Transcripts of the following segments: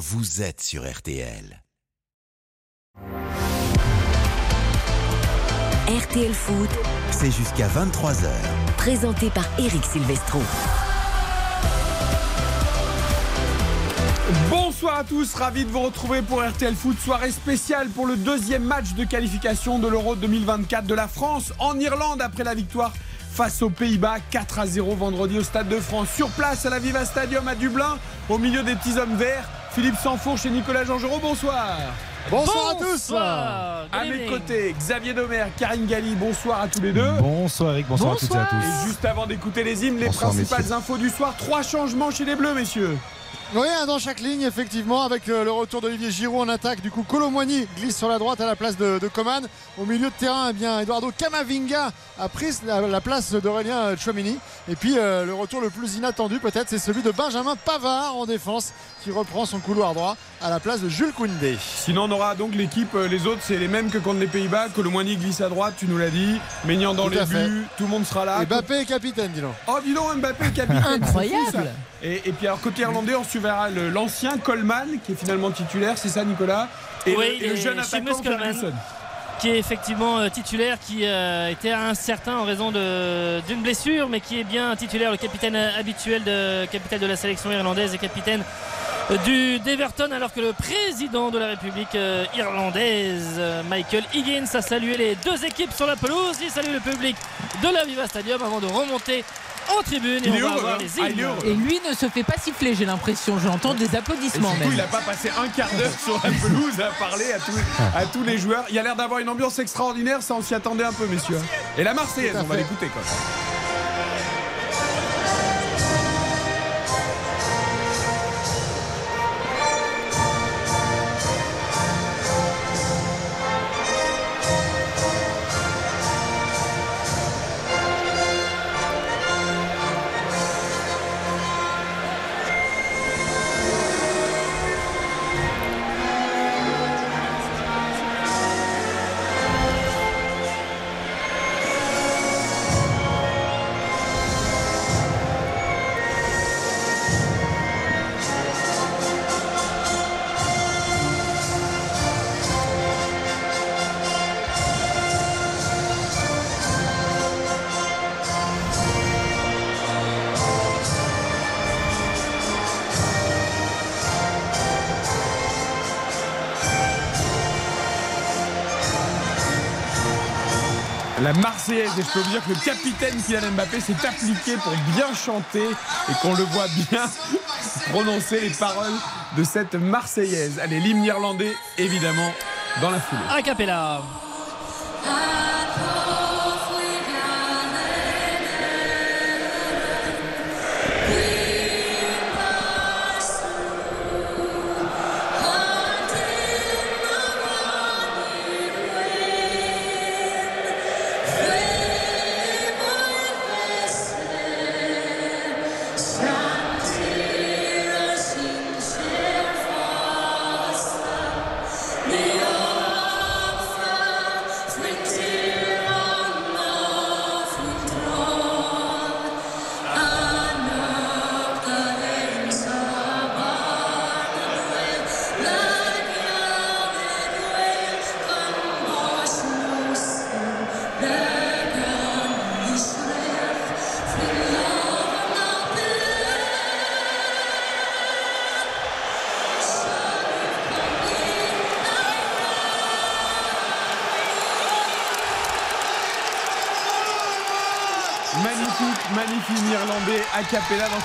vous êtes sur RTL. RTL Foot, C'est jusqu'à 23h. présenté par Eric Silvestro. Bonsoir à tous, ravi de vous retrouver pour RTL Foot, soirée spéciale pour le deuxième match de qualification de l'Euro 2024 de la France en Irlande après la victoire face aux Pays-Bas 4 à 0 vendredi au Stade de France. Sur place à la Viva Stadium à Dublin, au milieu des petits hommes verts, Philippe Sanfourche et Nicolas Jean-Giraud, bonsoir. Bonsoir, à tous À mes côtés, Xavier Domer, Karine Galli, bonsoir à tous les deux. Bonsoir Eric, bonsoir, à toutes et à tous. Et juste avant d'écouter les hymnes, les Bonsoir, principales messieurs. infos du soir, trois changements chez les Bleus, messieurs. Oui, un dans chaque ligne, effectivement, avec euh, le retour d'Olivier Giroud en attaque. Du coup, Colomboigny glisse sur la droite à la place de, de Coman. Au milieu de terrain, eh bien, Eduardo Camavinga a pris la, la place d'Aurélien euh, Chouamini. Et puis, euh, le retour le plus inattendu, peut-être, c'est celui de Benjamin Pavard en défense, qui reprend son couloir droit à la place de Jules Koundé. Sinon, on aura donc l'équipe, euh, les autres, c'est les mêmes que contre les Pays-Bas. Colomboigny glisse à droite, tu nous l'as dit. Maignan dans Tout les fait. buts, tout le monde sera là. Et Mbappé est capitaine, dis donc. Oh, dis donc, Mbappé, capitaine. Incroyable. fou. Et, et puis, alors, côté irlandais, on suivra le- l'ancien Coleman, qui est finalement titulaire, c'est ça, Nicolas? Et, Oui, le, et le jeune attaquant. Ferguson. Qui est effectivement euh, titulaire, qui euh, était incertain en raison d'une blessure, mais qui est bien titulaire, le capitaine euh, habituel de capitaine de la sélection irlandaise et capitaine du d'Everton, alors que le président de la République irlandaise, Michael Higgins, a salué les deux équipes sur la pelouse. Il salue le public de la Viva Stadium avant de remonter en tribune. Et Il on est va heureux, avoir hein. les Ah, hymnes. Et lui ne se fait pas siffler, j'ai l'impression. J'entends des Et applaudissements surtout, même. il n'a pas passé un quart d'heure sur la pelouse à parler à tous, à tous les joueurs. Il y a l'air d'avoir une ambiance extraordinaire, ça on s'y attendait un peu, messieurs. Et la Marseillaise, on va l'écouter quand même. Et je peux vous dire que le capitaine Kylian Mbappé s'est appliqué pour bien chanter et qu'on le voit bien prononcer les paroles de cette Marseillaise. Allez, l'hymne irlandais, évidemment, dans la foulée. A cappella.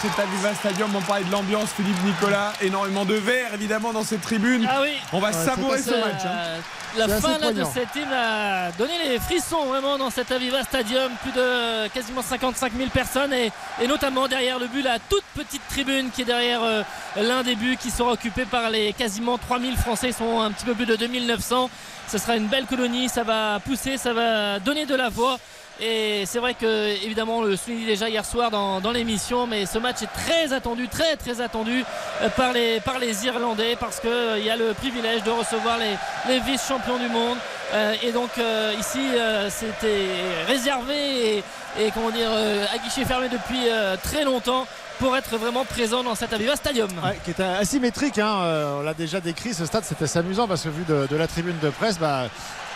Cet Aviva Stadium. On parlait de l'ambiance, Philippe Nicolas, énormément de verre évidemment dans cette tribune. Ah oui. On va Ouais, savourer ce match. hein. La fin là, de poignant. cet hymne a donné les frissons vraiment dans cet Aviva Stadium. Plus de quasiment 55 000 personnes et, et notamment derrière le but, la toute petite tribune qui est derrière euh, l'un des buts qui sera occupé par les quasiment 3000 Français. Ils sont un petit peu plus de 2900. Ce sera une belle colonie. Ça va pousser, ça va donner de la voix. Et c'est vrai que évidemment on le soulignait déjà hier soir dans, l'émission, mais ce match est très attendu, très très attendu euh, par les, par les Irlandais parce qu'il il y a le privilège de recevoir les, vice-champions du monde, Euh, et donc euh, ici, euh, c'était réservé et, comment dire, euh, à guichet fermé depuis euh, très longtemps pour être vraiment présent dans cet Aviva Stadium. Ouais, qui est asymétrique, hein. Euh, on l'a déjà décrit, ce stade c'était amusant parce que vu de, de la tribune de presse, bah,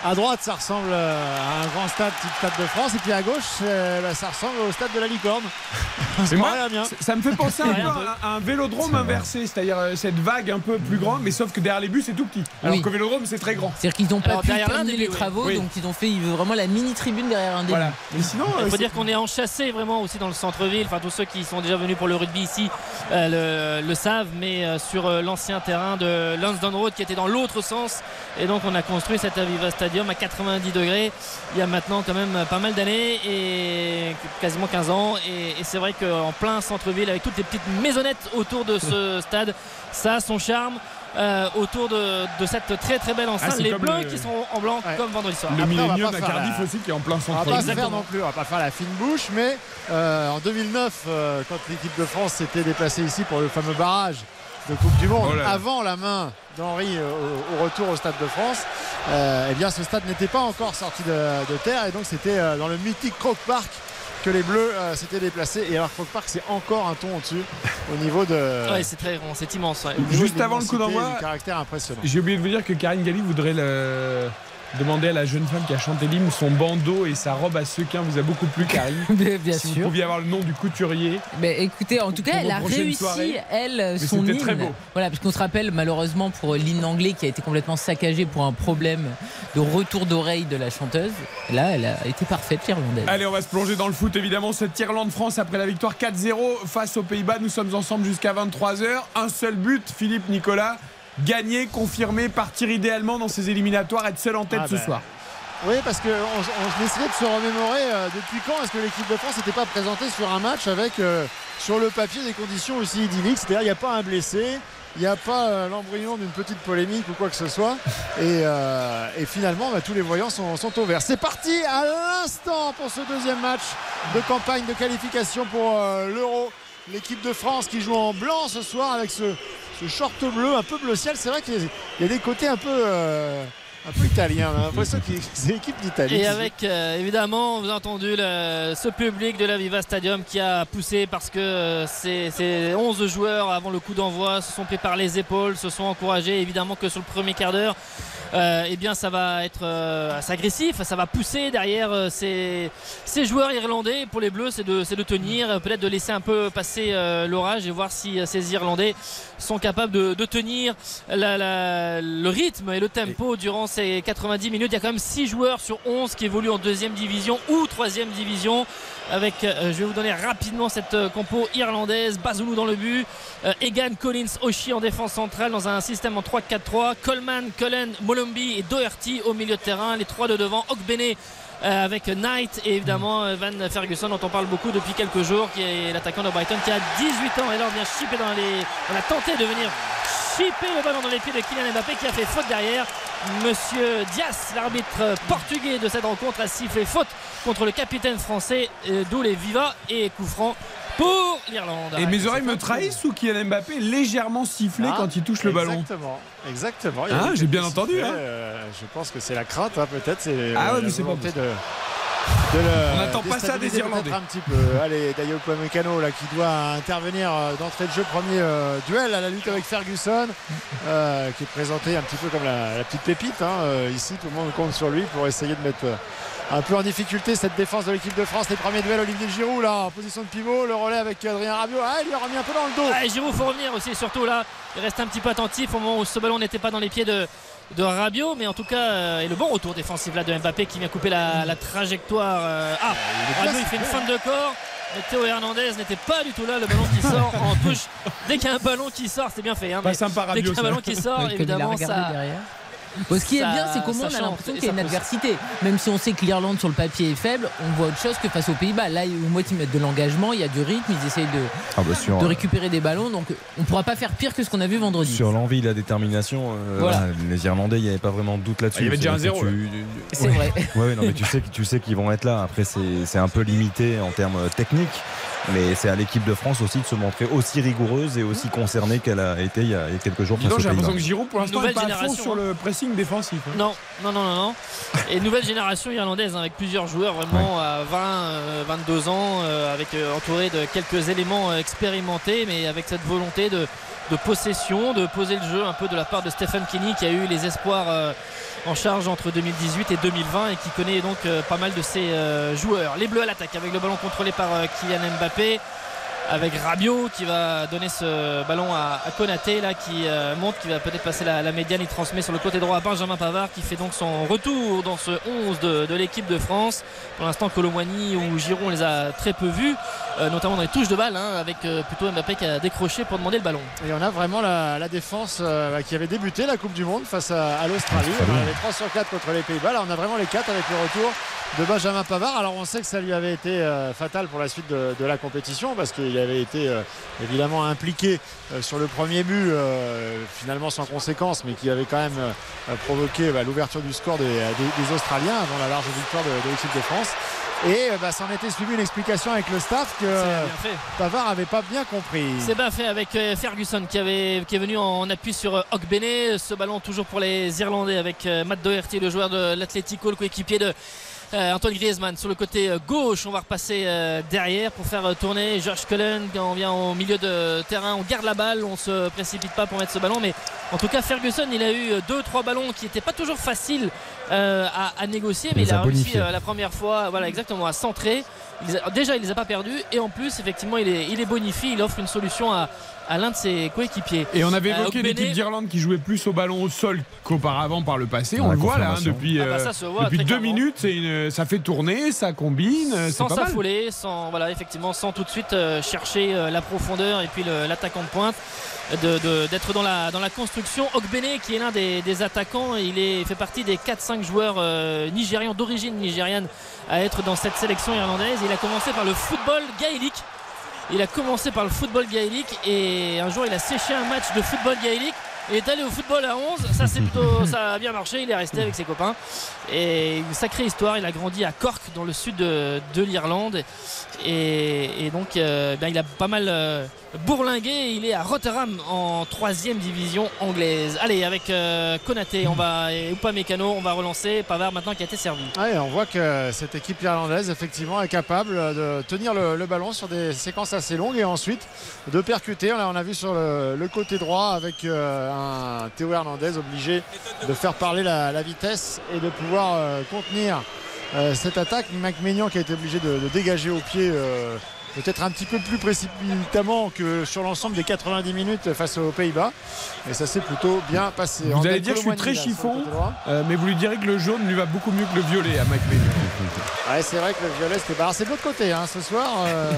à droite ça ressemble euh, à un grand stade type Stade de France et puis à gauche euh, bah, ça ressemble au stade de la Licorne. Moi, ça me fait penser un peu à un, à un vélodrome inversé, c'est-à-dire euh, cette vague un peu plus grande, mais sauf que derrière les buts c'est tout petit. Alors Oui. qu'au vélodrome c'est très grand. C'est-à-dire qu'ils n'ont pas Alors, pu terminer les travaux, Oui. donc ils ont fait vraiment la mini tribune derrière un des Voilà. Mais sinon, Il euh, faut dire qu'on est enchâssé vraiment aussi dans le centre-ville. Enfin, tous ceux qui sont déjà venus pour le rugby ici euh, le, le savent, mais euh, sur euh, l'ancien terrain de Lansdowne Road qui était dans l'autre sens. Et donc, on a construit cet Aviva Stadium à 90 degrés il y a maintenant quand même pas mal d'années et quasiment 15 ans. Et, et c'est vrai qu'en plein centre-ville, avec toutes les petites maisonnettes autour de ce stade, ça a son charme. euh, autour de, de cette très très belle enceinte, Ah, c'est les bleus le- qui sont en blanc Ouais. comme vendredi soir. le Après, Millennium à Cardiff la- aussi qui est en plein On va centre. pas se faire non plus, on va pas faire la fine bouche, mais euh, en 2009, euh, quand l'équipe de France s'était déplacée ici pour le fameux barrage de Coupe du Monde, Oh avant la main d'Henri euh, au, au retour au Stade de France, euh, eh bien ce stade n'était pas encore sorti de, de terre et donc c'était euh, dans le mythique Croke Park que les Bleus euh, s'étaient déplacés. Et alors Croke Park, c'est encore un ton au-dessus au niveau de. Ouais, c'est très grand, c'est immense. ouais. Juste avant le coup d'envoi, du caractère impressionnant. J'ai oublié de vous dire que Karine Galli voudrait le... demander à la jeune femme qui a chanté l'hymne son bandeau et sa robe à sequin vous a beaucoup plu Karine. Bien bien si vous sûr. pouviez avoir le nom du couturier. Mais écoutez, en tout cas, elle a réussi, soirées. elle, son hymne. très beau. Voilà, parce qu'on se rappelle malheureusement pour l'hymne anglais qui a été complètement saccagé pour un problème de retour d'oreille de la chanteuse. Là, elle a été parfaite, l'Irlandaise. Allez, on va se plonger dans le foot évidemment. Cette Irlande-France après la victoire 4-0 face aux Pays-Bas. Nous sommes ensemble jusqu'à 23h. Un seul but, Philippe Nicolas. Gagné, confirmé, partir idéalement dans ces éliminatoires, être seul en tête Ah ce ben, soir. Oui, parce qu'on on, essayait de se remémorer euh, depuis quand est-ce que l'équipe de France n'était pas présentée sur un match avec euh, sur le papier des conditions aussi idylliques? C'est-à-dire il n'y a pas un blessé, il n'y a pas euh, l'embryon d'une petite polémique ou quoi que ce soit. Et, euh, et finalement, bah, tous les voyants sont, sont au vert. C'est parti à l'instant pour ce deuxième match de campagne de qualification pour euh, l'Euro. L'équipe de France qui joue en blanc ce soir avec ce, ce short bleu, un peu bleu ciel. C'est vrai qu'il y a des côtés un peu, euh, un peu. On a l'impression que c'est l'équipe d'Italie. Et avec euh, évidemment, vous avez entendu le- ce public de la Viva Stadium qui a poussé parce que euh, ces, ces 11 joueurs avant le coup d'envoi se sont pris par les épaules, se sont encouragés. Évidemment que sur le premier quart d'heure, euh, eh bien ça va être euh, assez agressif, ça va pousser derrière euh, ces, ces joueurs irlandais. Pour les Bleus, c'est de, tenir, peut-être de laisser un peu passer euh, l'orage et voir si euh, ces Irlandais sont capables de, de tenir la- la- le rythme et le tempo durant ces 90 minutes. Il y a quand même 6 joueurs sur 11 qui évoluent en deuxième division ou troisième division. Avec, euh, je vais vous donner rapidement cette euh, compo irlandaise. Bazounou dans le but, euh, Egan, Collins, Oshie en défense centrale dans un système en 3-4-3. Coleman, Cullen, Molumby et Doherty au milieu de terrain. Les trois de devant, Ogbene euh, avec Knight et évidemment euh, Van Ferguson dont on parle beaucoup depuis quelques jours qui est l'attaquant de Brighton qui a 18 ans et là on vient chipper dans les on a tenté de venir chipper le ballon dans les pieds de Kylian Mbappé qui a fait faute derrière. Monsieur Dias l'arbitre portugais de cette rencontre a sifflé faute contre le capitaine français euh, d'où les Viva et coup franc pour l'Irlande Et mes oreilles me trahissent ou Kylian Mbappé est légèrement sifflé Ah, quand il touche le ballon Exactement, exactement. Il Ah, j'ai bien entendu, hein. euh, je pense que c'est la crainte, hein, peut-être. C'est Ah euh, ouais, mais la c'est pas volonté possible. de, de le On n'attend pas ça des Irlandais. un petit peu. Allez, Dayo Upamecano là qui doit intervenir euh, d'entrée de jeu, premier euh, duel à la lutte avec Ferguson, euh, qui est présenté un petit peu comme la, la petite pépite. hein. Ici, tout le monde compte sur lui pour essayer de mettre. Un peu en difficulté cette défense de l'équipe de France. Les premiers duels, Olivier Giroud là en position de pivot, le relais avec Adrien Rabiot. Ah, il lui a remis un peu dans le dos. Ah, et Giroud, faut revenir aussi, surtout là. Il reste un petit peu attentif au moment où ce ballon n'était pas dans les pieds de, de Rabiot. Mais en tout cas, euh, et le bon retour défensif là de Mbappé qui vient couper la, la trajectoire. euh, ah, Rabiot, il fait une feinte de corps. Mais Théo Hernandez n'était pas du tout là. Le ballon qui sort en touche. Dès qu'il y a un ballon qui sort, c'est bien fait. hein, Pas mais sympa dès qu'il y Rabiot a un ballon qui sort, évidemment, ça. derrière. Bon, ce qui est bien, c'est qu'au moins on a l'impression qu'il y a une adversité. Même si on sait que l'Irlande sur le papier est faible, on voit autre chose que face aux Pays-Bas. Là, au moins ils mettent de l'engagement, il y a du rythme, ils essayent de, Ah bah sur, de récupérer des ballons. Donc on pourra pas faire pire que ce qu'on a vu vendredi. sur l'envie, la détermination, euh, Voilà. les Irlandais, il n'y avait pas vraiment de doute là-dessus. Il y avait déjà un zéro, tu- C'est Ouais. vrai. Ouais, ouais, non, mais tu sais, tu sais qu'ils vont être là. Après, c'est un peu limité en termes techniques. Mais c'est à l'équipe de France aussi de se montrer aussi rigoureuse et aussi concernée qu'elle a été il y a, quelques jours Dis donc, j'ai l'impression que Giroud pour l'instant n'est pas à fond sur hein. le pressing défensif. hein. Non, non, non, non, non. Et nouvelle génération irlandaise hein, avec plusieurs joueurs vraiment à 20, euh, 22 ans, euh, avec euh, entouré de quelques éléments euh, expérimentés, mais avec cette volonté de, de possession, de poser le jeu un peu de la part de Stephen Kenny qui a eu les espoirs euh, en charge entre 2018 et 2020 et qui connaît donc euh, pas mal de ses euh, joueurs. Les Bleus à l'attaque avec le ballon contrôlé par euh, Kylian Mbappé avec Rabiot qui va donner ce ballon à, à Konaté là qui euh, monte qui va peut-être passer la, la médiane il transmet sur le côté droit à Benjamin Pavard qui fait donc son retour dans ce 11 de, de l'équipe de France pour l'instant Colomboigny ou Giron on les a très peu vus euh, notamment dans les touches de balle hein, avec euh, plutôt Mbappé qui a décroché pour demander le ballon Et on a vraiment la, la défense euh, qui avait débuté la Coupe du Monde face à, à l'Australie. On avait 3 sur 4 contre les Pays-Bas. Là, on a vraiment les 4 avec le retour de Benjamin Pavard. Alors, on sait que ça lui avait été euh, fatal pour la suite de, de la compétition parce qu'il avait été euh, évidemment impliqué euh, sur le premier but, euh, finalement sans conséquence, mais qui avait quand même provoqué bah, l'ouverture du score des, des- des Australiens avant la large victoire de, de l'équipe de France. Et euh, bah, s'en était suivi une explication avec le staff que Pavard n'avait pas bien compris. C'est bien fait avec Ferguson qui, avait, qui est venu en appui sur Ogbene. Ce ballon toujours pour les Irlandais avec Matt Doherty, le joueur de l'Atlético, le coéquipier de Antoine Griezmann sur le côté euh, gauche. On va repasser euh, derrière pour faire euh, tourner George Cullen. Quand on vient au milieu de terrain, on garde la balle, on se précipite pas pour mettre ce ballon. Mais en tout cas, Ferguson, il a eu euh, deux, trois ballons qui n'étaient pas toujours faciles euh, à, à négocier, mais Il a a réussi euh, la première fois, voilà exactement, à centrer. Il les a- déjà, il les a pas perdus et en plus, effectivement, il est, il est bonifié. Il offre une solution à, à l'un de ses coéquipiers. Et on avait Euh, évoqué l'équipe d'Irlande qui jouait plus au ballon au sol qu'auparavant par le passé. Dans On le voit là hein, depuis, Ah bah euh, ça se voit depuis deux clairement. minutes. une- ça fait tourner, ça combine. sans s'affoler, sans voilà effectivement sans tout de suite euh, chercher euh, la profondeur et puis l'attaquant de pointe de- de- d'être dans la dans la construction. Ogbene qui est l'un des, des attaquants, il est fait partie des 4-5 joueurs euh, nigérians d'origine nigériane à être dans cette sélection irlandaise. Il a commencé par le football gaélique. Il a commencé par le football gaélique et un jour il a séché un match de football gaélique. Il est allé au football à 11, ça c'est plutôt ça a bien marché, il est resté avec ses copains. Et une sacrée histoire, il a grandi à Cork dans le sud de, de l'Irlande. Et, et donc euh, ben, il a pas mal euh, bourlingué, il est à Rotherham en troisième division anglaise. Allez avec euh, Konaté, on va, et Upamecano, on va relancer Pavard maintenant qui a été servi. On voit que cette équipe irlandaise effectivement est capable de tenir le, ballon sur des séquences assez longues et ensuite de percuter. On a vu sur le, côté droit avec euh, un Théo Hernandez obligé de faire parler la, vitesse et de pouvoir euh, contenir euh, cette attaque. McMaignan qui a été obligé de dégager au pied. Peut-être un petit peu plus précipitamment que sur l'ensemble des 90 minutes face aux Pays-Bas. Et ça s'est plutôt bien passé. Vous allez dire que je suis très là, chiffon. Euh, mais vous lui direz que le jaune lui va beaucoup mieux que le violet à McMahon. Ouais, c'est vrai que le violet, c'était. bah, c'est de l'autre côté hein, ce soir. euh,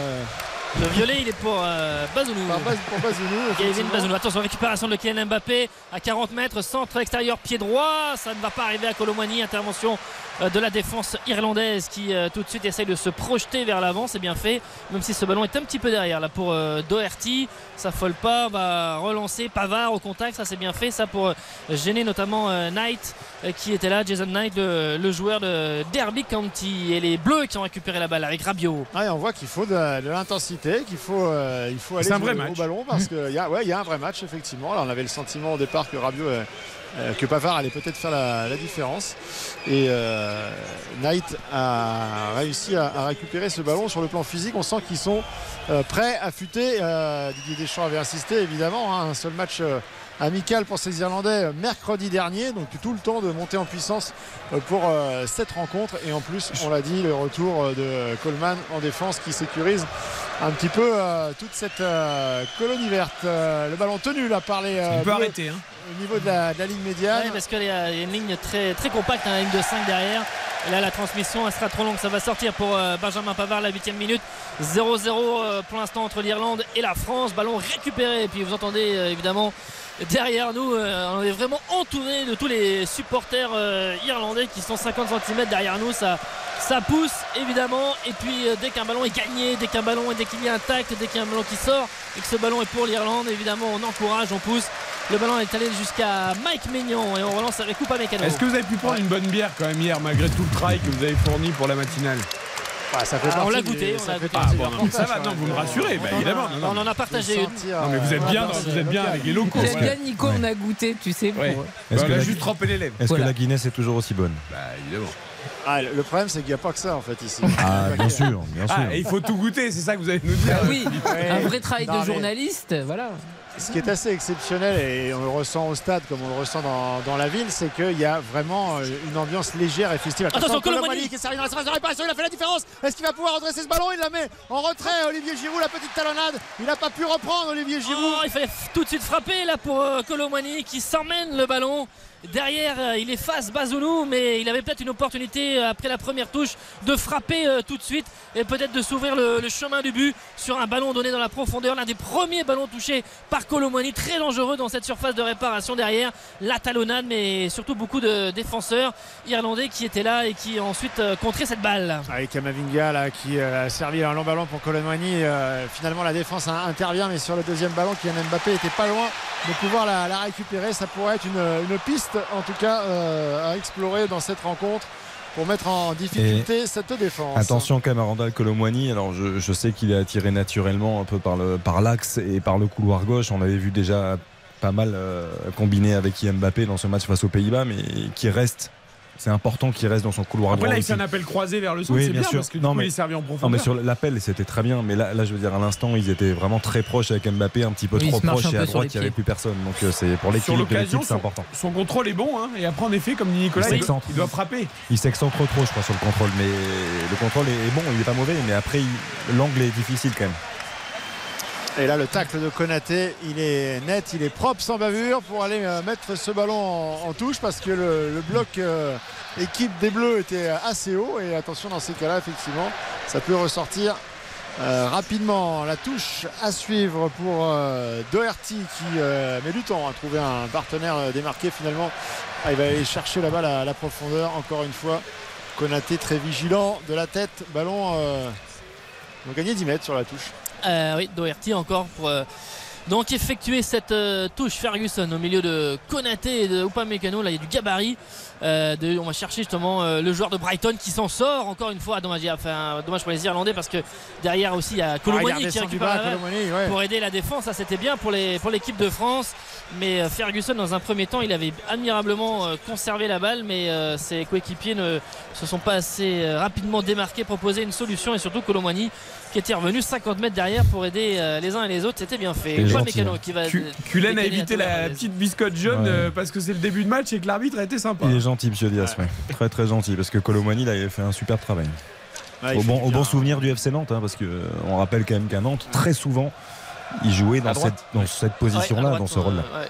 Le violet, il est pour euh, Bazounou. par Baz- pour effectivement. Bazounou. Attention, récupération de Kylian Mbappé à 40 mètres, centre extérieur pied droit. Ça ne va pas arriver à Colomani. Intervention euh, de la défense irlandaise qui euh, tout de suite essaye de se projeter vers l'avant. C'est bien fait, même si ce ballon est un petit peu derrière là pour euh, Doherty. Ça folle pas, va relancer Pavard au contact. Ça c'est bien fait. Ça pour gêner notamment Knight qui était là. Jason Knight, le, le joueur de Derby County. Et les Bleus qui ont récupéré la balle avec Rabiot. Ouais, on voit qu'il faut de, de l'intensité, qu'il faut, euh, il faut aller un au ballon parce qu'il y, a- ouais, y a un vrai match effectivement. Là, on avait le sentiment au départ que Rabiot, euh, euh, que Pavard allait peut-être faire la, la différence. Et euh, Knight a réussi à, à récupérer ce ballon sur le plan physique. On sent qu'ils sont euh, prêts à futer. Euh, Didier Deschamps avait insisté évidemment. hein, un seul match. Amical pour ces Irlandais euh, mercredi dernier, donc tout le temps de monter en puissance euh, pour euh, cette rencontre. Et en plus, on l'a dit, le retour de Coleman en défense qui sécurise un petit peu toute cette colonie verte. Le ballon tenu là par les Il peut arrêter. hein. au niveau de la, de la ligne médiane. Ouais, parce qu'il y a il y a une ligne très, très compacte, hein, une ligne de 5 derrière. Et là, la transmission, elle sera trop longue. Ça va sortir pour euh, Benjamin Pavard, la 8 minute. 0-0 euh, pour l'instant entre l'Irlande et la France. Ballon récupéré. Et puis vous entendez euh, évidemment derrière nous, euh, on est vraiment entouré de tous les supporters euh, irlandais qui sont 50 cm derrière nous. Ça, ça pousse évidemment. Et puis euh, dès qu'un ballon est gagné, dès qu'un ballon, dès qu'il y a un tact, dès qu'il y a un ballon qui sort et que ce ballon est pour l'Irlande, évidemment, on encourage, on pousse. Le ballon est allé jusqu'à Mike Maignan et on relance avec Coupa Mécano. Est-ce que vous avez pu prendre une bonne bière quand même hier malgré tout le travail que vous avez fourni pour la matinale? Ah, ça fait Ah, on l'a du- goûté, on ça l'a goûté. Ah bon, non, ça va, non, vous me rassurez, bah, On en a- évidemment. non, non. On en a partagé une. Non, mais vous êtes euh, bien, vous êtes bien avec les locaux. J'aime bien Nico, on a goûté, tu sais. pour- Ouais. Est-ce Bah, que on a la- juste trempé les lèvres. Est-ce Voilà. que la Guinness est toujours aussi bonne Bah évidemment. Ah, le problème, c'est qu'il n'y a pas que ça en fait ici. Ah, bien sûr, bien sûr. Ah, et il faut tout goûter, c'est ça que vous allez nous dire. Ah oui, Ouais. un vrai travail Non, de mais- journaliste, voilà. Ce qui est assez exceptionnel, et on le ressent au stade comme on le ressent dans, dans la ville, c'est qu'il y a vraiment euh, une ambiance légère et festive. Attention, Colomboigny. qui s'arrive dans la surface de réparation, il a fait la différence. Est-ce qu'il va pouvoir redresser ce ballon? Il la met en retrait, Olivier Giroud, la petite talonnade. Il n'a pas pu reprendre, Olivier Giroud. Oh, il fallait tout de suite frapper là pour euh, Colomani qui s'emmène le ballon. Derrière, euh, il efface Bazounou, mais il avait peut-être une opportunité euh, après la première touche de frapper euh, tout de suite et peut-être de s'ouvrir le, chemin du but sur un ballon donné dans la profondeur. L'un des premiers ballons touchés par Colomani, très dangereux dans cette surface de réparation derrière. La talonnade, mais surtout beaucoup de défenseurs irlandais qui étaient là et qui ont ensuite contré cette balle. Avec Kamavinga qui a servi un long ballon pour Colomboigny. Euh, finalement, la défense hein, intervient, mais sur le deuxième ballon, Kylian Mbappé était pas loin de pouvoir la, récupérer. Ça pourrait être une piste, en tout cas, euh, à explorer dans cette rencontre pour mettre en difficulté cette défense. Attention quand même à Randall Colomwani. Alors je, je sais qu'il est attiré naturellement un peu par le par l'axe et par le couloir gauche. On avait vu déjà pas mal euh, combiné avec Mbappé dans ce match face aux Pays-Bas, mais qui reste. C'est important qu'il reste dans son couloir Après droit là, il fait un appel croisé vers le centre, Oui, c'est bien bien sûr. parce que du Non, coup, mais- il est servi en Non profondeur. mais sur l'appel c'était très bien mais là, là je veux dire à l'instant ils étaient vraiment très proches avec Mbappé un petit peu Oui, trop proches et à droite il n'y avait plus personne donc euh, c'est pour l'équilibre de l'équipe c'est important son contrôle est bon, hein, et après en effet, comme dit Nicolas, Il il, doit, s'excentre. il doit frapper. il s'excentre trop je crois sur le contrôle mais le contrôle est bon il est pas mauvais mais après l'angle est difficile quand même Et là, le tacle de Konaté, il est net, il est propre, sans bavure, pour aller euh, mettre ce ballon en, touche parce que le, bloc euh, équipe des Bleus était assez haut. Et attention, dans ces cas-là, effectivement, ça peut ressortir euh, rapidement. La touche à suivre pour euh, Doherty qui met du temps à trouver un partenaire démarqué finalement. Ah, il va aller chercher la, la profondeur, encore une fois. Konaté très vigilant de la tête, ballon. Ont gagné 10 mètres sur la touche. Euh, oui, Doherty encore pour euh, donc effectuer cette euh, touche Ferguson au milieu de Konaté et de Upamecano. Là, il y a du gabarit. De- on va chercher justement le joueur de Brighton qui s'en sort encore une fois. Dommage, enfin, dommage pour les Irlandais parce que derrière aussi il y a Ah, Colomani qui redescend du récupère bas, la balle Colomani, ouais. pour aider la défense. Ça c'était bien pour les pour l'équipe de France. Mais Ferguson dans un premier temps il avait admirablement conservé la balle, mais ses coéquipiers ne se sont pas assez rapidement démarqués, proposer une solution et surtout Colomani qui était revenu 50 mètres derrière pour aider euh, les uns et les autres. C'était bien fait. Mécano hein. qui va. Cu- Cullen a évité la petite biscotte jaune Ouais. euh, parce que c'est le début de match et que l'arbitre a été sympa. il est gentil monsieur Diaz ouais. très très gentil parce que Colomwani il avait fait un super travail au bon, au souvenir du FC Nantes hein, parce que euh, on rappelle quand même qu'à Nantes très souvent il jouait dans À cette, dans cette Ouais, position à là droite, dans ce rôle là euh, ouais.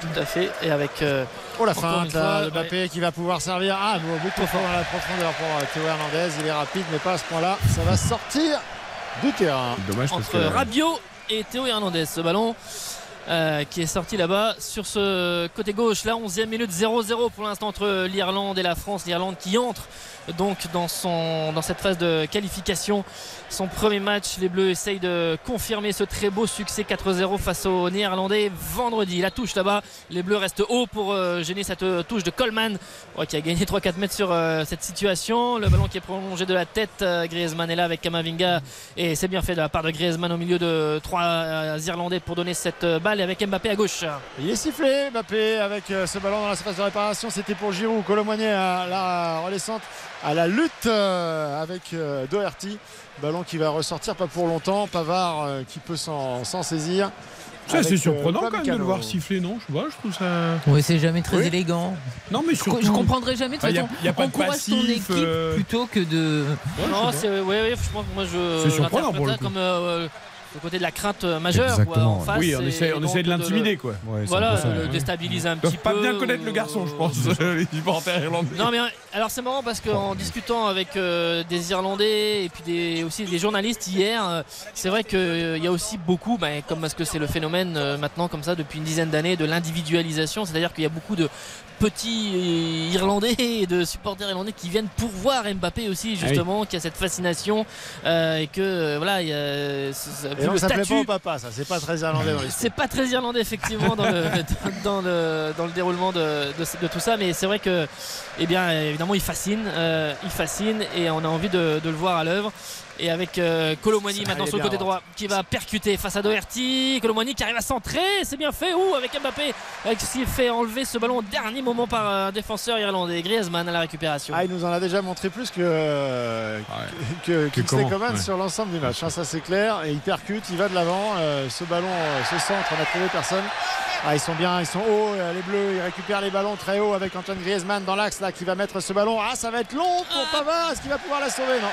Tout à fait. Et avec. euh, Oh la feinte là, le Mbappé qui va pouvoir servir. Ah, beaucoup trop dans la profondeur pour Théo Hernandez. Il est rapide, mais pas à ce point-là. Ça va sortir du terrain. Dommage parce entre que Rabiot et Théo Hernandez. Ce ballon euh, qui est sorti là-bas sur ce côté gauche. Là, 11e minute 0-0 pour l'instant entre l'Irlande et la France. L'Irlande qui entre donc dans, cette phase de qualification. Son premier match, les Bleus essayent de confirmer ce très beau succès 4-0 face aux Néerlandais vendredi. La touche là-bas, les Bleus restent haut pour euh, gêner cette touche de Coleman qui a gagné 3-4 mètres sur euh, cette situation. Le ballon qui est prolongé de la tête, euh, Griezmann est là avec Kamavinga et c'est bien fait de la part de Griezmann au milieu de trois Irlandais pour donner cette balle avec Mbappé à gauche. Il est sifflé, Mbappé, avec ce ballon dans la surface de réparation. C'était pour Giroud. Colomboigny à la redescente, à la lutte euh, avec euh, Doherty. Ballon qui va ressortir pas pour longtemps. Pavard euh, qui peut s'en saisir. c'est euh, surprenant quand même de le voir siffler, non? Je pas, je trouve ça. Ouais, c'est jamais très Oui. élégant. Non mais Je, surtout. je comprendrai jamais de toute Enfin, y a- façon. y a pas de encourage ton passif, équipe euh. plutôt que de. Ouais, non, c'est ouais, franchement, moi je C'est surprenant pour le coup. comme euh, le côté de la crainte euh, majeure quoi, en face. pas. Oui, on essaie, on donc essaie de l'intimider quoi. Ouais, Voilà, un peu ça, de le ouais. déstabiliser un petit pas peu. bien connaître le garçon, je pense, les supporters irlandais. Non mais euh, alors c'est marrant parce qu'en discutant avec euh, des Irlandais et puis des, aussi des journalistes hier, euh, c'est vrai qu'il y a aussi beaucoup, bah, comme parce que c'est le phénomène euh, maintenant comme ça depuis une dizaine d'années de l'individualisation, c'est-à-dire qu'il y a beaucoup de petits Irlandais et de supporters irlandais qui viennent pour voir Mbappé aussi justement, qui a cette fascination euh, et que euh, voilà, il y a Et donc ça plaît pas au papa, ça. C'est pas très irlandais. C'est pas très irlandais effectivement dans le, dans le, dans le déroulement de, de- de tout ça, mais c'est vrai que, eh bien, évidemment, il fascine, euh, il fascine, et on a envie de, de le voir à l'œuvre. Et avec euh, Colomwani maintenant sur le côté ouais. droit qui va percuter face à Doherty. Colomwani qui arrive à centrer, c'est bien fait. Ouh, avec Mbappé euh, qui s'est fait enlever ce ballon au dernier moment par un défenseur irlandais. Griezmann à la récupération. Ah, il nous en a déjà montré plus que, euh, que, que Kingsley comment, Coman ouais. sur l'ensemble du match. hein, ça c'est clair. Et il percute, il va de l'avant. Euh, ce ballon, euh, ce centre, on a trouvé personne. Ah, ils sont bien, ils sont hauts, euh, les bleus, ils récupèrent les ballons très haut avec Antoine Griezmann dans l'axe là qui va mettre ce ballon. Ah, ça va être long pour Pavard. Est-ce qu'il va pouvoir la sauver? Non,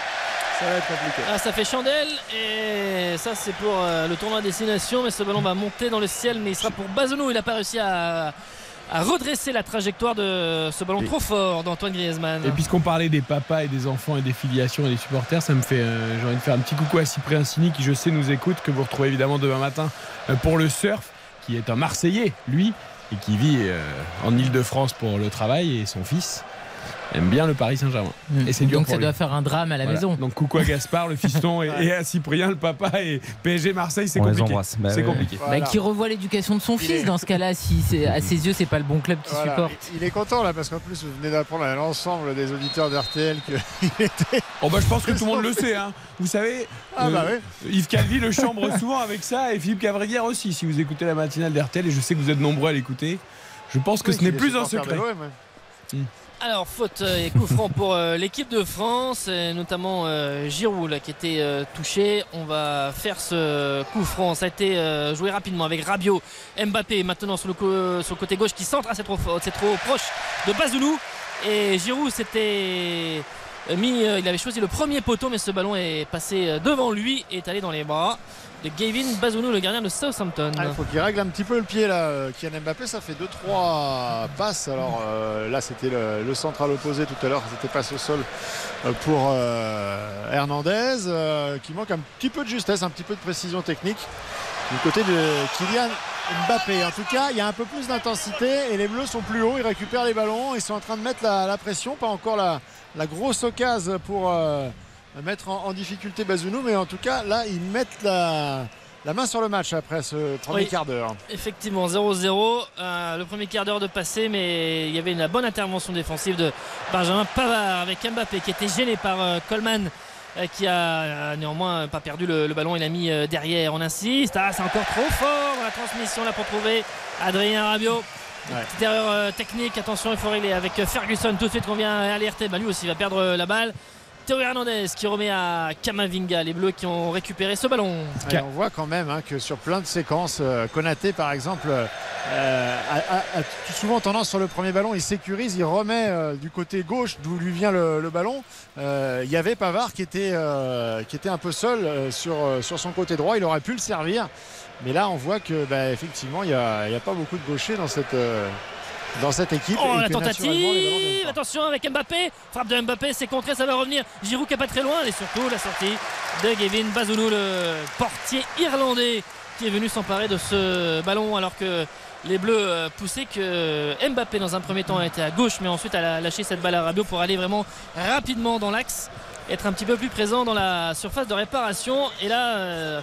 ça va être compliqué. Ah, ça fait chandelle et ça c'est pour euh, le tournoi à destination mais ce ballon va monter dans le ciel mais il sera pour Bazonou il n'a pas réussi à, à redresser la trajectoire de ce ballon Et- trop fort d'Antoine Griezmann. Et puisqu'on parlait des papas et des enfants et des filiations et des supporters, ça me fait, euh, j'ai envie de faire un petit coucou à Cyprien Sini qui je sais nous écoute, que vous retrouvez évidemment demain matin euh, pour le surf, qui est un Marseillais, lui, et qui vit euh, en Ile-de-France pour le travail et son fils aime bien le Paris Saint-Germain. Et c'est dur Donc pour ça lui. doit faire un drame à la Voilà. maison. Donc coucou à Gaspard, le fiston, et, et à Cyprien, le papa, et PSG Marseille, c'est compliqué. Bah c'est ouais. compliqué. Bah, qui revoit l'éducation de son Il fils est- dans ce cas-là, si à ses yeux c'est pas le bon club qui Voilà. supporte. Il est content là parce qu'en plus vous venez d'apprendre à l'ensemble des auditeurs d'RTL qu'il était. Oh bah je pense que tout le monde le sait. Hein. Vous savez, Ah bah euh, oui. Yves Calvi le chambre souvent avec ça et Philippe Cavrière aussi. Si vous écoutez la matinale d'RTL et je sais que vous êtes nombreux à l'écouter, je pense que Oui, ce n'est plus un secret. Ouais. Alors faute euh, et coup franc pour euh, l'équipe de France, notamment euh, Giroud qui était touché. On va faire ce coup franc. Ça a été joué rapidement avec Rabiot, Mbappé maintenant sur le, côté gauche qui centre. C'est trop, trop proche de Bazounou. Et Giroud s'était mis, il avait choisi le premier poteau, mais ce ballon est passé devant lui et est allé dans les bras de Gavin Bazounou, le gardien de Southampton. Ah, il faut qu'il règle un petit peu le pied là. euh, Kylian Mbappé, ça fait 2-3 passes. Alors euh, là, c'était le, central opposé tout à l'heure. C'était passe au sol euh, pour Hernandez, qui manque un petit peu de justesse, un petit peu de précision technique du côté de Kylian Mbappé. En tout cas, il y a un peu plus d'intensité et les Bleus sont plus hauts. Ils récupèrent les ballons. Ils sont en train de mettre la, pression. Pas encore la, la grosse occasion pour mettre en, en difficulté Bazounou, mais en tout cas, là, ils mettent la, la main sur le match après ce premier Oui. quart d'heure. Effectivement, 0-0. Euh, le premier quart d'heure de passé, mais il y avait une bonne intervention défensive de Benjamin Pavard avec Mbappé qui était gêné par euh, Coleman. euh, qui a néanmoins pas perdu le, le ballon, il a mis derrière, on insiste, ah c'est encore trop fort la transmission là pour trouver Adrien Rabiot. Ouais. Petite erreur technique, attention il faut régler avec Ferguson tout de suite qu'on vient alerter, bah, lui aussi va perdre la balle. Théo Hernandez qui remet à Kamavinga, les Bleus qui ont récupéré ce ballon. Et on voit quand même hein, que sur plein de séquences, euh, Konaté par exemple euh, a, souvent tendance sur le premier ballon, il sécurise, il remet euh, du côté gauche d'où lui vient le, ballon. Il y avait Pavard qui était, un peu seul sur, son côté droit, il aurait pu le servir. Mais là on voit que bah, effectivement il n'y a, a pas beaucoup de gauchers dans cette, dans cette équipe. Oh et la tentative. Attention avec Mbappé Frappe de Mbappé, c'est contré, ça va revenir Giroud qui est pas très loin et surtout la sortie de Gavin Bazounou, le portier irlandais qui est venu s'emparer de ce ballon alors que les Bleus euh, poussaient que Mbappé dans un premier temps a été à gauche mais ensuite a lâché cette balle à Rabiot pour aller vraiment rapidement dans l'axe être un petit peu plus présent dans la surface de réparation et là euh,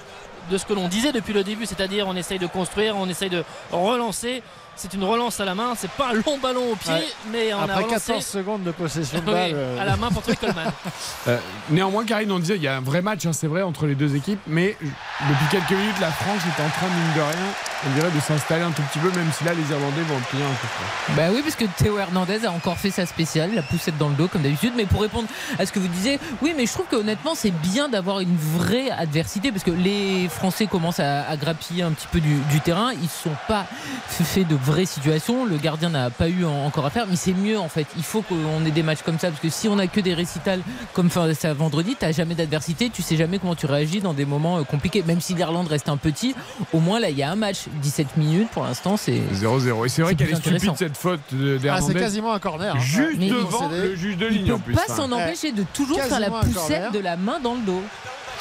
de ce que l'on disait depuis le début c'est-à-dire on essaye de construire on essaye de relancer c'est une relance à la main c'est pas un long ballon au pied Ouais. mais on a Après relancé 14 secondes de possession de balle. euh, à la main pour Coleman Euh, néanmoins, Karine, on disait, il y a un vrai match, hein, c'est vrai, entre les deux équipes, mais depuis quelques minutes, la France est en train, mine de rien, on dirait, de s'installer un tout petit peu, même si là, les Irlandais vont plier un peu. Bah oui, parce que Théo Hernandez a encore fait sa spéciale, la poussette dans le dos comme d'habitude. Mais pour répondre à ce que vous disiez, oui, mais je trouve qu'honnêtement, c'est bien d'avoir une vraie adversité parce que les Français commencent à, à grappiller un petit peu du, du terrain. Ils ne sont pas fait de vraies situations. Le gardien n'a pas eu en- encore à faire, mais c'est mieux en fait. Il faut qu'on ait des matchs comme ça parce que si on a que des récitals comme fin- ça vendredi, t'as jamais d'adversité, tu sais jamais comment tu réagis dans des moments euh, compliqués. Même si l'Irlande reste un petit, au moins là, il y a un match, 17 minutes pour l'instant, c'est 0-0. Et c'est vrai qu'elle est stupide cette faute de- Ah, c'est d'Hernandez. quasiment un corner. hein. Juste Mais- devant le juge de Il ligne peut en plus. pas hein. s'en empêcher de toujours faire la poussette de la main dans le dos.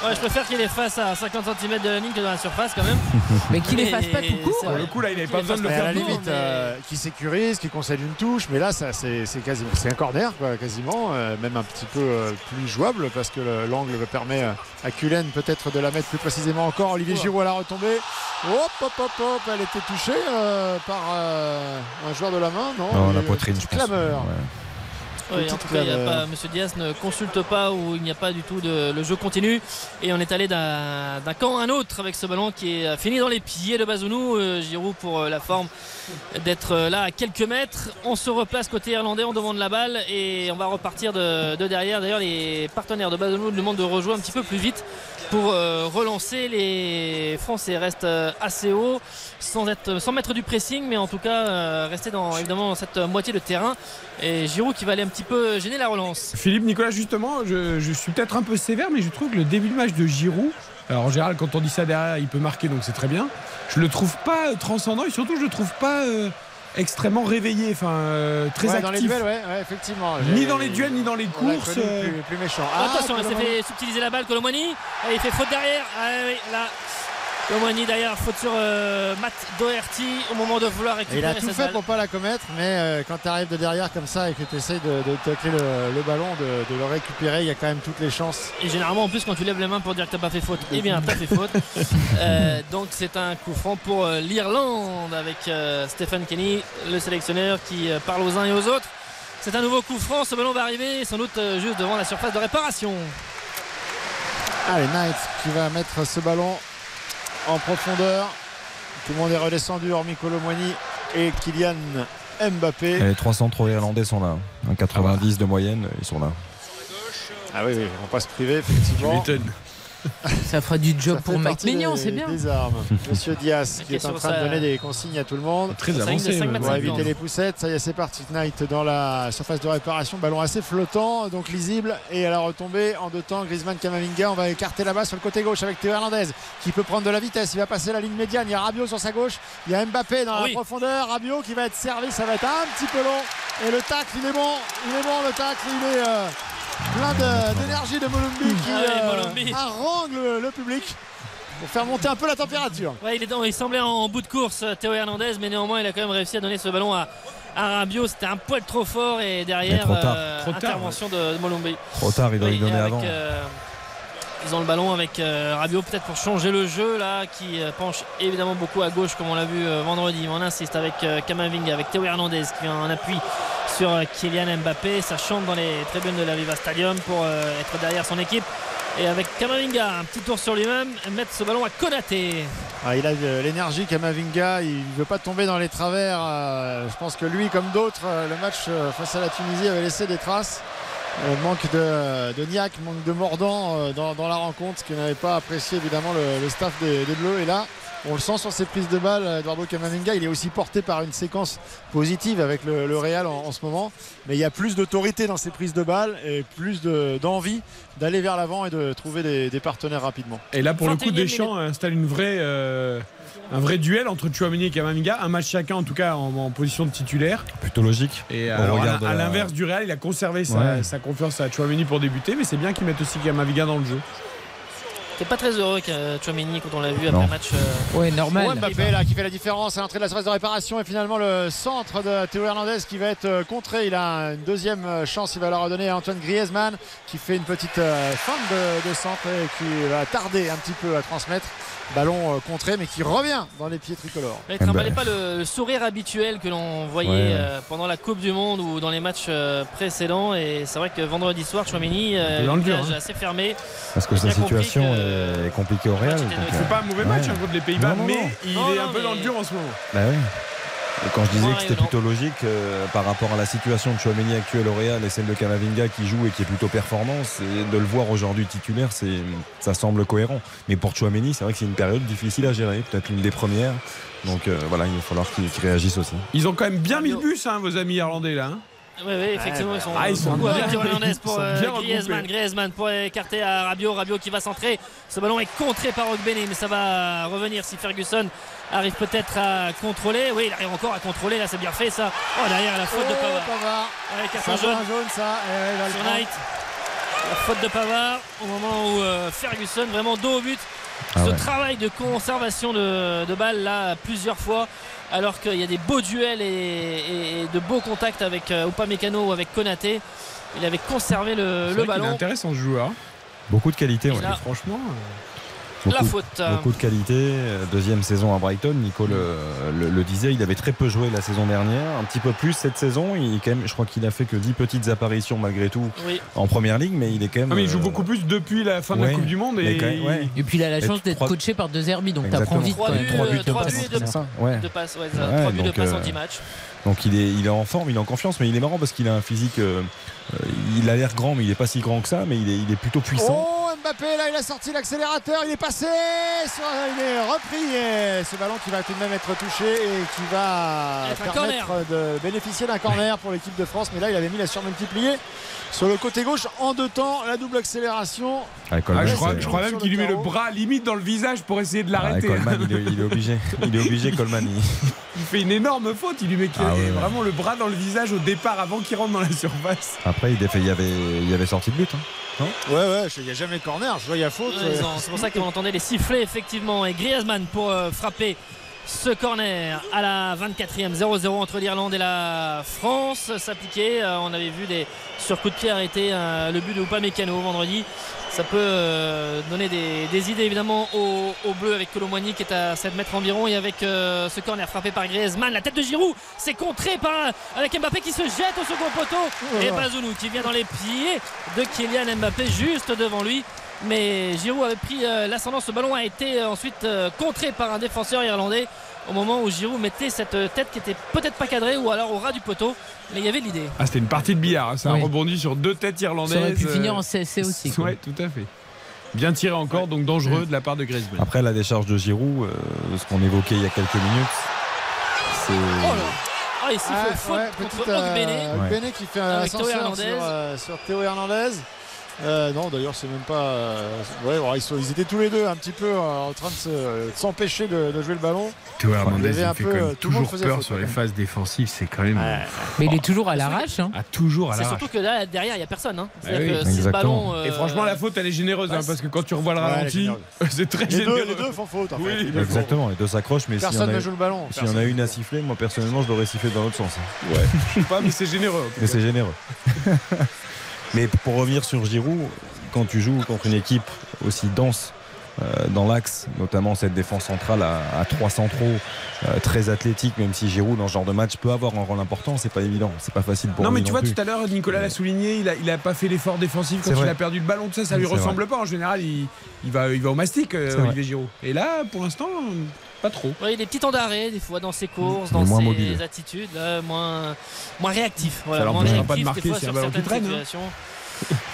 Ouais, je préfère qu'il est face à 50 cm de la ligne que dans la surface quand même. Mais qu'il les fasse pas tout court. Pour le coup, là, il n'avait pas besoin de le Mais à faire la limite, mais- euh, qui sécurise, qui concède une touche, mais là, ça, c'est c'est quasiment, c'est un corner, quoi, quasiment, euh, même un petit peu euh, plus jouable parce que le- l'angle permet à Cullen peut-être de la mettre plus précisément encore. Olivier. Giroud à la retombée. Hop, hop, hop, hop, elle était touchée euh, par euh, un joueur de la main, non la poitrine, je pense. clameur. Ouais. Oui, en tout cas, il y a clameur. pas, Monsieur Diaz ne consulte pas où il n'y a pas du tout de le jeu continue et on est allé d'un camp à un autre avec ce ballon qui est fini dans les pieds de Bazounou. Euh, Giroud pour euh, la forme d'être euh, là à quelques mètres. On se replace côté irlandais, on demande la balle et on va repartir de, de derrière. D'ailleurs, les partenaires de Bazounou demandent de rejouer un petit peu plus vite pour euh, relancer. Les Français restent euh, assez haut sans, être, sans mettre du pressing, mais en tout cas euh, rester dans, évidemment cette moitié de terrain. Et Giroud qui va aller un petit peu gêner la relance. Philippe Nicolas, justement, je, je suis peut-être un peu sévère, mais je trouve que le début de match de Giroud, alors en général, quand on dit ça derrière, il peut marquer, donc c'est très bien. Je le trouve pas euh, transcendant et surtout, je le trouve pas euh, extrêmement réveillé, enfin euh, très Ouais, dans les actif. duels, ouais, ouais, effectivement. Ni dans les duels, ni dans les courses. connu plus, plus méchant. Ah, Attention, il s'est Colomani. fait subtiliser la balle, Colomani. Et il fait faute derrière. Ah oui, là. Colomani derrière, faute sur euh, Matt Doherty au moment de vouloir Et récupérer il a tout fait balle. pour pas la commettre, mais euh, quand tu arrives de derrière comme ça et que tu essayes de, de tacler le, le ballon, de, de le récupérer, il y a quand même toutes les chances. Et généralement, en plus, quand tu lèves les mains pour dire que t'as pas fait faute, eh bien, t'as fait faute. Euh, donc, c'est un coup franc pour l'Irlande avec Stephen Kenny, le sélectionneur, qui parle aux uns et aux autres. C'est un nouveau coup franc. Ce ballon va arriver sans doute juste devant la surface de réparation. Allez, Knight qui va mettre ce ballon en profondeur. Tout le monde est redescendu, hormis Colomwani et Kylian Mbappé. Et les trois centraux irlandais sont là. Un 90 de moyenne, ils sont là. Ah oui, oui, on va pas se priver, effectivement. Ça fera du job pour Mike des- c'est bien. Des armes. Monsieur Diaz qui est en train de donner des consignes à tout le monde. Très avancé. Pour éviter les poussettes, ça y est, c'est parti. Knight dans la surface de réparation, ballon assez flottant, donc lisible. Et à la retombée, en deux temps, Griezmann Kamavinga. On va écarter là-bas sur le côté gauche avec Théo Hernandez qui peut prendre de la vitesse. Il va passer la ligne médiane. Il y a Rabiot sur sa gauche. Il y a Mbappé dans la oui. profondeur. Rabiot qui va être servi. Ça va être un petit peu long. Et le tacle, il est bon. Il est bon, le tacle. Il est euh, plein de- d'énergie de, Molumbi qui Ah ouais, euh, harangue le, le public pour faire monter un peu la température. Ouais, il, est dans- il semblait en bout de course, euh, Théo Hernandez, mais néanmoins, il a quand même réussi à donner ce ballon à, à Rabiot. C'était un poil trop fort et derrière, trop tard. euh, Trop tard, intervention de, de. Trop tard, il doit Oui, lui donner avec, avant. euh, ils ont le ballon avec euh, Rabiot peut-être pour changer le jeu là qui euh, penche évidemment beaucoup à gauche comme on l'a vu euh, vendredi. On insiste avec Kamavinga, avec Théo Hernandez qui vient en appui sur Kylian Mbappé. Ça chante dans les tribunes de la Viva Stadium pour être derrière son équipe. Et avec Kamavinga, un petit tour sur lui-même, mettre ce ballon à Konaté. Ah, il a l'énergie Kamavinga, il ne veut pas tomber dans les travers. je pense que lui, comme d'autres, le match face à la Tunisie avait laissé des traces. Euh, manque de, de niaque, manque de mordant euh, dans, dans la rencontre, ce que n'avait pas apprécié évidemment le, le staff des, des Bleus. Et là, on le sent sur ses prises de balles, euh, Eduardo Camavinga. Il est aussi porté par une séquence positive avec le, le Real en, en ce moment. Mais il y a plus d'autorité dans ses prises de balles et plus de- d'envie d'aller vers l'avant et de trouver des, des partenaires rapidement. Et là, pour le coup, 21e Deschamps installe une vraie, euh, un vrai duel entre Chouameni et Kamavinga. Un match chacun, en tout cas, en, en position de titulaire. Plutôt logique. Et alors, à, regarde, à euh, l'inverse du Real, il a conservé sa, Ouais. sa confiance à Chouameni pour débuter, mais c'est bien qu'il mette aussi Kamavinga dans le jeu. T'es pas très heureux que Chouameni quand on l'a vu après Non. le match. euh, Ouais, normal. Ouais, Mbappé là qui fait la différence à l'entrée de la surface de réparation et finalement le centre de Théo Hernandez qui va être euh, contré. Il a une deuxième euh, chance, il va la redonner à Antoine Griezmann qui fait une petite euh, feinte de, de centre et qui va tarder un petit peu à transmettre. Ballon euh, contré mais qui revient dans les pieds tricolores. Ne bah. trimballez pas le, sourire habituel que l'on voyait Ouais, euh, pendant la Coupe du Monde ou dans les matchs euh, précédents. Et c'est vrai que vendredi soir, Chouameni, euh, Dans le dur, visage hein. assez fermé. Parce que sa situation que- est compliquée au Real. C'est pas un mauvais Ouais. match hein, contre les Pays-Bas, mais non. il Non, est non, un peu mais- dans le dur en ce moment. Bah oui. Et quand je disais que c'était plutôt logique euh, par rapport à la situation de Chouameni actuelle au Real et celle de Camavinga qui joue et qui est plutôt performant, c'est de le voir aujourd'hui titulaire, c'est ça semble cohérent. Mais pour Chouameni, c'est vrai que c'est une période difficile à gérer, peut-être l'une des premières. Donc euh, voilà, il va falloir qu'il qu'il réagisse aussi. Ils ont quand même bien mis le bus, hein, vos amis irlandais, là. hein. Oui, oui, effectivement, ils sont, Ah, ils sont beaucoup bien. avec Ils pour euh, Griezmann. Griezmann pour écarter à Rabiot. Rabiot qui va centrer. Ce ballon est contré par Ogbene, mais ça va revenir si Ferguson arrive peut-être à contrôler. Oui, il arrive encore à contrôler. Là, c'est bien fait ça. Oh, derrière la faute de Oh, Pavard. Pavard. Avec Ça carton va jaune un jaune ça. Et ouais, sur. Knight. La faute de Pavard au moment où euh, Ferguson vraiment dos au but. Ah Ce ouais. travail de conservation de, de balles là plusieurs fois alors qu'il y a des beaux duels et, et- et de beaux contacts avec euh, Upamecano ou avec Konaté. Il avait conservé le, est ballon. intéressant ce joueur. Beaucoup de qualité, ouais. Franchement. euh, La Beaucoup, faute. euh, beaucoup de qualité. Euh, Deuxième saison à Brighton, Nico le, le- le disait, il avait très peu joué la saison dernière, un petit peu plus cette saison. Il, quand même, je crois qu'il a fait que 10 petites apparitions malgré tout oui. en première ligue, mais il est quand même. Ah, mais il joue euh, beaucoup plus depuis la fin de la Coupe du Monde. Et quand même, ouais. Et puis il a la chance d'être coaché par deux Herbie, donc t'apprends vite Trois quand même. buts, Trois euh, buts de trois passe, buts c'est de- ça. Ouais. de passe, ouais, ça, Ouais, trois buts de donc, passe en euh, 10 matchs. Donc il est, il est en forme, il est en confiance, mais il est marrant parce qu'il a un physique. euh, euh, il a l'air grand, mais il est pas si grand que ça, mais il est, il est plutôt puissant. Oh Mbappé là il a sorti l'accélérateur, il est passé, sur- il est repris et ce ballon qui va tout de même être touché et qui va permettre de bénéficier d'un corner pour l'équipe de France. Mais là il avait mis la surmultipliée sur le côté gauche en deux temps, la double accélération. Ah, Coleman, Ah, je crois, je crois Sur même qu'il lui met le bras limite dans le visage pour essayer de Ah, l'arrêter. Coleman, il, est, il est obligé. Il est obligé, Coleman. il- Il fait une énorme faute. Il lui met Ah ouais, ouais. vraiment le bras dans le visage au départ avant qu'il rentre dans la surface. Après, il, défait- il y avait, il y avait sorti de but. hein. Ouais ouais, il n'y a jamais corner, je vois il y a faute. Ouais, C'est pour ça qu'on entendait les sifflets effectivement et Griezmann pour euh, frapper ce corner à la 24e 0-0 entre l'Irlande et la France s'appliquer. Euh, on avait vu des sur coup de pied arrêter euh, le but de Upamecano vendredi. Ça peut euh, donner des, des idées évidemment au, au bleu avec Colomboigny qui est à 7 mètres environ et avec ce corner frappé par Griezmann. La tête de Giroud, c'est contré par avec Mbappé qui se jette au second poteau et Bazoulou qui vient dans les pieds de Kylian Mbappé juste devant lui. Mais Giroud avait pris euh, l'ascendant. Ce ballon a été euh, ensuite euh, contré par un défenseur irlandais au moment où Giroud mettait cette tête qui était peut-être pas cadrée ou alors au ras du poteau. Mais il y avait l'idée. Ah, c'était une partie de billard. hein. Ça Oui. a rebondi sur deux têtes irlandaises. Ça aurait pu finir en CSC aussi. Ouais, tout à fait. Bien tiré encore, donc dangereux de la part de Griezmann. Après, la décharge de Giroud, euh, ce qu'on évoquait il y a quelques minutes, c'est. Oh là Ah, il siffle Ah, faute ouais, contre euh. Ogbené qui fait un ascenseur sur, euh, sur Théo Hernandez. Euh, non, d'ailleurs, c'est même pas. euh, ouais, bon, ils, sont- ils étaient tous les deux un petit peu euh, en train de se- de s'empêcher de, jouer le ballon. Théo Hernandez, un fait peu, quand même le toujours peur faute, sur les même. phases défensives. C'est quand même. Mais il est toujours à l'arrache. hein. Ah, toujours à C'est l'arrache. surtout que là, derrière, il n'y a personne. hein. C'est-à-dire Ah oui. que si ce Exactement. ballon. euh, Et franchement, la faute, elle est généreuse, hein, parce que quand tu revois le ralenti, c'est très Les généreux. deux, les deux font faute. En Oui, fait. Les deux font Exactement, les deux s'accrochent, mais faute. s'il y, en Personne a ne joue le ballon. s'il y en a une à siffler, moi personnellement, je l'aurais sifflé dans l'autre sens. hein. Ouais, je sais pas, mais c'est généreux. Mais c'est généreux. mais pour revenir sur Giroud, quand tu joues contre une équipe aussi dense euh, dans l'axe, notamment cette défense centrale à, à 3 centraux, euh, très athlétique, même si Giroud dans ce genre de match peut avoir un rôle important, c'est pas évident, c'est pas facile pour Non, lui mais tu vois, plus. tout à l'heure, Nicolas l'a souligné, il a, il a pas fait l'effort défensif quand il vrai. a perdu le ballon, tout ça, ça lui ressemble pas. En général, il, il va, il va au mastic, euh, Olivier Giroud. Et là, pour l'instant, pas trop. Ouais, il est petit temps d'arrêt des fois dans ses courses, Il dans ses mobile. attitudes, moins, moins réactif. Voilà, Ça moins l'empêchera pas de réactif marquer des fois sur un certaines traîne, hein. situations.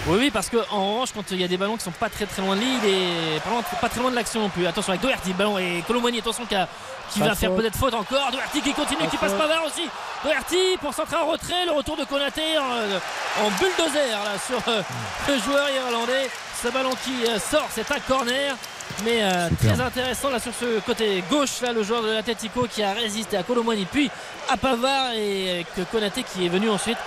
Oui, oui, parce qu'en revanche, quand il y a des ballons qui sont pas très très loin de lui, il est pas, loin- pas très loin de l'action non plus. Attention avec Doherty, ballon et Colomboigny, attention qui, a- qui Pas va faire peut-être faute encore. Doherty qui continue, Pas qui passe faute. Pavard aussi. Doherty pour centrer en retrait, le retour de Konaté en, en bulldozer là, sur euh, le joueur irlandais. Ce ballon qui euh, sort, c'est un corner. Mais euh, très intéressant là sur ce côté gauche là le joueur de l'Atletico qui a résisté à Colomboigny puis à Pavard et avec Konaté qui est venu ensuite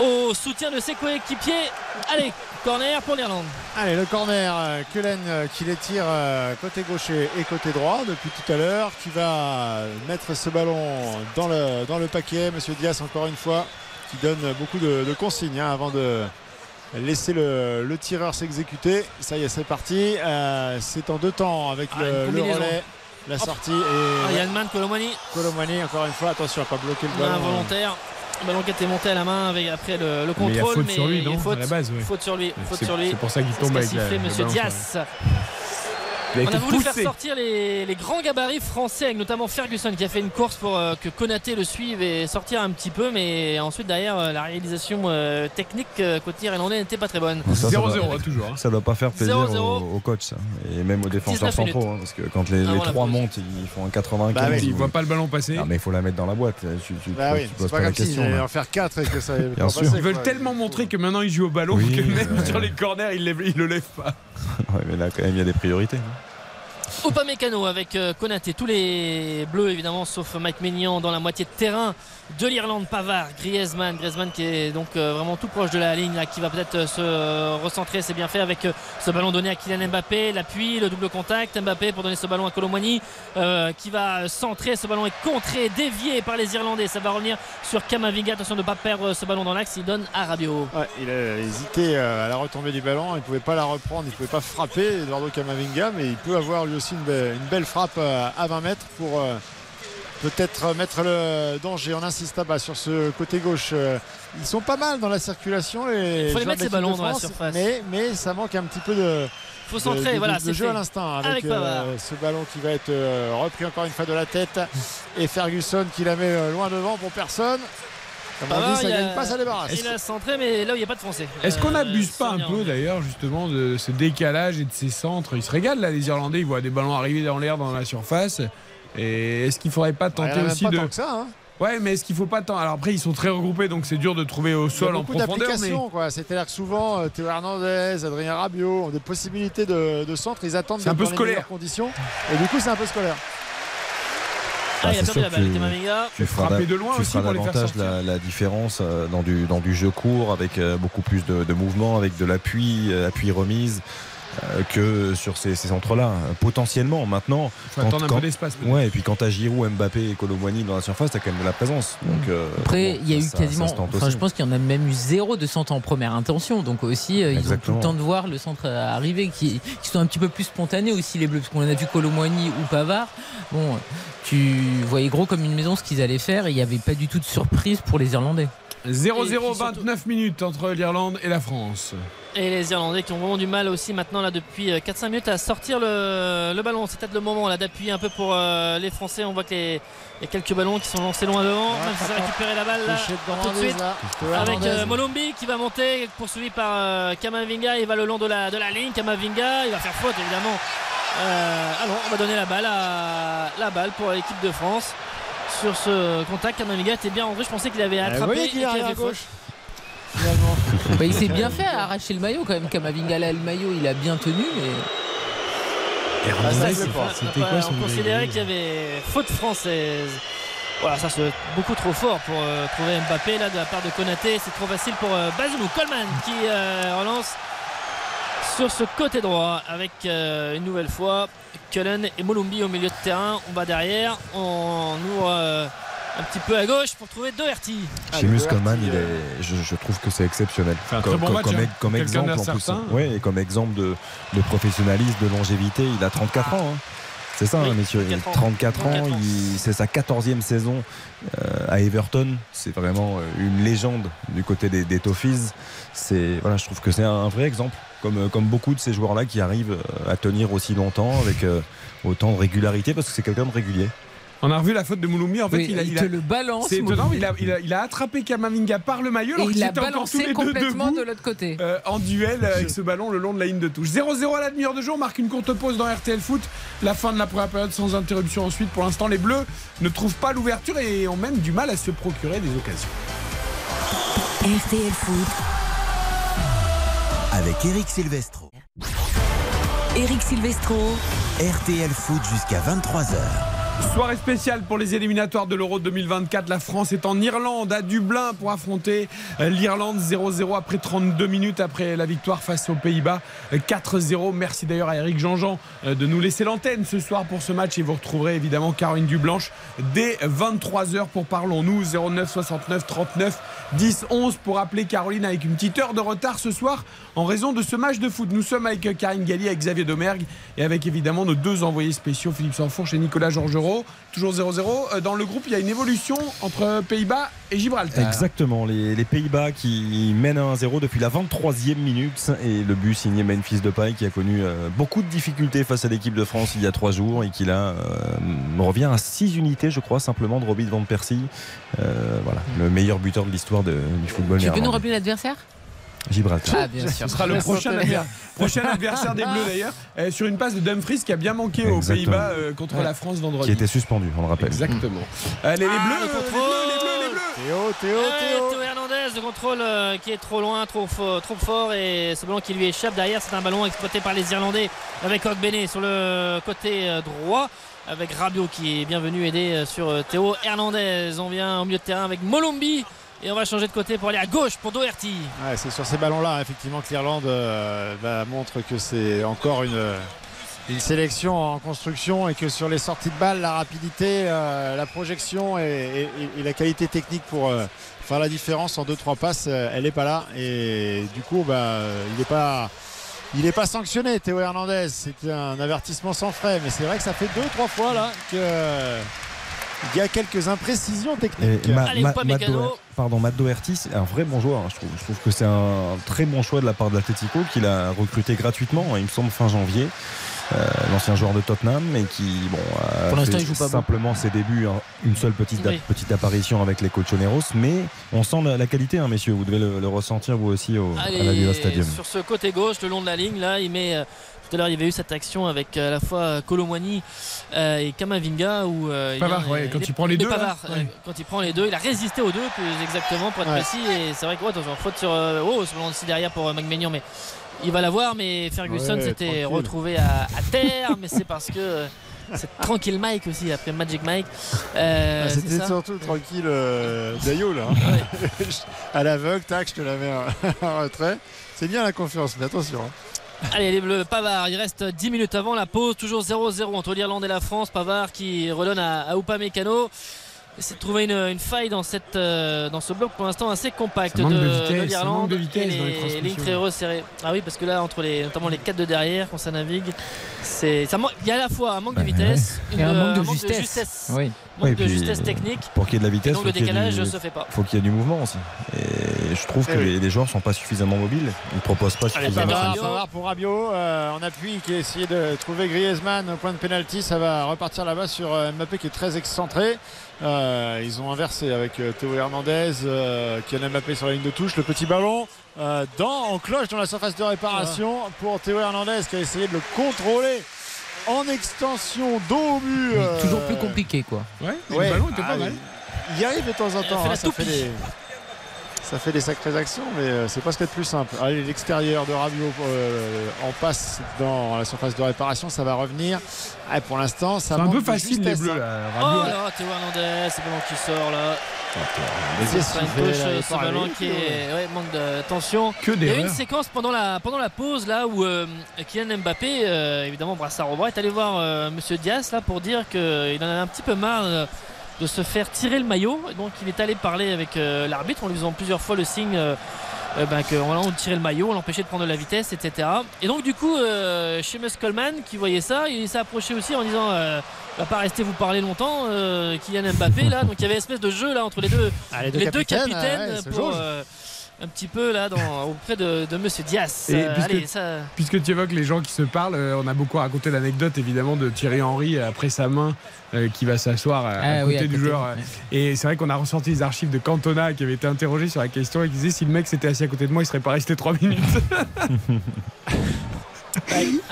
au soutien de ses coéquipiers. Allez, corner pour l'Irlande. Allez, le corner, euh, Cullen euh, qui les tire euh, côté gauche et et côté droit depuis tout à l'heure, qui va mettre ce ballon dans le, dans le paquet. Monsieur Diaz, encore une fois, qui donne beaucoup de, de consignes hein, avant de laisser le, le tireur s'exécuter. Ça y est, c'est parti. Euh, c'est en deux temps avec Ah, le, relais, la Hop. sortie Ah, et Yann Mann, Colomboigny, Colomboigny, encore une fois, attention à pas bloquer le ballon. volontaire. Le ballon qui était monté à la main avec, après le, le Mais il y a contrôle. faute sur lui, non faute, À la base, ouais. faute sur lui. Faute C'est sur lui. c'est pour ça qu'il tombe avec sifflé Monsieur ballon On a voulu faire sortir les, les grands gabarits français, avec notamment Ferguson qui a fait une course pour euh, que Konaté le suive et sortir un petit peu, mais ensuite derrière euh, la réalisation euh, technique euh, côté irlandais n'était pas très bonne. Ça, ça 0-0 doit- hein, toujours. hein. Ça doit pas faire plaisir 0-0. au, au coach ça. et même aux défenseurs 19 centraux hein, parce que quand les, les Avant la trois montent ils font un 95 Bah oui. Il voit pas le ballon passer. Ah, mais il faut la mettre dans la boîte tu, tu, Bah tu- oui, tu c'est poses pas pas la question en faire 4 et que ça Bien pas sûr. passer, Ils veulent quoi. tellement montrer que maintenant ils jouent au ballon Oui, que même sur les corners, ils, ils le lèvent pas. Mais là quand même il y a des priorités Upamecano avec euh, Konaté, tous les bleus évidemment, sauf Mike Maignan dans la moitié de terrain de l'Irlande, Pavard, Griezmann, Griezmann qui est donc euh, vraiment tout proche de la ligne, là, qui va peut-être euh, se recentrer, c'est bien fait avec ce ballon donné à Kylian Mbappé, l'appui, le double contact, Mbappé pour donner ce ballon à Colomwani euh, qui va centrer, ce ballon est contré, dévié par les Irlandais, ça va revenir sur Kamavinga, attention de ne pas perdre ce ballon dans l'axe, il donne à Rabiot. Ouais, il a hésité à la retombée du ballon, il ne pouvait pas la reprendre, il ne pouvait pas frapper Eduardo Camavinga, mais il peut avoir lui aussi une belle, une belle frappe euh, à 20 mètres pour euh, peut-être mettre le danger. On insiste là-bas sur ce côté gauche. Euh, Ils sont pas mal dans la circulation. Les Il faut les mettre ces ballons dans la surface. Mais, mais ça manque un petit peu de, faut centrer, de- voilà, de c'est jeu fait. à l'instant avec, euh, ce ballon qui va être repris encore une fois de la tête et Ferguson qui la met loin devant pour personne. Comme on Pavard, dit, ça il a- gagne pas, ça débarrasse. Il a centré, mais là où il n'y a pas de français. Est-ce qu'on Euh, n'abuse pas un peu d'ailleurs justement de ce décalage et de ces centres? Ils se régalent là, les Irlandais, ils voient des ballons arriver dans l'air dans la surface. Et est-ce qu'il faudrait pas tenter a même aussi pas de. tant que ça. hein. Ouais, mais est-ce qu'il faut pas tant. Alors après, ils sont très regroupés donc c'est dur de trouver au sol en profondeur. Mais quoi. C'est-à-dire que souvent, euh, Théo Hernandez, Adrien Rabiot ont des possibilités de, de centre. Ils attendent dans les meilleures conditions. Et du coup, c'est un peu scolaire. Ah, il a c'est perdu sûr la balle, que Kamavinga. tu feras, de loin tu aussi feras pour les faire davantage sortir. la, la différence euh, dans du, dans du jeu court avec euh, beaucoup plus de, de mouvement, avec de l'appui, euh, appui remise que sur ces, ces centres-là. Potentiellement, maintenant, faut quand- attendre un quand- peu d'espace. peut-être. ouais, et puis quand t'as Giroud, Mbappé et Colomboigny dans la surface, t'as quand même de la présence. Donc, euh, Après, bon, il y a ça- eu quasiment. ça enfin, je pense qu'il y en a même eu zéro de centre en première intention. Donc aussi, euh, ils ont tout le temps de voir le centre arriver, qui, qui sont un petit peu plus spontanés aussi les Bleus, parce qu'on a vu Colomboigny ou Pavard. Bon, tu voyais gros comme une maison ce qu'ils allaient faire, et il n'y avait pas du tout de surprise pour les Irlandais. 0-0, Et puis surtout- 29 minutes entre l'Irlande et la France. Et les Irlandais qui ont vraiment du mal aussi maintenant là depuis euh, 4-5 minutes à sortir le, le ballon. C'est peut-être le moment là d'appuyer un peu pour euh, les Français. On voit qu'il y a quelques ballons qui sont lancés loin devant. Ouais, Même si récupérer la balle là tout de suite. là. Avec euh, Molombi qui va monter, poursuivi par euh, Kamavinga. Il va le long de la, de la ligne. Kamavinga, il va faire faute évidemment. Euh, alors on va donner la balle à la balle pour l'équipe de France. Sur ce contact, Kamavinga était bien rentré. Je pensais qu'il avait Eh, Vous attrapé. voyez et qu'il à gauche. Finalement. Bah, il s'est bien fait à arracher le maillot quand même. Kamavinga là, le maillot, il a bien tenu, mais. Ah, ça, sais pas. c'était quoi son On considérait qu'il y avait faute française. Voilà, ça c'est beaucoup trop fort pour euh, trouver Mbappé là de la part de Konaté. C'est trop facile pour euh, Bazounou. Coleman qui euh, relance sur ce côté droit avec euh, une nouvelle fois Cullen et Molumbi au milieu de terrain. On va derrière, on ouvre euh, un petit peu à gauche pour trouver Doherty. Seamus Ah, Coleman, il est, je, je trouve que c'est exceptionnel. Fait un comme, très bon comme- match, comme, hein. comme Quelqu'un exemple en plus. d'incertain. Ouais, et comme exemple de, de professionnalisme, de longévité, il a 34 ans. hein. C'est ça, Oui, hein, messieurs. 34 ans. 34 ans, 34 ans. il- c'est sa 14e saison euh, à Everton. C'est vraiment euh, une légende du côté des, des Toffees. C'est, voilà, je trouve que c'est un, vrai exemple, comme, euh, comme beaucoup de ces joueurs-là qui arrivent à tenir aussi longtemps avec euh, autant de régularité, parce que c'est quelqu'un de régulier. On a revu la faute de Mouloumi. En fait, Oui, il a, il il te a- le balance. c'est étonnant, il a, il, a, il a attrapé Kamavinga par le maillot Et alors il l'a balancé complètement debout. de l'autre côté. euh, en duel avec ce ballon le long de la ligne de touche. 0-0 à la demi-heure de jeu, on marque une courte pause dans RTL Foot. La fin de la première période sans interruption ensuite. Pour l'instant, les Bleus ne trouvent pas l'ouverture et ont même du mal à se procurer des occasions. RTL Foot, Avec Eric Silvestro. Eric Silvestro. RTL Foot jusqu'à 23h. Soirée spéciale pour les éliminatoires de l'Euro 2024. La France est en Irlande, à Dublin, pour affronter euh, l'Irlande 0-0 après 32 minutes après la victoire face aux Pays-Bas euh, 4-0. Merci d'ailleurs à Eric Jean-Jean euh, de nous laisser l'antenne ce soir pour ce match et vous retrouverez évidemment Caroline Dublanche dès 23h pour Parlons-nous 09 69 39 10 11 pour appeler Caroline avec une petite heure de retard ce soir en raison de ce match de foot. Nous sommes avec euh, Karine Galli, avec Xavier Domergue et avec évidemment nos deux envoyés spéciaux Philippe Sanfourche et Nicolas Georgerot. Toujours 0-0. Euh, Dans le groupe, il y a une évolution entre Pays-Bas et Gibraltar. Exactement, les, les Pays-Bas qui mènent 1-0 depuis la 23e minute et le but signé Memphis Depay qui a connu euh, beaucoup de difficultés face à l'équipe de France il y a trois jours et qui là euh, revient à 6 unités je crois simplement de Robin van Persie Euh, voilà, le meilleur buteur de l'histoire du football Tu peux nous rappeler l'adversaire? Gibraltar. Ah, bien sûr. Ce sera le prochain, adver- prochain adversaire des Bleus d'ailleurs, euh, sur une passe de Dumfries qui a bien manqué aux. Pays-Bas euh, contre Ouais. la France vendredi. qui était suspendu, on le rappelle. Exactement. Allez, les Ah, le euh, les. Bleus, les Bleus, les Bleus. Théo, Théo, Théo. Théo Hernandez, le contrôle euh, qui est trop loin, trop, trop fort et ce ballon qui lui échappe derrière, c'est un ballon exploité par les Irlandais avec Ogbene sur le côté euh, droit avec Rabiot qui est bienvenu aider euh, sur euh, Théo Hernandez. On vient au milieu de terrain avec Molombi et on va changer de côté pour aller à gauche pour Doherty. Ouais, c'est sur ces ballons-là, effectivement, que l'Irlande euh, bah, montre que c'est encore une, une sélection en construction et que sur les sorties de balles, la rapidité, euh, la projection et, et- et la qualité technique pour euh, faire la différence en 2-3 passes, euh, elle n'est pas là. Et du coup, bah, il n'est pas. Il n'est pas sanctionné, Théo Hernandez. C'était un avertissement sans frais. Mais c'est vrai que ça fait deux, trois fois là que il y a quelques imprécisions techniques. Ma- Allez, Ma- pas Matt Mécano. Pardon, Matt Doherty, c'est un vrai bon joueur. hein, je, trouve. je trouve que c'est un très bon choix de la part de l'Atletico qu'il a recruté gratuitement, il me semble, fin janvier. Euh, L'ancien joueur de Tottenham, et qui, bon, a Pour l'instant, il joue pas simplement ses débuts, hein, une seule petite, Oui. petite apparition avec les Colchoneros, mais on sent la, la qualité, hein, messieurs. Vous devez le, le ressentir vous aussi au, à la Viva Stadium. sur ce côté gauche, le long de la ligne, là, il met. Euh, tout à l'heure, il y avait eu cette action avec euh, à la fois Colomwani euh, et Kamavinga. Où, euh, Pavard, ouais, quand il prend les deux, là, Pavard, euh, ouais. quand il prend les deux, il a résisté aux deux, plus exactement, pour être Ouais. précis. Et c'est vrai que, ouais, attention, faute sur. euh, oh, le aussi derrière pour euh, McMahon, mais il va l'avoir. Mais Ferguson s'était retrouvé à, à terre, mais c'est parce que. euh, c'est tranquille Mike aussi après Magic Mike. Euh, Ah, C'était surtout tranquille euh, Dayo là. hein. à l'aveugle, tac, je te la mets en- en retrait. C'est bien la confiance, mais attention. hein. Allez, les Bleus, Pavard, il reste 10 minutes avant la pause, toujours 0-0 entre l'Irlande et la France. Pavard qui redonne à, à Upamecano. Essaie de trouver une, une faille dans, cette, euh, dans ce bloc pour l'instant assez compact Ça manque de, de l'Irlande. manque de vitesse et dans les les lignes très resserrées. Ah oui, parce que là, entre les, notamment les 4 de derrière, quand ça navigue, c'est, ça manque- il y a à la fois un manque de Ouais. vitesse, Et un manque de un justesse. Oui. Manque Ouais, de puis- justesse technique. Pour qu'il y ait de la vitesse, donc faut le qu'il y ait décalage du- se fait pas. faut qu'il y ait du mouvement aussi. Et je trouve Eh que oui. les, les joueurs sont pas suffisamment mobiles. Ils ne proposent pas Allez, suffisamment. Pavard, pour Rabiot euh, en appui qui a essayé de trouver Griezmann au point de pénalty. Ça va repartir là-bas sur euh, Mbappé qui est très excentré. Euh, ils ont inversé avec euh, Théo Hernandez, euh, Kylian Mbappé sur la ligne de touche. Le petit ballon euh, dans, en cloche dans la surface de réparation pour Théo Hernandez qui a essayé de le contrôler en extension dos au euh, Toujours plus compliqué, quoi. Ouais, Ouais. le ballon était Ah, pas mal. Il y arrive de temps en temps. fait hein, la ça, fait toupie. des, ça fait des sacrées actions, mais euh, c'est pas ce qu'il y a de plus simple. Allez, l'extérieur de Rabiot euh, en passe dans la surface de réparation, ça va revenir. Ah, pour l'instant, ça C'est un peu facile les bleus hein. là. Oh Rabiot, là. là, Théo Hernandez, c'est ballon qui sort là. Mais C'est une fait, touche, là ce pas ballon qui est ouais, manque de tension. Que Il y a eu une séquence pendant la, pendant la pause là où euh, Kylian Mbappé, euh, évidemment brassard au bras, est allé voir euh, Monsieur Diaz là pour dire qu'il en avait un petit peu marre euh, de se faire tirer le maillot. Et donc il est allé parler avec euh, l'arbitre en lui faisant plusieurs fois le signe euh, euh, ben, qu'on on tirait le maillot, on l'empêchait de prendre de la vitesse, etc. Et donc du coup, euh, Seamus Coleman qui voyait ça, il s'est approché aussi en disant euh, va pas rester vous parler longtemps, euh, Kylian Mbappé là. Donc il y avait une espèce de jeu là entre les deux Ah, les les deux capitaines ouais, pour un petit peu là dans, auprès de, de Monsieur Diaz. Et Euh, puisque- allez, ça, Puisque tu évoques les gens qui se parlent, euh, on a beaucoup raconté l'anecdote évidemment de Thierry Henry euh, après sa main euh, qui va s'asseoir à, à Ah côté oui, à du joueur. ouais. Et c'est vrai qu'on a ressorti les archives de Cantona qui avait été interrogé sur la question et qui disait si le mec s'était assis à côté de moi, il serait pas resté 3 minutes.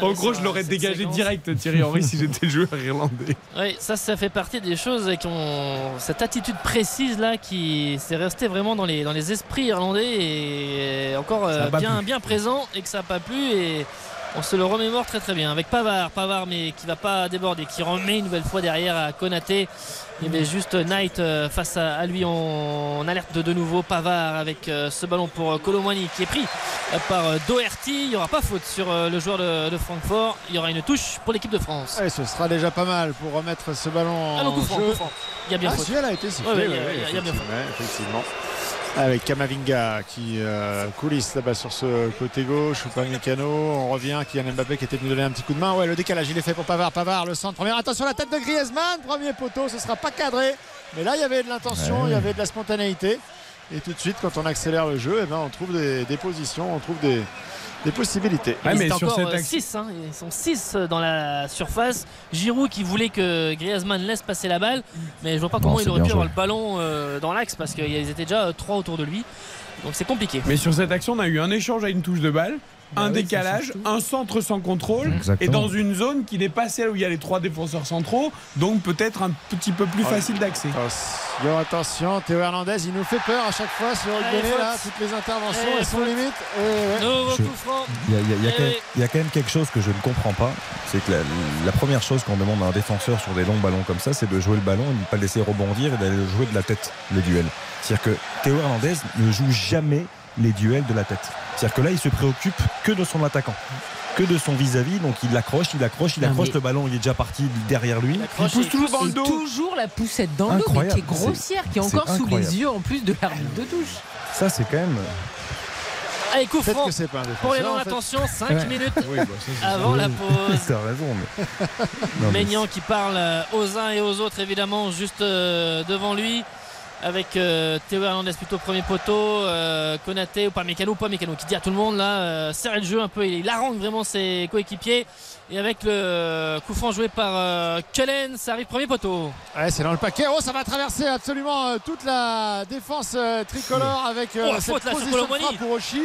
en gros, je l'aurais dégagé séquence. direct Thierry Henry si j'étais le joueur irlandais. Oui, ça, ça fait partie des choses qui ont cette attitude précise là qui s'est restée vraiment dans les, dans les esprits irlandais et encore euh, bien, bien présent et que ça n'a pas plu et on se le remémore très très bien avec Pavard, Pavard mais qui va pas déborder, qui remet une nouvelle fois derrière à Konaté. Il avait juste Knight euh, face à, lui on, alerte de, nouveau Pavard avec euh, ce ballon pour euh, Colomwani qui est pris euh, par euh, Doherty. Il n'y aura pas faute sur euh, le joueur de, de Francfort. Il y aura une touche pour l'équipe de France. Ouais, ce sera déjà pas mal pour remettre ce ballon Ah, en coup franc, jeu. coup franc. Il y a bien Ah, faute. si, elle a été sifflée. Ouais, ouais, ouais, effectivement. Avec Kamavinga qui euh, coulisse là-bas sur ce côté gauche, Mécano, on revient, Kylian Mbappé qui était venu donner un petit coup de main. Ouais, le décalage, il est fait pour Pavard. Pavard, le centre. Première attention, la tête de Griezmann, premier poteau, ce sera pas cadré. Mais là, il y avait de l'intention, Ouais. il y avait de la spontanéité. Et tout de suite, quand on accélère le jeu, eh ben, on trouve des, des positions, on trouve des, des possibilités. Ouais, Ils mais étaient sur encore cette axe- 6, ils sont 6 dans la surface. Giroud qui voulait que Griezmann laisse passer la balle, mais je vois pas Non, comment il aurait pu avoir le ballon euh, dans l'axe parce qu'ils étaient déjà 3 autour de lui. Donc c'est compliqué. Mais sur cette action, on a eu un échange à une touche de balle. Un Bah oui, ça décalage, un centre sans contrôle Exactement. et dans une zone qui n'est pas celle où il y a les trois défenseurs centraux, donc peut-être un petit peu plus Ouais. facile d'accès. Attention, attention, Théo Hernandez, il nous fait peur à chaque fois sur le Allez, là, toutes les interventions, Allez, elles sont limites. Il y a, quand même, oui. il y a quand même quelque chose que je ne comprends pas. C'est que la, la première chose qu'on demande à un défenseur sur des longs ballons comme ça, c'est de jouer le ballon et de ne pas le laisser rebondir et d'aller le jouer de la tête, le duel. C'est-à-dire que Théo Hernandez ne joue jamais les duels de la tête. C'est-à-dire que là, il se préoccupe que de son attaquant, que de son vis-à-vis. Donc il l'accroche, il accroche, il accroche mais- le ballon, il est déjà parti derrière lui. Il Accroche pousse toujours dans le dos. toujours la poussette dans le dos, mais qui est grossière, qui est encore sous les yeux en plus de l'arbitre de touche. Ça, c'est quand même. Allez, coup franc. que pas un Pour les défenseur. noms, en fait. attention, 5 Ouais. minutes Oui, bah, ça, avant la Oui. pause. T'as raison, mais. Non, mais Maignan qui parle euh, aux uns et aux autres évidemment juste euh, devant lui avec euh, Théo Hernandez plutôt premier poteau euh, Konaté ou pas Mécano pas Mécano qui dit à tout le monde là euh, serrer le jeu un peu il, il harangue vraiment ses coéquipiers. Et avec le coup franc joué par euh, Cullen ça arrive premier poteau. Ouais, c'est dans le paquet. Oh, ça va traverser absolument euh, toute la défense euh, tricolore avec euh, Oh, la cette faute, là, sur position de pour Oshi.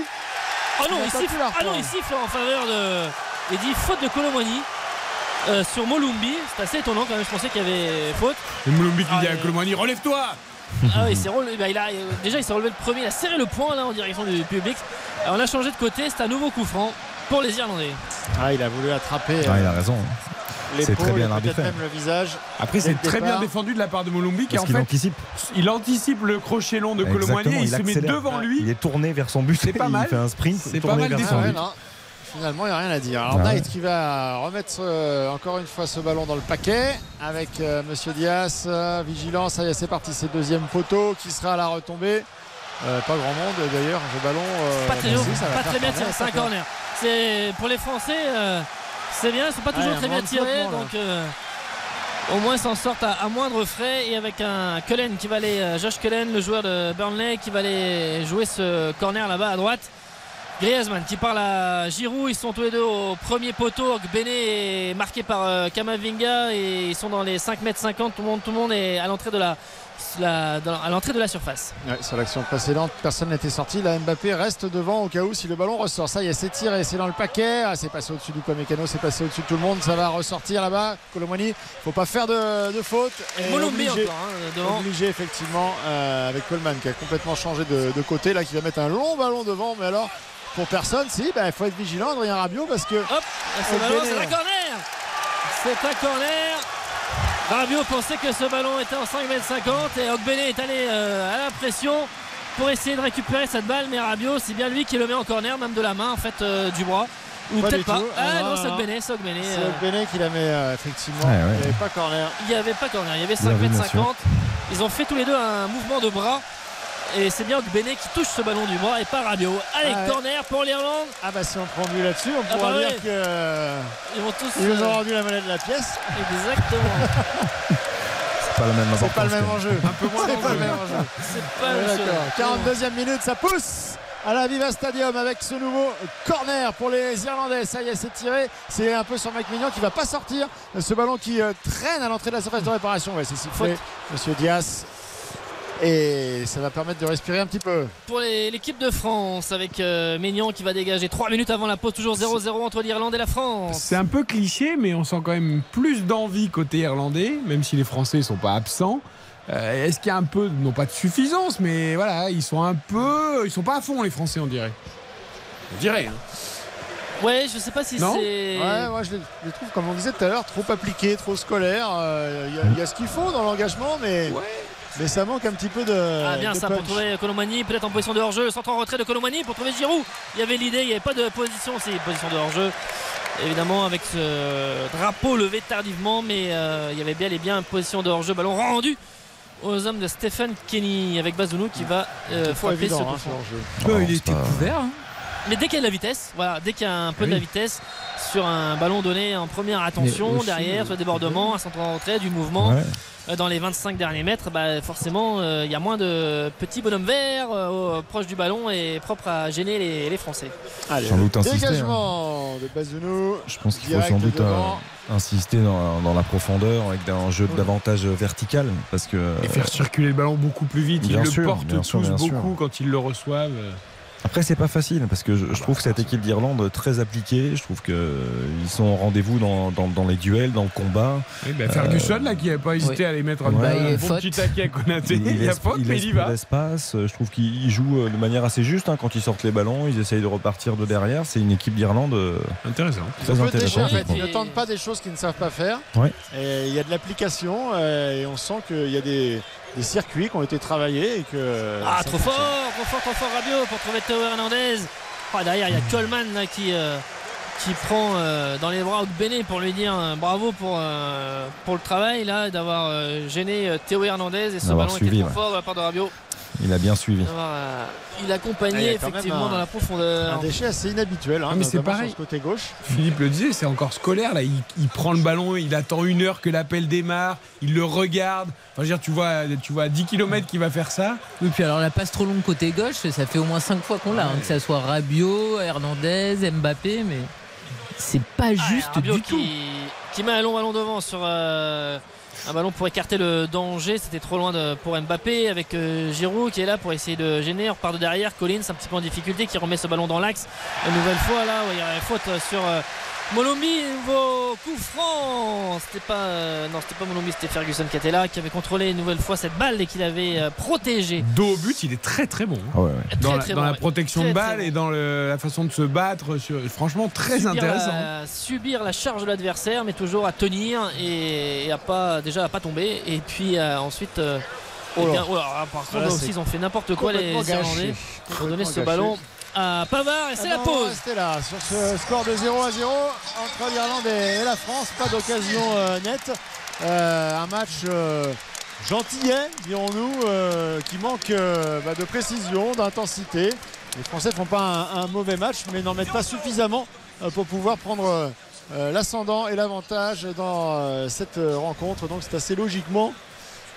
oh non Il il n'a pas siffle ah non il siffle en faveur de il dit faute de Colomani euh, sur Molumbi. C'est assez étonnant quand même. Je pensais qu'il y avait faute. Et Moulombi qui Ah, dit à et- Colomani relève-toi Ah oui, il s'est relevé. bah, il a, euh, déjà, il s'est relevé le premier. Il a serré le poing là en direction du public. Alors, on a changé de côté. C'est un nouveau coup franc pour les Irlandais. Ah, il a voulu attraper Ah, il euh, a raison. C'est l'épaule très bien arbitré. même le visage. Après, c'est très bien défendu de la part de Moulombi qui Parce en qu'il fait, anticipe. il anticipe le crochet long de Exactement, et il, se met devant lui. Il est tourné vers son but. C'est pas mal. Il fait un sprint. C'est tourné pas mal vers défendu. Finalement, il n'y a rien à dire. Alors, Ah ouais. Knight qui va remettre euh, encore une fois ce ballon dans le paquet avec euh, Monsieur Diaz. euh, vigilant, ça y est, c'est parti. C'est deuxième poteau qui sera à la retombée. Euh, pas grand monde d'ailleurs. Ce ballon. euh, Pas très, bah, si, pas très bien tiré. C'est un corner. C'est pour les Français. euh, c'est bien. Sont pas toujours Ouais, très bien là. Donc, euh, au moins, ils s'en sortent à, à moindre frais. Et avec un Cullen qui va aller, Josh Cullen, le joueur de Burnley, qui va aller jouer ce corner là-bas à droite. Griezmann qui parle à Giroud, ils sont tous les deux au premier poteau. Benet est marqué par euh, Kamavinga et ils sont dans les 5 mètres 50. Tout le monde, tout le monde est à l'entrée de la, la- dans- à l'entrée de la surface. Ouais, sur l'action précédente, personne n'était sorti. Là, Mbappé reste devant au cas où si le ballon ressort. Ça y est, c'est tiré, c'est dans le paquet. Ah, c'est passé au-dessus du Mécano, c'est passé au-dessus de tout le monde. Ça va ressortir là-bas. Colomani, faut pas faire de, de faute. Et obligé- encore hein, devant. Obligé effectivement euh, avec Coleman qui a complètement changé de, de côté là qui va mettre un long ballon devant mais alors pour personne si il faut être vigilant Adrien Rabiot parce que Hop, c'est un corner. C'est un corner. Rabiot pensait que ce ballon était en 5m50 et Ogbene est allé euh, à la pression pour essayer de récupérer cette balle mais Rabiot c'est bien lui qui le met en corner même de la main en fait euh, du bras ou Pas peut-être pas ah Ah, non, c'est. Ogbene c'est Ogbene, c'est euh, qui la met euh, effectivement Ouais, ouais. il n'y avait pas corner il n'y avait pas corner il y avait Il y avait une 5m50 action. ils ont fait tous les deux un mouvement de bras et c'est bien Ogbene qui touche ce ballon du bras et pas Rabiot allez Ah ouais. corner pour l'Irlande ah bah si on prend but là-dessus on Ah pourra bah dire que euh, ils vont tous ils nous ont euh, rendu la monnaie de la pièce exactement C'est pas la même c'est pas le même que- enjeu Un peu moins c'est pas le même enjeu c'est pas Ouais, même chose. d'accord. 42e minute, ça pousse à la Viva Stadium avec ce nouveau corner pour les Irlandais. Ça y est, c'est tiré. C'est un peu sur Mike Mignon qui va pas sortir. Ce ballon qui euh, traîne à l'entrée de la surface de réparation. Ouais, c'est sifflé. Faute. Monsieur Diaz. Et ça va permettre de respirer un petit peu. pour l'équipe de France avec euh, qui va dégager 3 minutes avant la pause toujours 0-0 entre l'Irlande et la France C'est un peu cliché, mais on sent quand même plus d'envie côté irlandais, même si les Français sont pas absents. Euh, Est-ce qu'il y a un peu, non pas de suffisance, mais voilà, ils sont un peu, ils sont pas à fond les Français, on dirait. On dirait. hein. ouais je sais pas si Non c'est Ouais, moi je les, je les trouve, comme on disait tout à l'heure, trop appliqués, trop scolaires. Euh, Il y a- il y, a ce qu'il faut dans l'engagement, mais, mais ça manque un petit peu de. Ah bien de ça pour trouver Colomani peut-être en position de hors-jeu, centre en retrait de Colomani pour trouver Giroud. Il y avait l'idée, il n'y avait pas de position, c'est position de hors-jeu. Évidemment avec ce drapeau levé tardivement, mais euh, il y avait bien et bien une position de hors-jeu, ballon rendu aux hommes de Stephen Kenny avec Bazounou qui va euh, frapper ce évident, hein. Oh, il était couvert. hein. Mais dès qu'il y a de la vitesse, voilà, dès qu'il y a un peu de la Oui. vitesse sur un ballon donné en première attention, aussi, derrière, sur le débordement, un centre en retrait, du mouvement, Ouais. euh, dans les 25 derniers mètres, bah, forcément, euh, il y a moins de petits bonhommes verts euh, proches du ballon et propres à gêner les, les Français. Allez, Sans doute insister, hein. dégagement de Bazounou. Je pense qu'il faut sans doute euh, insister dans, dans la profondeur avec un jeu davantage vertical parce que Et faire circuler le ballon beaucoup plus vite. Ils Bien le sûr, portent bien sûr, tous sûr. beaucoup quand ils le reçoivent. Après, c'est pas facile parce que je, je trouve que cette équipe d'Irlande très appliquée. Je trouve qu'ils sont au rendez-vous dans, dans- dans les duels, dans le combat. Oui, bah, Ferguson, là, qui n'avait pas hésité oui. à les mettre un, Ouais. un Bah, et bon faute. petit taquet à Konaté. Il, Il, y a faute, il mais il y va. d'espace. Euh, Je trouve qu'ils jouent euh, de manière assez juste hein, quand ils sortent les ballons. Ils essayent de repartir de derrière. C'est une équipe d'Irlande euh, Intéressant. très Un déchets, intéressante. en fait. Ils ne tentent pas des choses qu'ils ne savent pas faire. Ouais. Et il y a de l'application euh, et on sent qu'il y a des, des circuits qui ont été travaillés et que. Ah, ça trop fort, trop fort, trop fort Rabiot pour trouver Théo Hernandez. Ah, derrière, il y a Coleman là, qui, euh, qui prend euh, dans les bras Bene pour lui dire euh, bravo pour, euh, pour le travail là, d'avoir euh, gêné euh, Théo Hernandez et ce ballon suivi, était trop ouais. fort de la part de Rabiot. Il a bien suivi. Euh, il Ah, il accompagnait a quand même effectivement un- dans la profondeur. Un déchet assez inhabituel. Hein, Ah, mais c'est pareil. Sur ce côté gauche. Philippe le disait, c'est encore scolaire. Là. Il, il prend le ballon, il attend une heure que l'appel démarre, il le regarde. Enfin, je veux dire, tu vois, tu vois à 10 km qu'il va faire ça. Oui, puis alors la passe trop longue côté gauche, ça fait au moins 5 fois qu'on l'a. hein, que ça soit Rabiot, Hernandez, Mbappé, mais c'est pas Ah, juste du qui, tout. qui met un long ballon devant sur euh, un ballon pour écarter le danger. C'était trop loin de- pour Mbappé avec euh, Giroud qui est là pour essayer de gêner. On repart de derrière. Collins un petit peu en difficulté qui remet ce ballon dans l'axe. Une nouvelle fois là, il y a une faute sur euh, Molombi. Nouveau coup franc. C'était pas, euh, non, c'était pas Molombi, c'était Ferguson qui était là, qui avait contrôlé une nouvelle fois cette balle et qui l'avait euh, protégée. Dos au but, il est très très bon. hein. Ah ouais, ouais. Dans, Très, la, très dans bon, la ouais. protection Très, de très balle et dans le- la façon de se battre. Sur, franchement, très subir intéressant. La, subir la charge de l'adversaire, mais toujours à tenir et, et à pas déjà à pas tomber. Et puis euh, ensuite, euh, Oh eh là. bien, oh là, par contre, là aussi, ils ont fait n'importe quoi les Irlandais pour donner ce ballon à Pavard et c'est Ah la pause. Restez là sur ce score de 0 à 0 entre l'Irlande et, la France. Pas d'occasion euh, nette. Euh, un match euh, gentillet, dirons-nous, qui manque bah, de précision, d'intensité. Les Français font pas un, un mauvais match, mais n'en mettent pas suffisamment pour pouvoir prendre l'ascendant et l'avantage dans cette rencontre. Donc c'est assez logiquement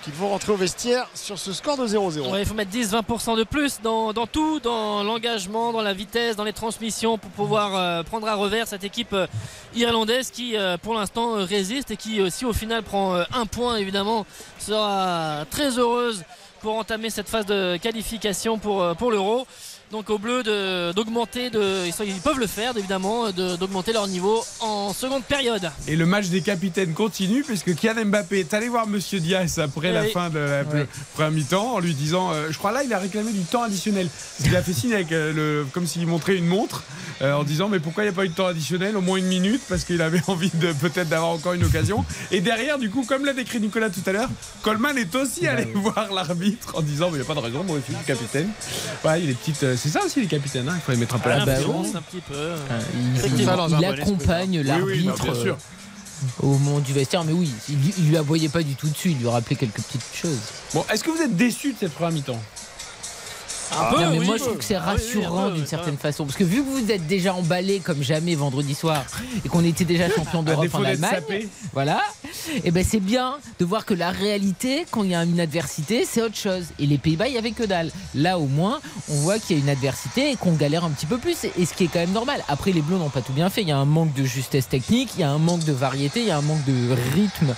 qu'ils vont rentrer au vestiaire sur ce score de 0-0. Ouais, il faut mettre 10-20% de plus dans, tout, dans l'engagement, dans la vitesse, dans les transmissions pour pouvoir euh, prendre à revers cette équipe euh, irlandaise qui euh, pour l'instant résiste et qui si au final prend un point évidemment sera très heureuse pour entamer cette phase de qualification pour l'euro. Donc au bleu de- d'augmenter, de, ils, peuvent le faire évidemment, de- d'augmenter leur niveau en seconde période. Et le match des capitaines continue puisque Kylian Mbappé est allé voir Monsieur Diaz après la fin de la première mi-temps en lui disant, euh, je crois là il a réclamé du temps additionnel. Il a fait signe avec euh, le, comme s'il montrait une montre euh, en disant mais pourquoi il n'y a pas eu de temps additionnel, au moins une minute parce qu'il avait envie de peut-être d'avoir encore une occasion. Et derrière du coup comme l'a décrit Nicolas tout à l'heure, Coleman est aussi allé voir l'arbitre en disant mais il n'y a pas de raison, moi je suis capitaine. Ouais, il est petite, euh, c'est ça aussi les capitaines, hein, il faut les mettre un peu Ah la bah pression. oui. un petit peu. Euh, Il, accompagne Oui, oui, l'arbitre non, bien sûr. euh, au moment du vestiaire, mais oui, il, il lui aboyait pas du tout dessus, il lui rappelait quelques petites choses. Bon, est-ce que vous êtes déçu de cette première mi-temps? Un peu, Non, mais oui. moi je trouve que c'est Ah oui, rassurant d'une certaine façon parce que vu que vous êtes déjà emballé comme jamais vendredi soir et qu'on était déjà champion d'Europe en Allemagne, voilà, et ben c'est bien de voir que la réalité quand il y a une adversité c'est autre chose et les Pays-Bas il y avait que dalle. Là au moins on voit qu'il y a une adversité et qu'on galère un petit peu plus et ce qui est quand même normal. Après les Bleus n'ont pas tout bien fait, il y a un manque de justesse technique, il y a un manque de variété, il y a un manque de rythme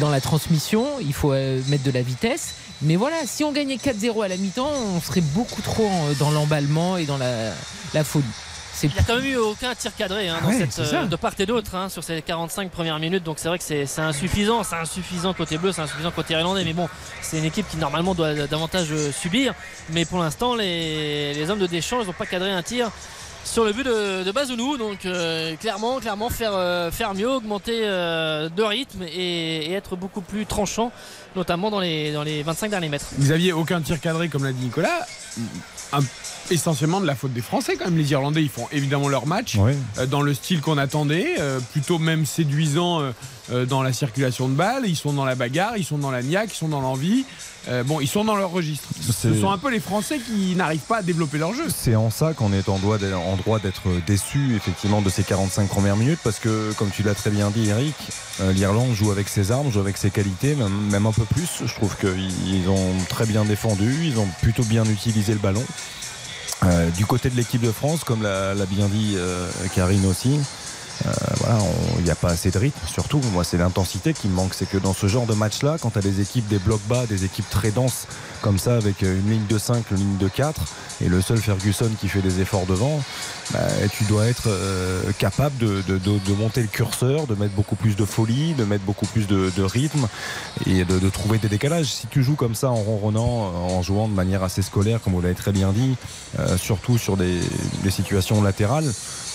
dans la transmission, il faut euh, mettre de la vitesse. Mais voilà, si on gagnait 4-0 à la mi-temps, on serait beaucoup trop en- dans l'emballement et dans la, la folie. Il n'y a quand même eu aucun tir cadré hein, Ah dans ouais, cette, c'est ça. euh, de part et d'autre hein, sur ces 45 premières minutes. Donc c'est vrai que c'est insuffisant. C'est insuffisant côté bleu, c'est insuffisant côté irlandais. Mais bon, c'est une équipe qui normalement doit davantage euh, subir. Mais pour l'instant, les, les hommes de Deschamps, ils n'ont pas cadré un tir sur le but de, de Bazounou. Donc euh, clairement, clairement faire, euh, faire mieux, augmenter euh, de rythme et, être beaucoup plus tranchant, notamment dans les, dans les 25 derniers mètres. Vous aviez aucun tir cadré, comme l'a dit Nicolas. Essentiellement de la faute des Français, quand même. Les Irlandais, ils font évidemment leur match euh, dans le style qu'on attendait, euh, plutôt même séduisant euh, dans la circulation de balles. Ils sont dans la bagarre, ils sont dans la niaque, ils sont dans l'envie. Bon, ils sont dans leur registre. Ce sont un peu les Français qui n'arrivent pas à développer leur jeu. C'est en ça qu'on est en droit d'être- déçu effectivement de ces 45 premières minutes parce que comme tu l'as très bien dit Eric, l'Irlande joue avec ses armes, joue avec ses qualités, même, même un peu plus. Je trouve qu'ils ont très bien défendu, ils ont plutôt bien utilisé le ballon. Euh, du côté de l'équipe de France, comme l'a bien dit euh, Karine aussi, euh, voilà, il n'y a pas assez de rythme. Surtout, moi, c'est l'intensité qui me manque. C'est que dans ce genre de match-là, quand tu as des équipes, des blocs bas, des équipes très denses comme ça avec une ligne de 5, une ligne de 4 et le seul Ferguson qui fait des efforts devant, bah, tu dois être euh, capable de, de- de- monter le curseur, de mettre beaucoup plus de folie, de mettre beaucoup plus de, rythme et de, trouver des décalages. Si tu joues comme ça en ronronnant, en jouant de manière assez scolaire, comme vous l'avez très bien dit, euh, surtout sur des, des situations latérales,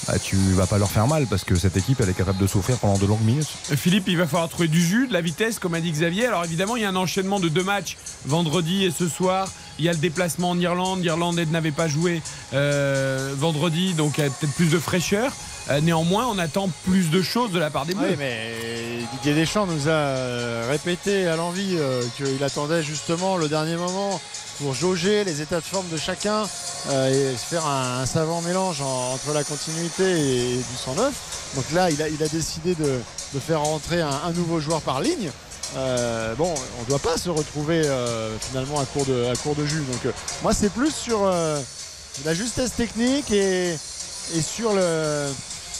bah, tu vas pas leur faire mal parce que cette équipe elle est capable de souffrir pendant de longues minutes. Philippe, il va falloir trouver du jus, de la vitesse, comme a dit Xavier. Alors évidemment, il y a un enchaînement de deux matchs, vendredi et ce soir. Il y a le déplacement en Irlande. L'Irlande n'avait pas joué euh, vendredi, donc il y a peut-être plus de fraîcheur. Euh, néanmoins, on attend plus de choses de la part des Bleus. Oui, mais Didier Deschamps nous a euh, répété à l'envie euh, qu'il attendait justement le dernier moment pour jauger les états de forme de chacun euh, et faire un, savant mélange en- entre la continuité et, du 109. Donc là, il a, il décidé de, faire rentrer un, nouveau joueur par ligne. Euh, bon, on ne doit pas se retrouver euh, finalement à court de, de jus. Donc euh, moi, c'est plus sur la justesse technique et, sur le,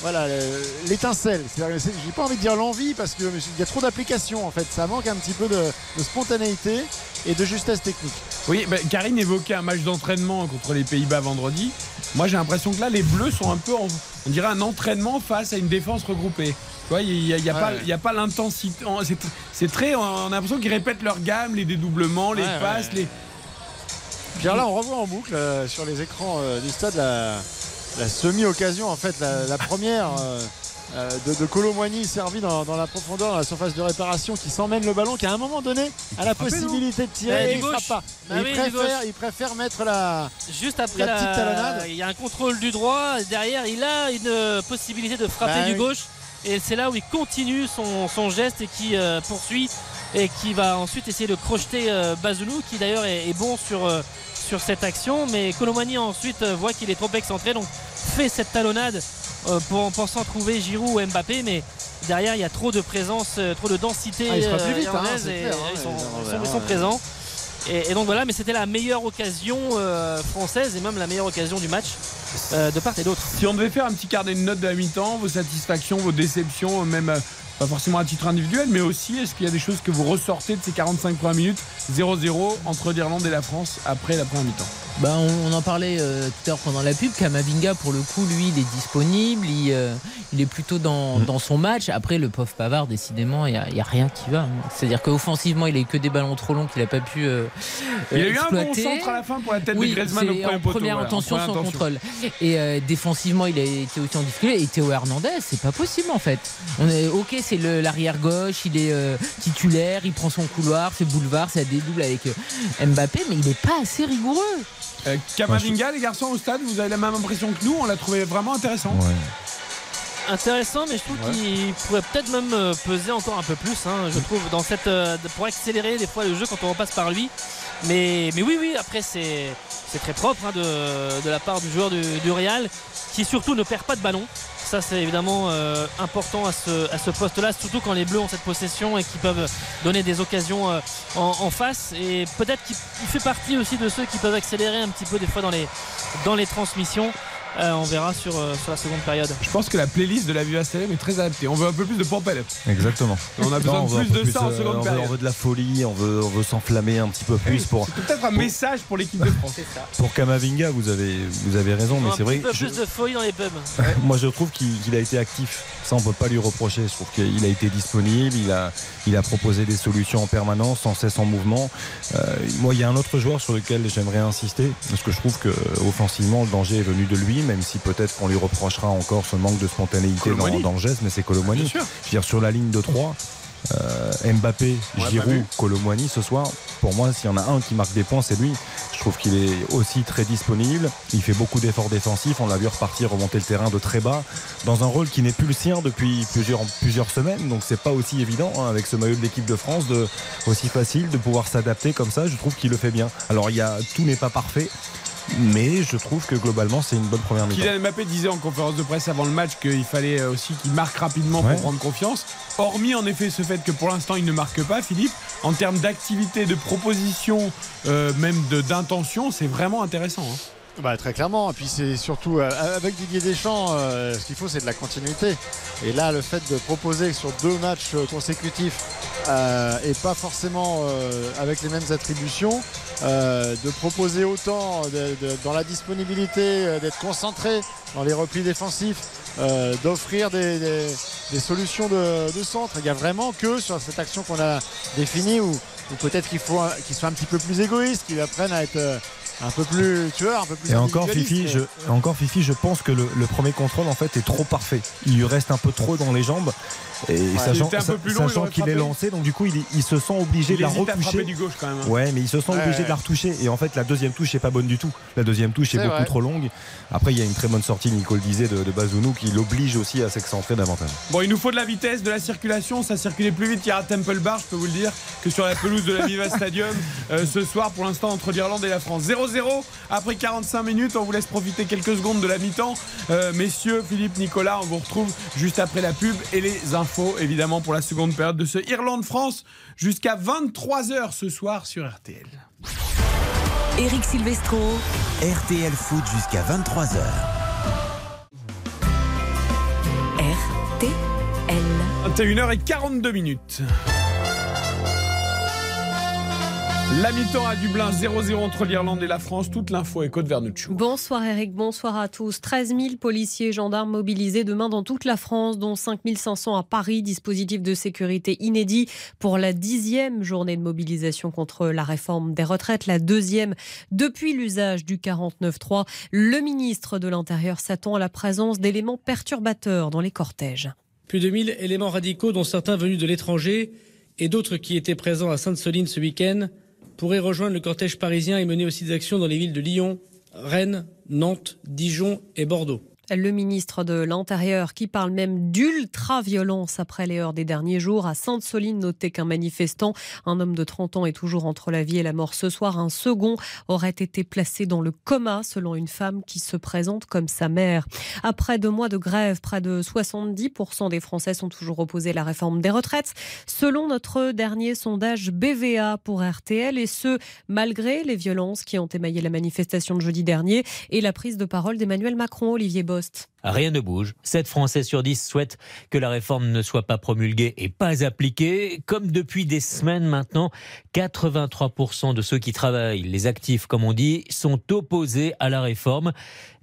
voilà le- l'étincelle. Que J'ai pas envie de dire l'envie parce qu'il y a trop d'applications en fait. Ça manque un petit peu de spontanéité et de justesse technique. Oui, bah, Karine évoquait un match d'entraînement contre les Pays-Bas vendredi. Moi, j'ai l'impression que là, les Bleus sont un peu, en- on dirait, un entraînement face à une défense regroupée. Tu vois, il n'y a, y a Ouais. pas, il y a pas l'intensité. en- c'est- C'est très. On a l'impression qu'ils répètent leur gamme, les dédoublements, les Ouais, passes, ouais. les. Puis alors là, on revoit en boucle euh, sur les écrans euh, du stade la, la semi-occasion, en fait, la, la première euh, de, de Colomboigny servie dans, dans la profondeur, dans la surface de réparation, qui s'emmène le ballon, qui à un moment donné a la possibilité de tirer et il frappe pas. Bah oui, il, préfère, gauche. il préfère mettre la. Juste après La petite talonnade. il y a un contrôle du droit. Derrière, il a une euh, possibilité de frapper Bah du oui. gauche. Et c'est là où il continue son, son geste et qui euh, poursuit et qui va ensuite essayer de crocheter euh, Bazounou, qui d'ailleurs est, est bon sur, euh, sur cette action. Mais Colomani ensuite euh, voit qu'il est trop excentré, donc fait cette talonnade euh, pour, en pensant trouver Giroud ou Mbappé. Mais derrière, il y a trop de présence, euh, trop de densité Ah, plus euh, vite, hein, et, clair, hein, ils sont, les ils sont- Irlandais, ils sont présents. Et, et donc voilà, mais c'était la meilleure occasion euh, française et même la meilleure occasion du match euh, de part et d'autre. Si on devait faire un petit carnet de notes de la mi-temps, vos satisfactions, vos déceptions, euh, même euh, pas forcément à titre individuel, mais aussi est-ce qu'il y a des choses que vous ressortez de ces 45 premières minutes 0-0 entre l'Irlande et la France après la première mi-temps? Bah, on, on en parlait euh, tout à l'heure pendant la pub. Kamavinga, pour le coup, lui, il est disponible. Il, euh, il est plutôt dans, Mm. dans son match. Après, le pauvre Pavard, décidément, il n'y a, il y a rien qui va. C'est-à-dire qu'offensivement, il a eu que des ballons trop longs qu'il n'a pas pu euh, Il y a eu un bon exploiter. centre à la fin pour la tête Oui, de Griezmann au c'est premier en poteau. première intention sans intention. contrôle. Et euh, défensivement, il a été aussi en difficulté. Et Théo Hernandez, c'est pas possible en fait. On est ok, c'est le- l'arrière gauche, il est euh, titulaire, il prend son couloir, c'est boulevard, ça dédouble avec euh, Mbappé, mais il n'est pas assez rigoureux. Euh, Kamavinga, les garçons au stade, vous avez la même impression que nous, on l'a trouvé vraiment intéressant. Ouais. Intéressant, mais je trouve qu'il pourrait peut-être même euh, peser encore un peu plus. hein, je trouve dans cette euh, pour accélérer des fois le jeu quand on repasse par lui. Mais, mais oui, oui. Après, c'est c'est très propre hein, de, de la part du joueur du, du Real, qui surtout ne perd pas de ballon. C'est évidemment euh, important à ce, poste-là, surtout quand les Bleus ont cette possession et qui peuvent donner des occasions euh, en, face. Et peut-être qu'il il fait partie aussi de ceux qui peuvent accélérer un petit peu des fois dans les transmissions. Euh, on verra sur, euh, sur la seconde période. Je pense que la playlist de la Viva Stadium est très adaptée. On veut un peu plus de Pampel. Exactement. On a besoin Non, on de veut un plus peu de ça en euh, seconde on veut- période. on veut de la folie, on veut, on veut s'enflammer un petit peu plus pour, C'est peut-être un message pour l'équipe de France. pour Kamavinga. Vous avez, vous avez raison, mais un c'est vrai. petit peu je- plus de folie dans les pubs. Moi, je trouve qu'il qu'il a été actif. Ça, on peut pas lui reprocher. Je trouve qu'il a été disponible. Il a, il a proposé des solutions en permanence, sans cesse en mouvement. Euh, moi, il y a un autre joueur sur lequel j'aimerais insister, parce que je trouve que offensivement, le danger est venu de lui, même si peut-être qu'on lui reprochera encore ce manque de spontanéité dans, dans le geste, mais c'est sûr. Je veux dire, sur la ligne de 3, Mbappé, On l'a pas Giroud. Colomboigny ce soir, pour moi, s'il y en a un qui marque des points, c'est lui. Je trouve qu'il est aussi très disponible. Il fait beaucoup d'efforts défensifs. On l'a vu repartir, remonter le terrain de très bas, dans un rôle qui n'est plus le sien depuis plusieurs, plusieurs semaines. Donc c'est pas aussi évident hein, avec ce maillot de l'équipe de France, de, aussi facile de pouvoir s'adapter comme ça. Je trouve qu'il le fait bien. Alors il y a, tout n'est pas parfait. Mais je trouve que globalement c'est une bonne première mi-temps. Kylian Mbappé disait en conférence de presse avant le match qu'il fallait euh, aussi qu'il marque rapidement Ouais. pour prendre confiance. Hormis en effet ce fait que pour l'instant il ne marque pas, Philippe, en termes d'activité, de proposition, euh, même d'intention, c'est vraiment intéressant. hein. Bah, très clairement. Et puis c'est surtout euh, avec Didier Deschamps, euh, ce qu'il faut c'est de la continuité. Et là, le fait de proposer sur deux matchs euh, consécutifs euh, et pas forcément euh, avec les mêmes attributions, de proposer autant de- de- dans la disponibilité, d'être concentré dans les replis défensifs, d'offrir des, des- des solutions de, de centre. Il n'y a vraiment que sur cette action qu'on a définie où, où peut-être qu'il faut qu'ils soient un petit peu plus égoïstes, qu'ils apprennent à être un peu plus tueurs, un peu plus Et encore. Fifi, je, encore Fifi, je pense que le, le premier contrôle en fait est trop parfait. Il lui reste un peu trop dans les jambes. Et sachant, il était un peu plus long, il sachant aurait qu'il est lancé, donc du coup il, il se sent obligé Il de la retoucher. du gauche quand même. hein. Ouais, mais il se sent Ouais, obligé ouais. de la retoucher. Et en fait, la deuxième touche est pas bonne du tout. La deuxième touche est, beaucoup vrai. trop longue. Après, il y a une très bonne sortie, Nico le disait, de, de Bazounou qui l'oblige aussi à s'excentrer davantage. Bon, il nous faut de la vitesse, de la circulation. Ça circulait plus vite qu'à Temple Bar, je peux vous le dire, que sur la pelouse de la Viva Stadium euh, ce soir, pour l'instant, entre l'Irlande et la France. 0-0 après 45 minutes. On vous laisse profiter quelques secondes de la mi-temps. Euh, messieurs, Philippe, Nicolas, on vous retrouve juste après la pub et les infos, évidemment, pour la seconde période de ce Irlande-France jusqu'à 23h ce soir sur RTL. Eric Silvestro. RTL Foot jusqu'à 23h. RTL. 21h42 minutes. La mi-temps à Dublin, 0-0 entre l'Irlande et la France. Toute l'info est Côte Vernuccio. Bonsoir Eric, bonsoir à tous. 13 000 policiers et gendarmes mobilisés demain dans toute la France, dont 5 500 à Paris. Dispositif de sécurité inédit pour la dixième journée de mobilisation contre la réforme des retraites, la deuxième depuis l'usage du 49.3. Le ministre de l'Intérieur s'attend à la présence d'éléments perturbateurs dans les cortèges. Plus de 1000 éléments radicaux, dont certains venus de l'étranger et d'autres qui étaient présents à Sainte-Soline ce week-end, pourraient rejoindre le cortège parisien et mener aussi des actions dans les villes de Lyon, Rennes, Nantes, Dijon et Bordeaux. Le ministre de l'Intérieur qui parle même d'ultra-violence après les heures des derniers jours. À Sainte-Soline, notez qu'un manifestant, un homme de 30 ans, est toujours entre la vie et la mort ce soir. Un second aurait été placé dans le coma selon une femme qui se présente comme sa mère. Après deux mois de grève, près de 70% des Français sont toujours opposés à la réforme des retraites. Selon notre dernier sondage BVA pour RTL, et ce, malgré les violences qui ont émaillé la manifestation de jeudi dernier et la prise de parole d'Emmanuel Macron, Olivier Bost. Rien ne bouge. 7 Français sur 10 souhaitent que la réforme ne soit pas promulguée et pas appliquée. Comme depuis des semaines maintenant, 83% de ceux qui travaillent, les actifs comme on dit, sont opposés à la réforme.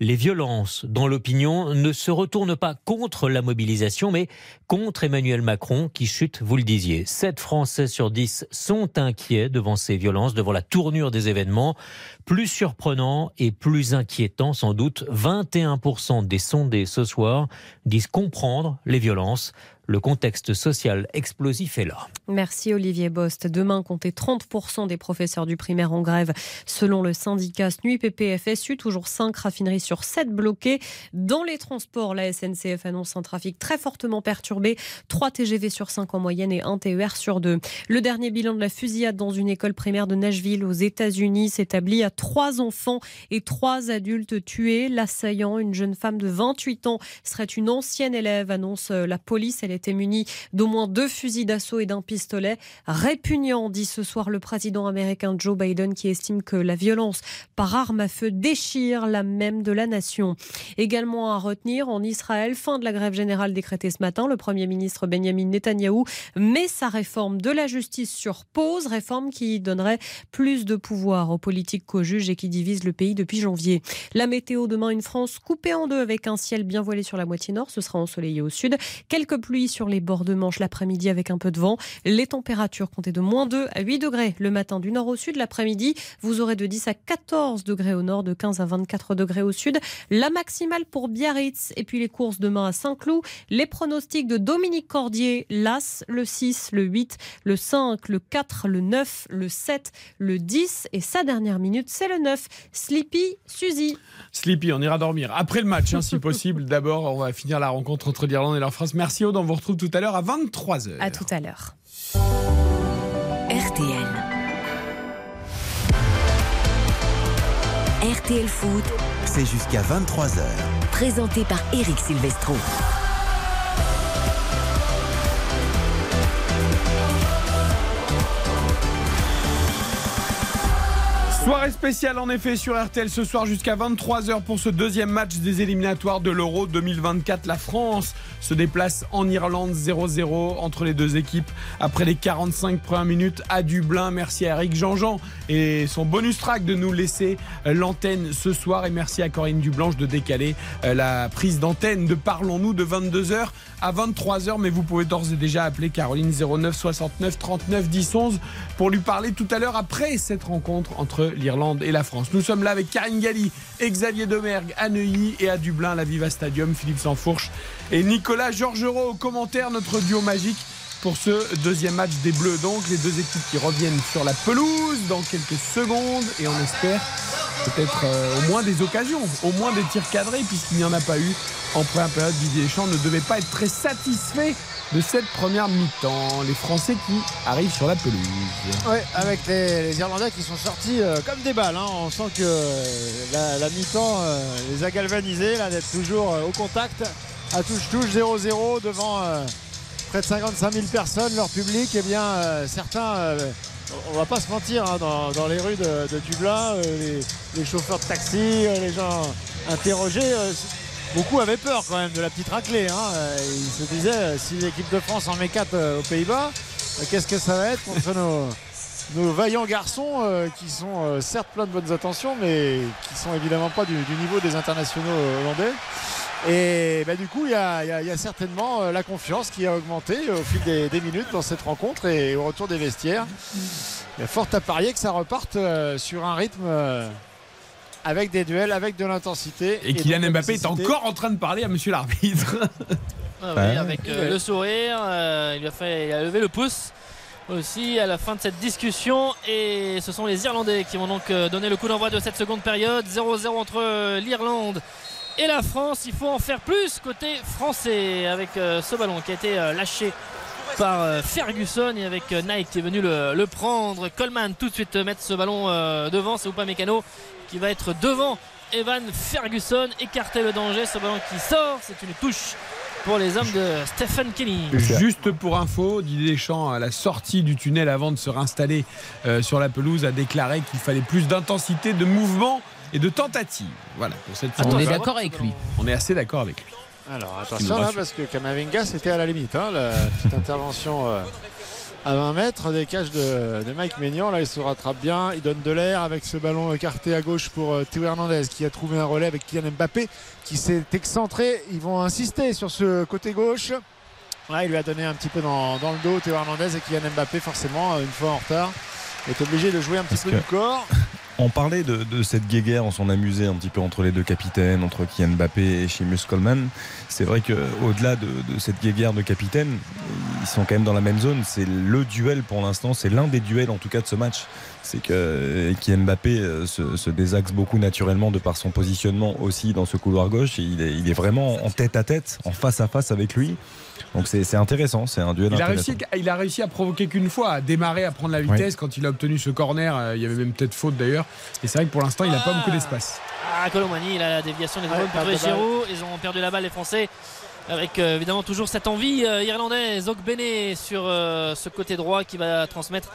Les violences dans l'opinion ne se retournent pas contre la mobilisation, mais contre Emmanuel Macron qui chute, vous le disiez. 7 Français sur 10 sont inquiets devant ces violences, devant la tournure des événements. Plus surprenant et plus inquiétant sans doute, 21% des sondés ce soir disent comprendre les violences. Le contexte social explosif est là. Merci Olivier Bost. Demain, comptez 30% des professeurs du primaire en grève. Selon le syndicat SNUI PPFSU, toujours 5 raffineries sur 7 bloquées. Dans les transports, la SNCF annonce un trafic très fortement perturbé. 3 TGV sur 5 en moyenne et 1 TER sur 2. Le dernier bilan de la fusillade dans une école primaire de Nashville aux États-Unis s'établit à 3 enfants et 3 adultes tués. L'assaillant, une jeune femme de 28 ans, serait une ancienne élève, annonce la police. Était munie d'au moins deux fusils d'assaut et d'un pistolet. Répugnant, dit ce soir le président américain Joe Biden, qui estime que la violence par arme à feu déchire l'âme même de la nation. Également à retenir, en Israël, fin de la grève générale décrétée ce matin, le Premier ministre Benjamin Netanyahou met sa réforme de la justice sur pause, réforme qui donnerait plus de pouvoir aux politiques qu'aux juges et qui divise le pays depuis janvier. La météo demain, une France coupée en deux avec un ciel bien voilé sur la moitié nord, ce sera ensoleillé au sud, quelques pluies sur les bords de Manche l'après-midi avec un peu de vent. Les températures comptaient de moins 2 à 8 degrés le matin du nord au sud. L'après-midi, vous aurez de 10 à 14 degrés au nord, de 15 à 24 degrés au sud. La maximale pour Biarritz et puis les courses demain à Saint-Cloud. Les pronostics de Dominique Cordier, l'As, le 6, le 8, le 5, le 4, le 9, le 7, le 10 et sa dernière minute, c'est le 9. Sleepy Suzy. Sleepy, on ira dormir. Après le match, hein, si possible. D'abord, on va finir la rencontre entre l'Irlande et la France. Merci Aude, on vous retrouve tout à l'heure à 23h. À tout à l'heure. RTL. RTL Foot, C'est jusqu'à 23h. présenté par Eric Silvestro. Soirée spéciale en effet sur RTL ce soir jusqu'à 23h pour ce deuxième match des éliminatoires de l'Euro 2024. La France se déplace en Irlande 0-0 entre les deux équipes après les 45 premières minutes à Dublin. Merci à Eric Jean-Jean et son bonus track de nous laisser euh, l'antenne ce soir et merci à Corinne Dublanche de décaler euh, la prise d'antenne de Parlons-nous de 22h à 23h mais vous pouvez d'ores et déjà appeler Caroline 09 69 39 10 11 pour lui parler tout à l'heure après cette rencontre entre l'Irlande et la France. Nous sommes là avec Karine Galli Xavier Domergue à Neuilly et à Dublin, la Viva Stadium, Philippe Sansfourche et Nicolas Georgerot au commentaire, notre duo magique pour ce deuxième match des Bleus. Donc les deux équipes qui reviennent sur la pelouse dans quelques secondes et on espère peut-être euh, au moins des occasions, au moins des tirs cadrés puisqu'il n'y en a pas eu en première période. Didier Deschamps ne devait pas être très satisfait de cette première mi-temps. Les Français qui arrivent sur la pelouse. Oui, avec les, Irlandais qui sont sortis euh, comme des balles. Hein. On sent que euh, la, mi-temps les a galvanisés, là, d'être toujours au contact, à touche-touche 0-0 devant près de 55 000 personnes, leur public, eh bien, euh, certains, euh, on va pas se mentir, hein, dans, les rues de, Dublin, euh, les, chauffeurs de taxi, les gens interrogés, beaucoup avaient peur quand même de la petite raclée. Hein. Ils se disaient, si l'équipe de France en met 4 aux Pays-Bas, qu'est-ce que ça va être contre nos, vaillants garçons qui sont certes pleins de bonnes intentions, mais qui sont évidemment pas du niveau des internationaux hollandais. Et bah, du coup, il y, a, certainement euh, la confiance qui a augmenté au fil des, minutes dans cette rencontre et au retour des vestiaires. Il y a fort à parier que ça reparte euh, sur un rythme euh, avec des duels, avec de l'intensité. Et, Kylian Mbappé est encore en train de parler à monsieur l'arbitre. Ah avec le sourire, il, a fait, il a levé le pouce aussi à la fin de cette discussion et ce sont les Irlandais qui vont donc donner le coup d'envoi de cette seconde période 0-0 entre l'Irlande et la France. Il faut en faire plus côté français avec euh, ce ballon qui a été euh, lâché par euh, Ferguson et avec Nike qui est venu le, prendre. Coleman tout de suite mettre ce ballon devant. C'est pas Mécano qui va être devant Evan Ferguson. Écarter le danger. Ce ballon qui sort. C'est une touche pour les hommes de Stephen Kelly. Juste pour info, Didier Deschamps, à la sortie du tunnel avant de se réinstaller sur la pelouse, a déclaré qu'il fallait plus d'intensité, de mouvement et de tentatives. Voilà, pour cette On est d'accord avec lui. On est assez d'accord avec lui. Alors attention là, parce que Kamavinga c'était à la limite, hein, la petite intervention euh, à 20 mètres des cages de, Mike Maignan. Là il se rattrape bien, il donne de l'air avec ce ballon écarté à gauche pour euh, Théo Hernandez qui a trouvé un relais avec Kylian Mbappé qui s'est excentré. Ils vont insister sur ce côté gauche. il lui a donné un petit peu dans, dans le dos Théo Hernandez et Kylian Mbappé forcément une fois en retard est obligé de jouer un petit peu du corps. On parlait de, cette guéguerre, on s'en amusait un petit peu entre les deux capitaines, entre Kylian Mbappé et Seamus Coleman. C'est vrai qu'au-delà de, cette guéguerre de capitaine, ils sont quand même dans la même zone. C'est le duel pour l'instant, c'est l'un des duels en tout cas de ce match. C'est que Kylian Mbappé euh, se, désaxe beaucoup naturellement de par son positionnement aussi dans ce couloir gauche. il, est, vraiment en tête à tête, en face à face avec lui. Donc c'est intéressant, c'est un duel il a Réussi, il a réussi à provoquer qu'une fois, à démarrer, à prendre la vitesse. Quand il a obtenu ce corner, euh, il y avait même peut-être faute d'ailleurs. Et c'est vrai que pour l'instant, il n'a pas beaucoup d'espace. Ah, Colomani, il a la déviation des ouais, pour Giroud. Ils ont perdu la balle, les Français. Avec euh, évidemment toujours cette envie euh, irlandaise. Okbene sur ce côté droit qui va transmettre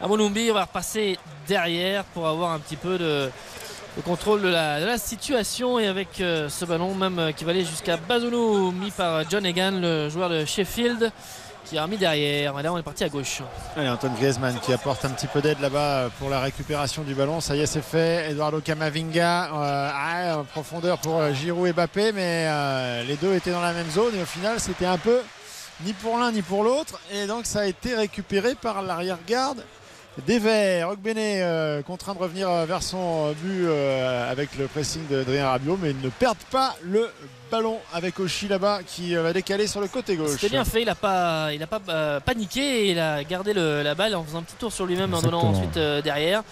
à Molumbi. On va repasser derrière pour avoir un petit peu de, le contrôle de la, situation et avec euh, ce ballon même euh, qui va aller jusqu'à Bazounou mis par John Egan le joueur de Sheffield qui a remis derrière. Et là on est parti à gauche. Allez, Antoine Griezmann qui apporte un petit peu d'aide là-bas euh, pour la récupération du ballon. Ça y est c'est fait. Eduardo Camavinga en profondeur pour Giroud et Mbappé mais les deux étaient dans la même zone et au final c'était un peu ni pour l'un ni pour l'autre. Et donc ça a été récupéré par l'arrière-garde des Verts. Euh, contraint de revenir euh, vers son euh, but avec le pressing d'Adrien Rabiot, mais ils ne perdent pas le ballon avec Oshi là-bas qui va décaler sur le côté gauche. C'était bien fait, il n'a pas, il a pas paniqué et il a gardé la balle en faisant un petit tour sur lui-même en donnant ensuite derrière.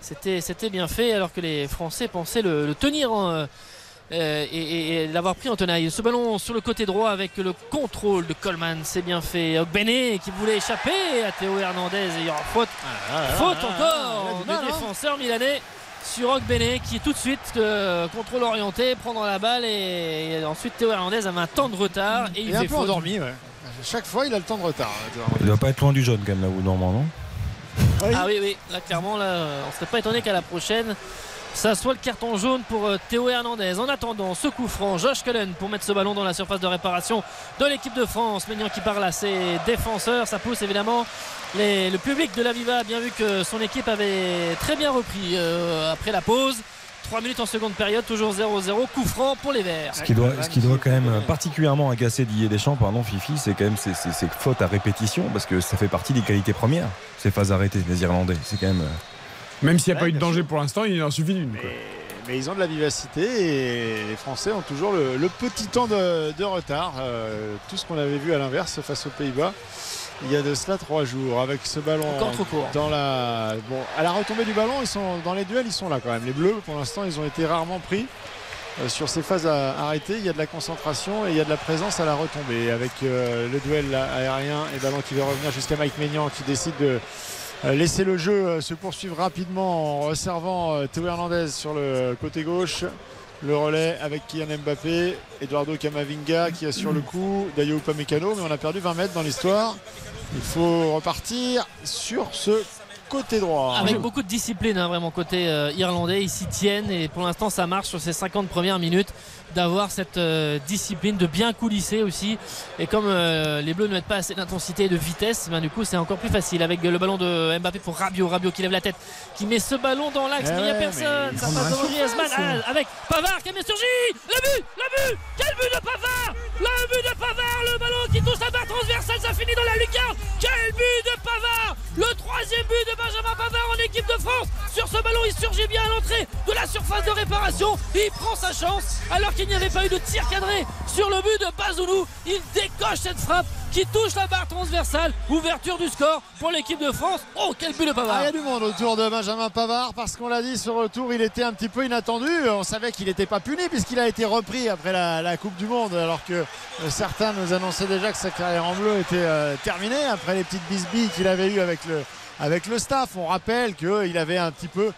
C'était, c'était bien fait alors que les Français pensaient le, tenir en euh, et, l'avoir pris en tenaille. Ce ballon sur le côté droit avec le contrôle de Coleman, c'est bien fait. Benet qui voulait échapper à Théo Hernandez et il y aura faute. Ah, ah, ah, faute encore du défenseur milanais sur Ogbené qui est tout de suite euh, contrôle orienté, prendre la balle et, ensuite Théo Hernandez avait un temps de retard et il, est un peu endormi. Chaque fois il a le temps de retard. Il doit pas être loin du jaune quand même là où Normand non Ah oui, oui, là clairement, là, on serait pas étonné qu'à la prochaine, ça soit le carton jaune pour euh, Théo Hernandez. En attendant, ce coup franc, Josh Cullen pour mettre ce ballon dans la surface de réparation de l'équipe de France. Maignan qui parle à ses défenseurs. Ça pousse évidemment le public de la Viva, bien vu que son équipe avait très bien repris euh, après la pause. 3 minutes en seconde période, toujours 0-0, coup franc pour les Verts. Ce qui doit, quand même particulièrement agacer Didier Deschamps, pardon Fifi, c'est quand même ces, fautes à répétition, parce que ça fait partie des qualités premières, ces phases arrêtées des Irlandais. C'est quand même. Même s'il n'y a pas eu de danger pour l'instant, il en suffit d'une. Mais, ils ont de la vivacité et les Français ont toujours le, petit temps de, retard. Euh, tout ce qu'on avait vu à l'inverse face aux Pays-Bas il y a de cela trois jours avec ce ballon dans la bon à la retombée du ballon ils sont dans les duels ils sont là quand même. Les bleus pour l'instant ils ont été rarement pris. Euh, sur ces phases arrêtées il y a de la concentration et il y a de la présence à la retombée. Avec euh, le duel aérien et ballon qui va revenir jusqu'à Mike Maignan qui décide de laisser le jeu se poursuivre rapidement en resservant Théo Hernandez sur le côté gauche le relais avec Kylian Mbappé, Eduardo Camavinga qui assure le coup, Dayo Upamecano, mais on a perdu 20 mètres dans l'histoire. Il faut repartir sur ce côté droit. Avec beaucoup de discipline, hein, vraiment côté euh, irlandais, ils s'y tiennent et pour l'instant ça marche sur ces 50 premières minutes d'avoir cette euh, discipline, de bien coulisser aussi. Et comme euh, les Bleus ne mettent pas assez d'intensité et de vitesse, ben, du coup c'est encore plus facile avec le ballon de Mbappé pour Rabiot. Rabiot qui lève la tête, qui met ce ballon dans l'axe, mais il n'y a personne. Ça passe devant Griezmann ah, avec Pavard qui a bien surgi. Le but, le but, quel but de Pavard Le but de Pavard, le ballon qui touche la barre transversale, ça finit dans la lucarne. Quel but de Pavard Le troisième but de Benjamin Pavard en équipe de France. Sur ce ballon, il surgit bien à l'entrée de la surface de réparation. Il prend sa chance alors qu'il n'y avait pas eu de tir cadré sur le but de Bazoulou. Il décoche cette frappe qui touche la barre transversale. Ouverture du score pour l'équipe de France. Oh, quel but de Pavard ah, Il y a du monde autour de Benjamin Pavard parce qu'on l'a dit, ce retour, il était un petit peu inattendu. On savait qu'il n'était pas puni puisqu'il a été repris après la, Coupe du Monde alors que euh, certains nous annonçaient déjà que sa carrière en bleu était euh, terminée après les petites bisbilles qu'il avait eues avec le, avec le staff. On rappelle qu'il avait un petit peu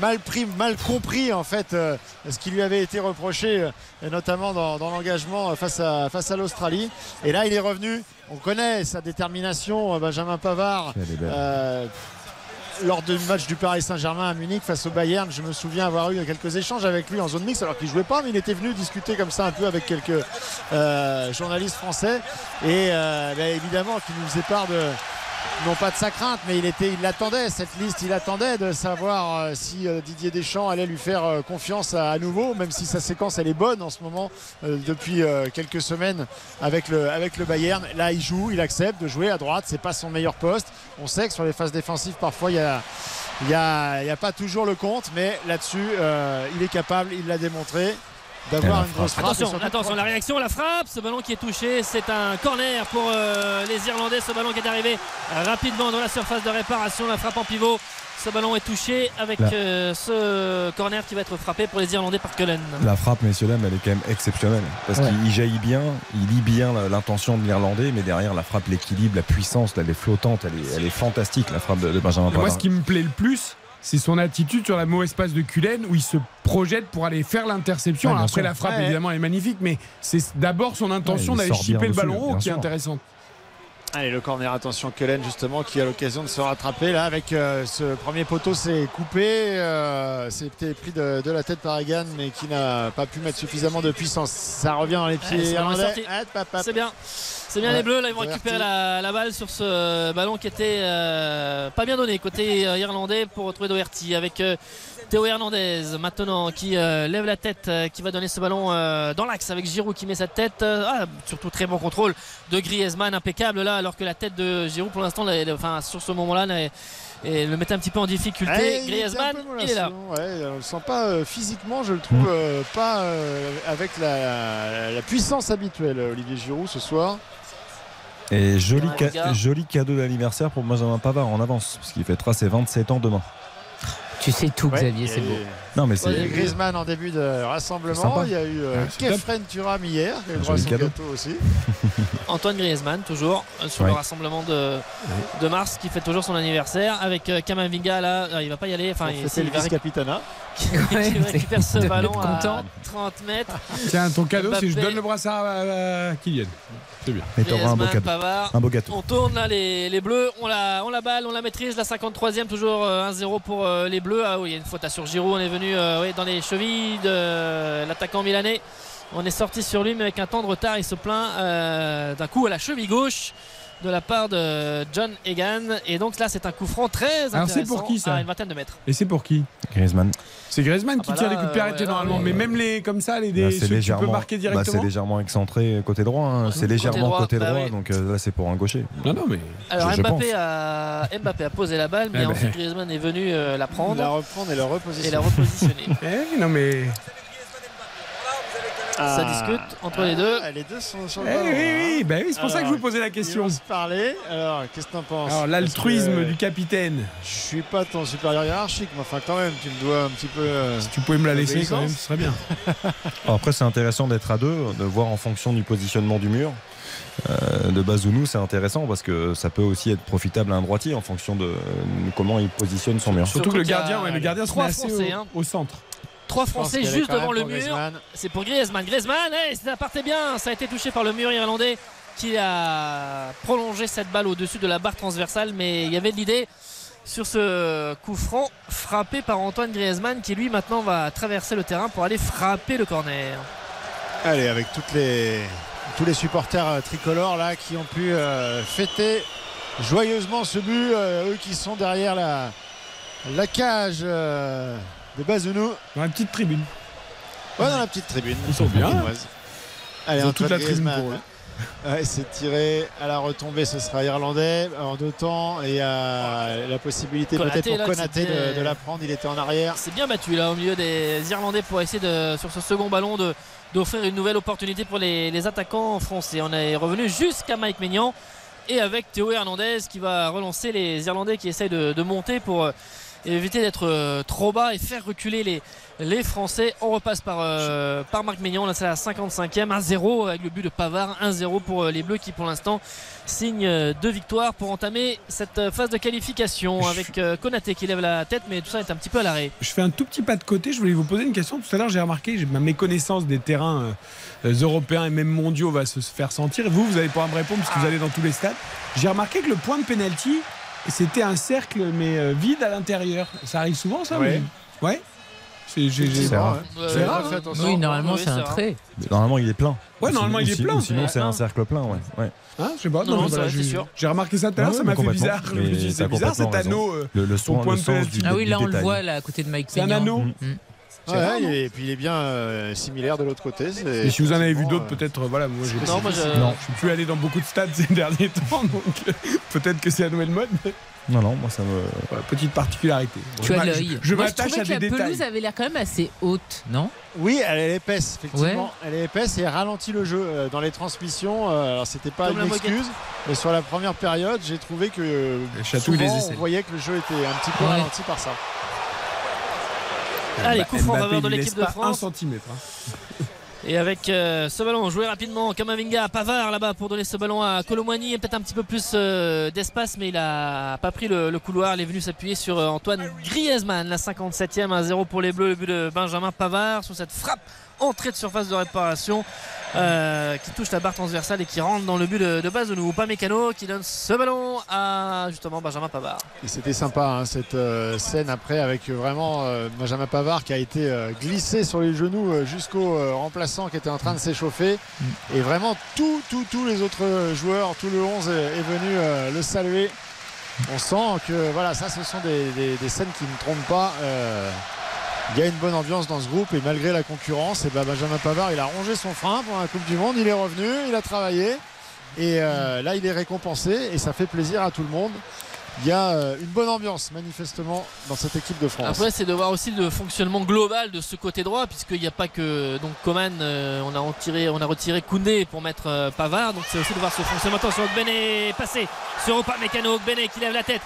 mal pris, mal compris en fait euh, ce qui lui avait été reproché, euh, notamment dans, l'engagement face à, face à l'Australie. Et là, il est revenu. On connaît sa détermination, euh, Benjamin Pavard. lors du match du Paris Saint-Germain à Munich face au Bayern, je me souviens avoir eu quelques échanges avec lui en zone mixte alors qu'il jouait pas, mais il était venu discuter comme ça un peu avec quelques journalistes français et ben, évidemment qu'il nous faisait part de, non pas de sa crainte, mais il était, l'attendait cette liste, il attendait de savoir euh, si euh, Didier Deschamps allait lui faire euh, confiance à, nouveau, même si sa séquence elle est bonne en ce moment depuis quelques semaines avec le Bayern. Là, il joue, il accepte de jouer à droite, c'est pas son meilleur poste. On sait que sur les phases défensives, parfois il n'y a, pas toujours le compte, mais là-dessus, il est capable, il l'a démontré d'avoir une grosse frappe. Attention, attention, la réaction, la frappe, ce ballon qui est touché, c'est un corner pour euh, les Irlandais. Ce ballon qui est arrivé rapidement dans la surface de réparation, la frappe en pivot. Ce ballon est touché avec euh, ce corner qui va être frappé pour les Irlandais par Cullen. La frappe, messieurs dames, elle est quand même exceptionnelle parce qu'il jaillit bien, il lit bien l'intention de l'Irlandais, mais derrière la frappe, l'équilibre, la puissance, elle est flottante, elle est, elle est fantastique la frappe de, Benjamin Pavard. Moi, ce qui me plaît le plus, c'est son attitude sur la mauvaise passe de Cullen où il se projette pour aller faire l'interception. Après, la frappe, évidemment, est magnifique, mais c'est d'abord son intention d'aller chipper le ballon haut qui est intéressante. Allez, le corner, attention, Kellen justement qui a l'occasion de se rattraper là avec euh, ce premier poteau, c'est coupé, euh, c'était pris de, la tête par Egan mais qui n'a pas pu mettre suffisamment de puissance. Ça revient dans les pieds c'est bien. C'est bien les Bleus, là ils vont récupérer la, balle sur ce ballon qui était euh, pas bien donné côté irlandais pour retrouver Doherty avec Théo Hernandez maintenant qui lève la tête, qui va donner ce ballon dans l'axe avec Giroud qui met sa tête. Ah, surtout très bon contrôle de Griezmann, impeccable là alors que la tête de Giroud pour l'instant, enfin, sur ce moment-là, le mettait un petit peu en difficulté. Griezmann, il, est là. Ouais, on le sent pas euh, physiquement, je le trouve mm. euh, pas euh, avec la, puissance habituelle, Olivier Giroud, ce soir. Et joli, joli cadeau d'anniversaire pour Benjamin Pavard en avance, parce qu'il fêtera ses 27 ans demain. Tu sais tout, Xavier, c'est beau. Non, mais c'est. Griezmann en début de rassemblement. Il y a eu euh, Ouais, c'est. Kefren Turam hier, qui a eu Un droit à joli son cadeau. gâteau aussi. Antoine Griezmann, toujours euh, sur le rassemblement de, de mars, qui fait toujours son anniversaire. Avec euh, Kamavinga, là, euh, il va pas y aller. Enfin, Pour il, fêter il le vice-capitana. Ouais, il récupère ce ballon à content. 30 mètres. Tiens, ton cadeau, c'est je donne le brassard à, à Kylian. C'est bien. Et t'auras un beau cadeau. Pavard. Un beau gâteau. On tourne là les, les bleus, on la, on la balle, on la maîtrise, la 53e toujours euh, 1-0 pour euh, les bleus. Ah oui, il y a une faute à sur Giroud, on est venu euh, dans les chevilles de l'attaquant milanais. On est sorti sur lui mais avec un temps de retard, il se plaint euh, d'un coup à la cheville gauche de la part de John Egan et donc là c'est un coup franc très intéressant Alors, c'est pour qui, ça à une vingtaine de mètres. Et c'est pour qui Griezmann. C'est Griezmann Ah qui bah tire là, les coups de pied euh, arrêtés ouais, là, normalement. ouais. Mais même les comme ça, les des, ceux que tu peux légèrement, marquer bah, directement. c'est légèrement excentré côté droit. hein. C'est légèrement droit, côté bah droit. oui. Donc euh, là, c'est pour un gaucher. Non, non, mais. Alors Je- je Mbappé, pense. a, Mbappé a posé la balle mais Eh ben. ensuite Griezmann est venu euh, la La prendre reprendre et la et repositionner. la repositionner. Eh, non, mais. Ça discute entre les deux. Ah, les deux sont sur Eh, le oui, ballon, oui, hein. bah oui, c'est pour ça que je vous posais la question. vont se parler. Alors, qu'est-ce que t'en penses Alors, l'altruisme que, du capitaine. Je suis pas ton supérieur hiérarchique, mais enfin, quand même, tu me dois un petit peu. euh, Si tu pouvais me la laisser quand même, ce serait bien. Alors après, c'est intéressant d'être à deux, de voir en fonction du positionnement du mur. Euh, de Bazounou, c'est intéressant parce que ça peut aussi être profitable à un droitier en fonction de euh, comment il positionne son mur. Surtout que le y a gardien, ouais, le gardien se trois met assez Français, au, hein. au centre. Trois Français juste devant le mur. C'est pour Griezmann. Griezmann, hey, ça partait bien. Ça a été touché par le mur irlandais qui a prolongé cette balle au-dessus de la barre transversale. Mais il y avait de l'idée sur ce coup franc frappé par Antoine Griezmann qui lui maintenant va traverser le terrain pour aller frapper le corner. Allez, avec toutes les, tous les supporters euh, tricolores là qui ont pu euh, fêter joyeusement ce but, euh, eux qui sont derrière la, la cage euh, de Bazounou. Dans la petite tribune. Ouais, dans la petite tribune. Ils sont bien. Chinoise. Allez, Ils ont toute la tribune pour eux. Ouais, c'est tiré à la retombée, ce sera irlandais en deux temps et euh, la possibilité Konaté, peut-être là, pour Konaté de, de la prendre. Il était en arrière. C'est bien battu là au milieu des Irlandais pour essayer de, sur ce second ballon de d'offrir une nouvelle opportunité pour les, les attaquants français. On est revenu jusqu'à Mike Maignan et avec Théo Hernandez qui va relancer les Irlandais qui essayent de, de monter pour euh, éviter d'être euh, trop bas et faire reculer les, les Français. On repasse par, euh, par Marc Maignan, là c'est la 55e, 1-0 avec le but de Pavard, 1-0 pour euh, les Bleus qui pour l'instant signent deux victoires pour entamer cette phase de qualification avec euh, Konaté qui lève la tête mais tout ça est un petit peu à l'arrêt. Je fais un tout petit pas de côté. Je voulais vous poser une question. Tout à l'heure, j'ai remarqué, ma méconnaissance des terrains euh, européens et même mondiaux va se faire sentir. Vous, vous allez pouvoir me répondre parce que vous allez dans tous les stades. J'ai remarqué que le point de pénalty, c'était un cercle mais euh, vide à l'intérieur. Ça arrive souvent, ça Ouais. Ouais. C'est j'ai- j'ai- C'est rare. C'est rare, hein. Oui, normalement, c'est un trait. Normalement, il est plein. Ouais, normalement, il est Ou si- plein. ou Sinon, c'est un cercle plein. Ouais. ouais. Hein, je sais pas. Non, non, mais c'est voilà, vrai, c'est j'ai- sûr. J'ai remarqué ça tout à l'heure, Ouais, ça mais m'a fait complètement. bizarre. Je me suis dit, Mais C'est t'as bizarre cet complètement anneau. euh, Le, le soin, point le de sens du, Ah oui, du là on le détail. voit là à côté de Mike C'est un Maignan. anneau. Mm. Et puis il est bien euh, similaire de l'autre côté. Et si vous en avez vu d'autres, euh, peut-être, euh, voilà, moi j'ai Non, moi je. Non. Je suis plus allé dans beaucoup de stades ces derniers temps, donc euh, peut-être que c'est la nouvelle mode. Non, non, moi ça me. voilà, petite particularité. Tu je as l'œil. Je, m'attache trouvais à que des la détails. pelouse avait l'air quand même assez haute, non? Oui, elle est épaisse, effectivement. Ouais. Elle est épaisse et elle ralentit le jeu dans les transmissions. alors, c'était pas Comme la une excuse, mais sur la première période, j'ai trouvé que chatouille souvent, les on voyait que le jeu était un petit peu Ouais. ralenti par ça. Allez, coup franc en faveur de l'équipe de un France. centimètre. hein. Et avec euh, ce ballon joué rapidement, Kamavinga, Pavard là-bas pour donner ce ballon à Colomwani. Peut-être un petit peu plus euh, d'espace, mais il a pas pris le, le couloir. Il est venu s'appuyer sur euh, Antoine Griezmann, la 57e à 0 pour les Bleus. Le but de Benjamin Pavard sur cette frappe entrée de surface de réparation euh, qui touche la barre transversale et qui rentre dans le but de, de Bazonou. Pas Mécano qui donne ce ballon à justement Benjamin Pavard. Et c'était sympa hein, cette euh, scène après avec vraiment euh, Benjamin Pavard qui a été euh, glissé sur les genoux euh, jusqu'au euh, remplaçant qui était en train de s'échauffer. Et vraiment tous tous tous les autres joueurs, tout le 11 est, est venu euh, le saluer. On sent que voilà, ça ce sont des, des- des scènes qui ne trompent pas. Il y a une bonne ambiance dans ce groupe et malgré la concurrence, et ben Benjamin Pavard il a rongé son frein pour la Coupe du Monde, il est revenu, il a travaillé et euh, là il est récompensé et ça fait plaisir à tout le monde. Il y a euh, une bonne ambiance manifestement dans cette équipe de France. Après, c'est de voir aussi le fonctionnement global de ce côté droit, puisqu'il n'y a pas que donc Coman, euh, on a retiré, on a retiré Koundé pour mettre Pavard, donc c'est aussi de voir ce fonctionnement. Attention, est passé sur Opa Mécano, Ogbené qui lève la tête,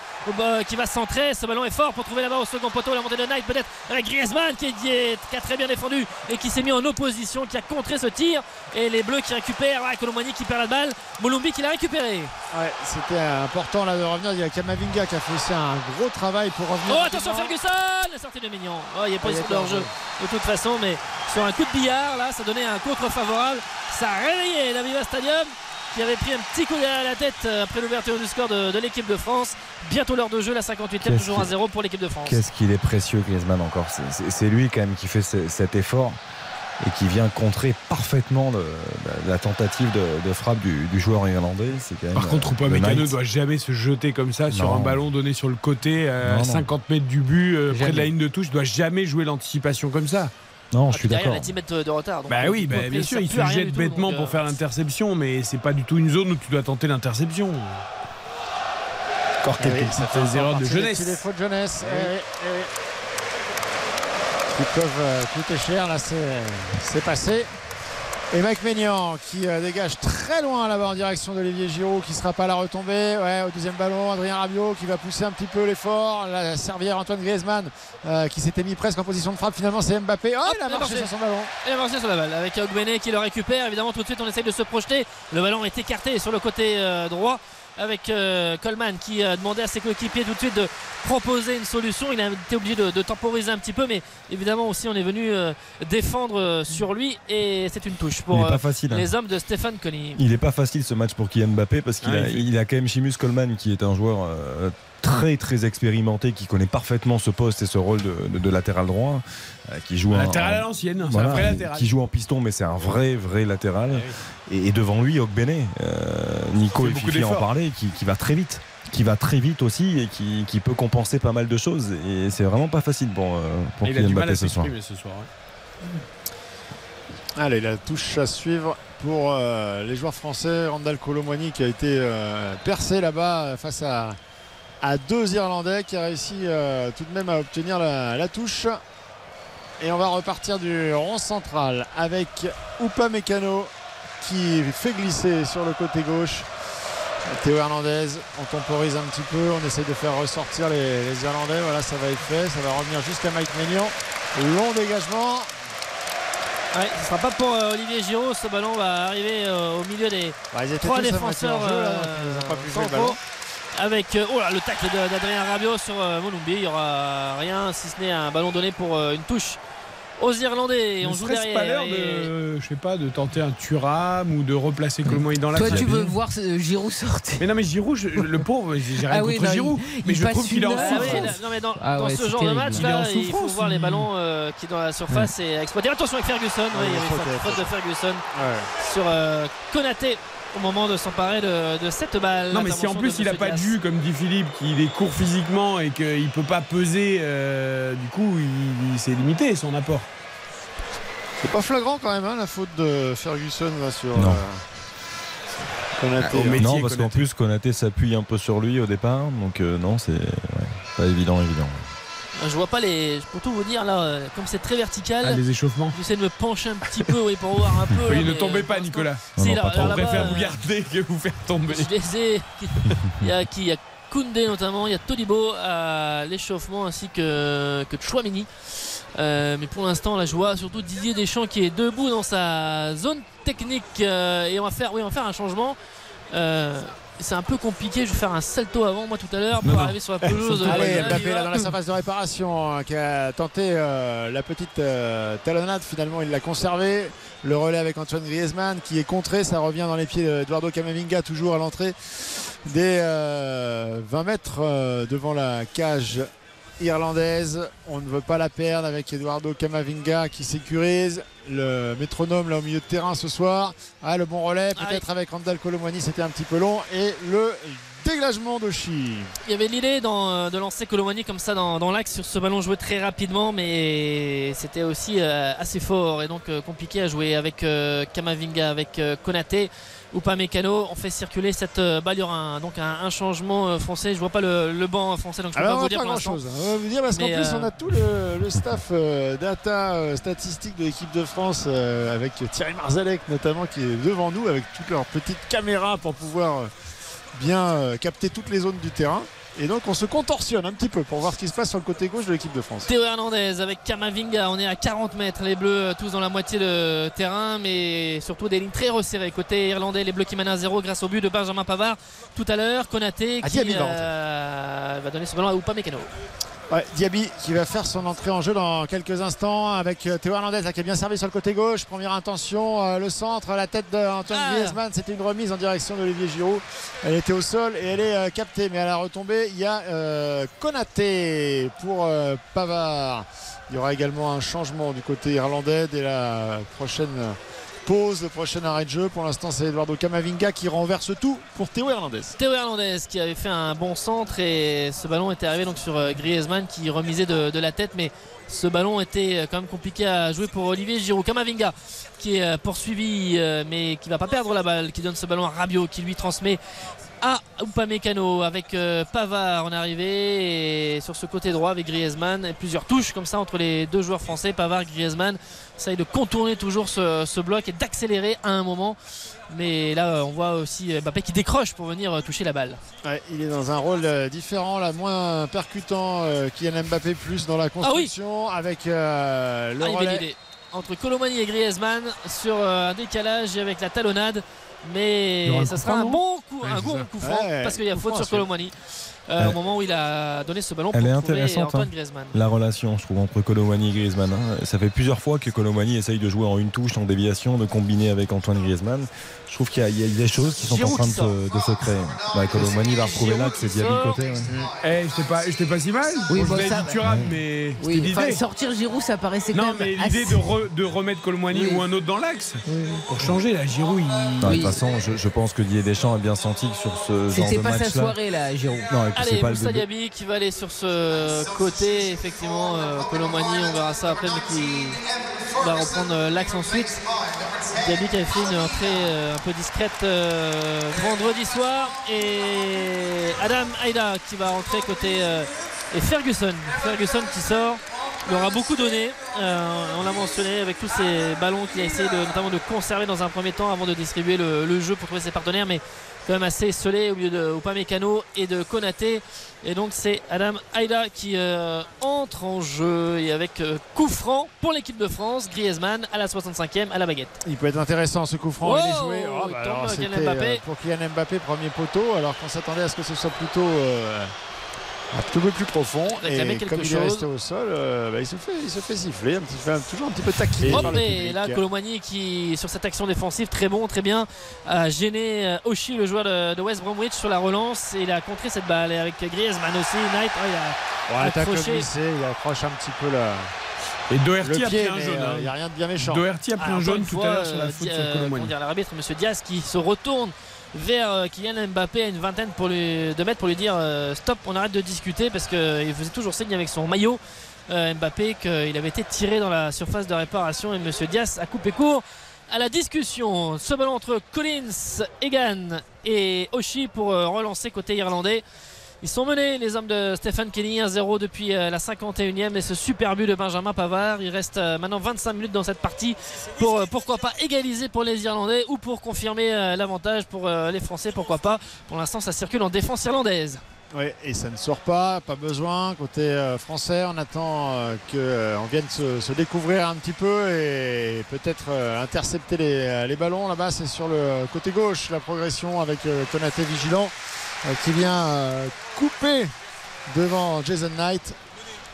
qui va centrer. Ce ballon est fort pour trouver là-bas au second poteau. La montée de Knight peut-être avec Griezmann qui, est, qui a très bien défendu et qui s'est mis en opposition, qui a contré ce tir. Et les Bleus qui récupèrent. Ouais, Colomani qui perd la balle. Molumbi qui l'a récupéré. Ouais, c'était important là de revenir. Il y a Kamavinga qui a fait aussi un gros travail pour revenir. Oh, attention Ferguson La sortie de Mignon. Oh, il a position de hors-jeu de toute façon, mais sur un coup de billard, là, ça donnait un contre favorable. Ça a réveillé la Viva Stadium qui avait pris un petit coup à la tête euh, après l'ouverture du score de, l'équipe de France. Bientôt l'heure de jeu, la 58e, toujours à 0 pour l'équipe de France. Qu'est-ce qu'il est précieux, Griezmann, encore. C'est lui quand même qui fait cet effort et qui vient contrer parfaitement la tentative de, frappe du, joueur irlandais. Par contre, Upamecano ne doit jamais se jeter comme ça sur un ballon donné sur le côté à 50 mètres du but, euh, près de la ligne de touche. Il doit jamais jouer l'anticipation comme ça. Non, je suis d'accord. Il a 10 mètres de retard. bah oui, bah, bien sûr, il se jette bêtement pour euh, faire l'interception, mais c'est pas du tout une zone où tu dois tenter l'interception. Encore quelques petites erreurs de jeunesse. Des fautes de jeunesse. Eh eh qui peuvent euh, coûter cher. Là, c'est passé. Et Mike Maignan qui euh, dégage très loin là-bas en direction d'Olivier Giroud qui ne sera pas à la retombée. Ouais, au deuxième ballon, Adrien Rabiot qui va pousser un petit peu l'effort. La servière Antoine Griezmann euh, qui s'était mis presque en position de frappe. Finalement, c'est Mbappé. Oh, il a marché sur son ballon. Il a marché sur la balle avec Ogbene qui le récupère. Évidemment, tout de suite, on essaye de se projeter. Le ballon est écarté sur le côté droit avec euh, Coleman qui a demandé à ses coéquipiers tout de suite de proposer une solution. Il a été obligé de, temporiser un petit peu, mais évidemment aussi on est venu euh, défendre euh, sur lui et c'est une touche pour hein. les hommes de Stéphane Colli. Il n'est pas facile ce match pour Kylian Mbappé parce qu'il a, il a, quand même Chimus Coleman qui est un joueur très très expérimenté qui connaît parfaiement ce poste et ce rôle de, latéral droit euh, qui joue latéral à l'ancienne un vrai latéral. qui joue en piston mais c'est un vrai vrai latéral. Eh et, devant lui Ogbene euh, Nico et Fifi en parler qui, qui, va très vite qui va très vite aussi et qui, qui, peut compenser pas mal de choses. Et c'est vraiment pas facile pour, euh, pour Kylian Mbappé ce soir, ce soir Allez, la touche à suivre pour les joueurs français. Randall Colomwani qui a été percé là-bas face à, à deux Irlandais qui a réussi euh, tout de même à obtenir la, touche. Et on va repartir du rond central avec Upa Mécano qui fait glisser sur le côté gauche. Théo Hernandez, on temporise un petit peu, on essaye de faire ressortir les, Irlandais. Voilà, ça va être fait, ça va revenir jusqu'à Mike Maignan. Long dégagement. Ouais, ce sera pas pour euh, Olivier Giraud, ce ballon va arriver euh, au milieu des bah, trois défenseurs. Avec euh, oh là, le tacle d'Adrien Rabiot sur euh, Molumbi. Il n'y aura rien si ce n'est un ballon donné pour euh, une touche aux Irlandais. Et on joue derrière. pas l'heure de, je sais pas, de tenter un Turam ou de replacer Colomboigny dans la Toi, tu veux voir Giroud sortir Mais non, mais Giroud, le pauvre, j'ai rien ah contre Giroud, mais je trouve qu'il est en souffrance. non, mais dans, ah dans ce genre de match, là, il, faut voir les ballons qui sont dans la surface et exploiter. Attention avec Ferguson, il y avait une faute de Ferguson sur Konaté au moment de s'emparer de, cette balle. Non, mais si en plus il n'a pas de jus, comme dit Philippe, qu'il est court physiquement et qu'il ne peut pas peser, euh, du coup, il, s'est limité son apport. C'est pas flagrant quand même, hein, la faute de Ferguson là, sur. Non. Euh, ah, non, parce qu'en plus Konaté s'appuie un peu sur lui au départ, donc euh, non, c'est pas évident, évident. Je vois pas les. Pour tout vous dire, là, euh, comme c'est très vertical. Ah, les échauffements. J'essaie de me pencher un petit peu oui, pour voir un peu. Oui, ne tombez pas, Nicolas. Si, là, on préfère vous garder que vous faire tomber. Je les ai. Il y a qui Il y a Koundé notamment, il y a Todibo à l'échauffement ainsi que, que Chouamini. Euh, mais pour l'instant, là, je vois surtout Didier Deschamps qui est debout dans sa zone technique. Euh, et on va faire, oui, on va faire un changement. Euh, c'est un peu compliqué. Je vais faire un salto avant moi tout à l'heure pour arriver sur la pelouse. Allez, Mbappé là dans la surface de réparation hein, qui a tenté euh, la petite euh, talonnade. Finalement, il l'a conservé. Le relais avec Antoine Griezmann qui est contré. Ça revient dans les pieds d'Eduardo Camavinga, toujours à l'entrée des 20 euh, mètres devant la cage irlandaise. On ne veut pas la perdre avec Eduardo Camavinga qui sécurise le métronome là au milieu de terrain ce soir. Ah, le bon relais, peut-être avec Randall Colomwani, c'était un petit peu long. Et le dégagement d'Oshi. Il y avait l'idée euh, de lancer Colomwani comme ça dans, l'axe sur ce ballon joué très rapidement, mais c'était aussi euh, assez fort et donc euh, compliqué à jouer avec Kamavinga, avec Konaté ou pas Mécano. On fait circuler cette balle. Il y aura un, donc un, changement français. Je vois pas le, banc français, donc je peux pas vous dire grand chose. On va vous dire parce qu'en plus on a tout le, staff data statistique de l'équipe de France avec Thierry Marzalek notamment qui est devant nous avec toutes leurs petites caméras pour pouvoir bien euh, capter toutes les zones du terrain. Et donc on se contorsionne un petit peu pour voir ce qui se passe sur le côté gauche de l'équipe de France. Théo Hernandez avec Kamavinga, on est à 40 mètres, les Bleus euh, tous dans la moitié de terrain, mais surtout des lignes très resserrées. Côté irlandais, les Bleus qui mènent à 0 grâce au but de Benjamin Pavard tout à l'heure. Konaté qui euh, va donner ce ballon à Upamecano. Ouais, Diaby qui va faire son entrée en jeu dans quelques instants avec euh, Théo Hernandez là, qui est bien servi sur le côté gauche. Première intention, euh, le centre, la tête d'Antoine Ah. Griezmann. C'était une remise en direction d'Olivier Giroud. Elle était au sol et elle est euh, captée. Mais à la retombée, il y a euh, Konaté pour euh, Pavard. Il y aura également un changement du côté irlandais dès la prochaine pause, le prochain arrêt de jeu. Pour l'instant, c'est Eduardo Camavinga qui renverse tout pour Théo Hernandez. Théo Hernandez qui avait fait un bon centre et ce ballon était arrivé donc sur euh, Griezmann qui remisait de, la tête mais ce ballon était euh, quand même compliqué à jouer pour Olivier Giroud. Kamavinga qui est euh, poursuivi mais qui va pas perdre la balle, qui donne ce ballon à Rabiot qui lui transmet à Upamecano avec euh, Pavard en arrivée et sur ce côté droit avec Griezmann et plusieurs touches comme ça entre les deux joueurs français Pavard Griezmann. Essaye de contourner toujours ce, ce bloc et d'accélérer à un moment. Mais là on voit aussi Mbappé qui décroche pour venir euh, toucher la balle. Ouais, il est dans un rôle euh, différent, là, moins percutant euh, Kylian Mbappé, plus dans la construction avec euh, le Ah, relais. entre Colomani et Griezmann sur euh, un décalage et avec la talonnade mais ça sera un bon coup, un bon coup franc parce qu'il y a faute sur. Colomani euh, au moment où il a donné ce ballon pour Elle est trouver intéressante, Antoine hein. Griezmann La relation, je trouve, entre Colomani et Griezmann. hein. Ça fait plusieurs fois que Colomani essaye de jouer en une touche, en déviation, de combiner avec Antoine Griezmann. Je trouve qu'il y, a- il y a des choses qui sont en train de se, de se créer. Ouais, Colomani va retrouver l'axe et qui Diaby côté. ouais. Eh, j'étais pas, j'étais pas si mal. Oui, Bon, ça- dit Thuram, Ouais. mais Oui, c'était enfin, l'idée. sortir Giroud, ça paraissait Non, quand même mais l'idée assez- de, re- de remettre Colomani Oui. ou un autre dans l'axe Oui. pour changer, là, Giroud, il. Non, De toute façon, je, je pense que Didier Deschamps a bien senti que sur ce genre C'était de pas sa match-là. soirée là, Giroud. Non, Allez, Moussa. Diaby qui va aller sur ce côté. Effectivement, euh, Colomani, on verra ça après, mais qui va reprendre euh, l'axe ensuite. Diaby qui avait fait une entrée euh, un peu discrète euh, vendredi soir. Et Adam Aida qui va rentrer côté. euh, et Ferguson. Ferguson qui sort. Il aura beaucoup donné. Euh, on l'a mentionné avec tous ces ballons qu'il a essayé de, notamment de conserver dans un premier temps avant de distribuer le, le jeu pour trouver ses partenaires. Mais quand même assez esselé au milieu de Upamecano et de Konaté. Et donc c'est Adam Aida qui euh, entre en jeu et avec euh, coup franc pour l'équipe de France. Griezmann à la 65e à la baguette. Il peut être intéressant ce coup franc, il est Oh, joué. il bah alors, Kylian c'était, Mbappé. euh, pour Kylian Mbappé, premier poteau, alors qu'on s'attendait à ce que ce soit plutôt euh, un petit peu plus profond. Et comme il est chose. resté au sol, euh, bah, il, se fait, il se fait siffler, un petit, fait toujours un petit peu taquiner le et là Colomani qui sur cette action défensive très bon très bien a gêné euh, Oshi le joueur de, de West Bromwich sur la relance et il a contré cette balle et avec Griezmann aussi Knight oh, il a Ouais, accroché. glissé, il accroche un petit peu la, Et Doherty a pris un jaune. euh, hein. il n'y a rien de bien méchant. Doherty a pris un jaune une tout fois, à l'heure sur la euh, sur euh, dire, l'arbitre Monsieur Diaz qui se retourne vers euh, Kylian Mbappé à une vingtaine pour lui, de mètres pour lui dire euh, stop on arrête de discuter parce qu'il faisait toujours signe avec son maillot euh, Mbappé qu'il avait été tiré dans la surface de réparation et Monsieur Diaz a coupé court. À la discussion ce ballon entre Collins, Egan et Oshi pour relancer côté irlandais ils sont menés, les hommes de Stéphane Kenny, 1-0 depuis euh, la 51e et ce super but de Benjamin Pavard. Il reste euh, maintenant 25 minutes dans cette partie pour euh, pourquoi pas égaliser pour les Irlandais ou pour confirmer l'avantage pour les Français, pourquoi pas. Pour l'instant, ça circule en défense irlandaise. Oui, et ça ne sort pas, pas besoin. Côté français, on attend qu'on vienne se, découvrir un petit peu et peut-être intercepter les, les ballons. Là-bas, c'est sur le côté gauche, la progression avec Konaté vigilant qui vient euh, couper devant Jason Knight.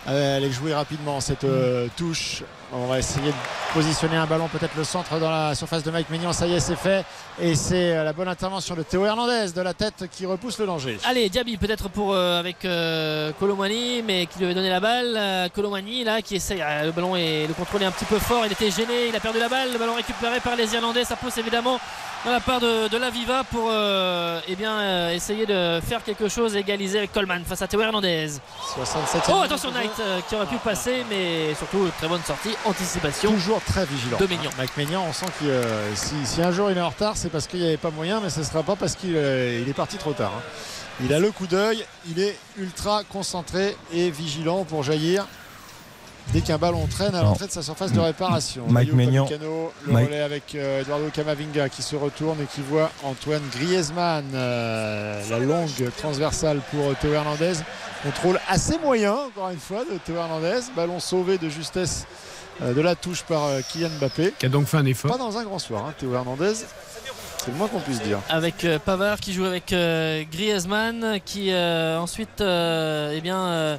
Euh, elle est jouée rapidement cette euh, touche. On va essayer de positionner un ballon, peut-être le centre dans la surface de Mike Mignon. Ça y est, c'est fait. Et c'est euh, la bonne intervention de Théo Hernandez de la tête qui repousse le danger. Allez, Diaby peut-être pour euh, avec euh, Colomani, mais qui lui avait donné la balle. Colomani là qui essaye, euh, le ballon et le contrôle est un petit peu fort. Il était gêné, il a perdu la balle. Le ballon récupéré par les Irlandais. Ça pousse évidemment dans la part de, de l'Aviva pour eh bien, essayer de faire quelque chose et égaliser avec Coleman face à Théo Hernandez. 67 Oh attention Knight qui aurait pu passer, mais surtout très bonne sortie, anticipation. Toujours très vigilant. De Maignan. Mike Maignan, on sent que si, si un jour il est en retard, c'est parce qu'il n'y avait pas moyen, mais ce ne sera pas parce qu'il euh, est parti trop tard. hein. Il a le coup d'œil, il est ultra concentré et vigilant pour jaillir. dès qu'un ballon traîne à l'entrée de sa surface de réparation. Mike Maignan. Le Mike- relais avec euh, Eduardo Camavinga qui se retourne et qui voit Antoine Griezmann. euh, la longue transversale pour euh, Théo Hernandez. Contrôle assez moyen, encore une fois, de Théo Hernandez. Ballon sauvé de justesse euh, de la touche par euh, Kylian Mbappé. Qui a donc fait un Pas effort. dans un grand soir, hein, Théo Hernandez. C'est le moins qu'on puisse dire. avec euh, Pavard qui joue avec euh, Griezmann qui euh, ensuite euh, eh bien, euh,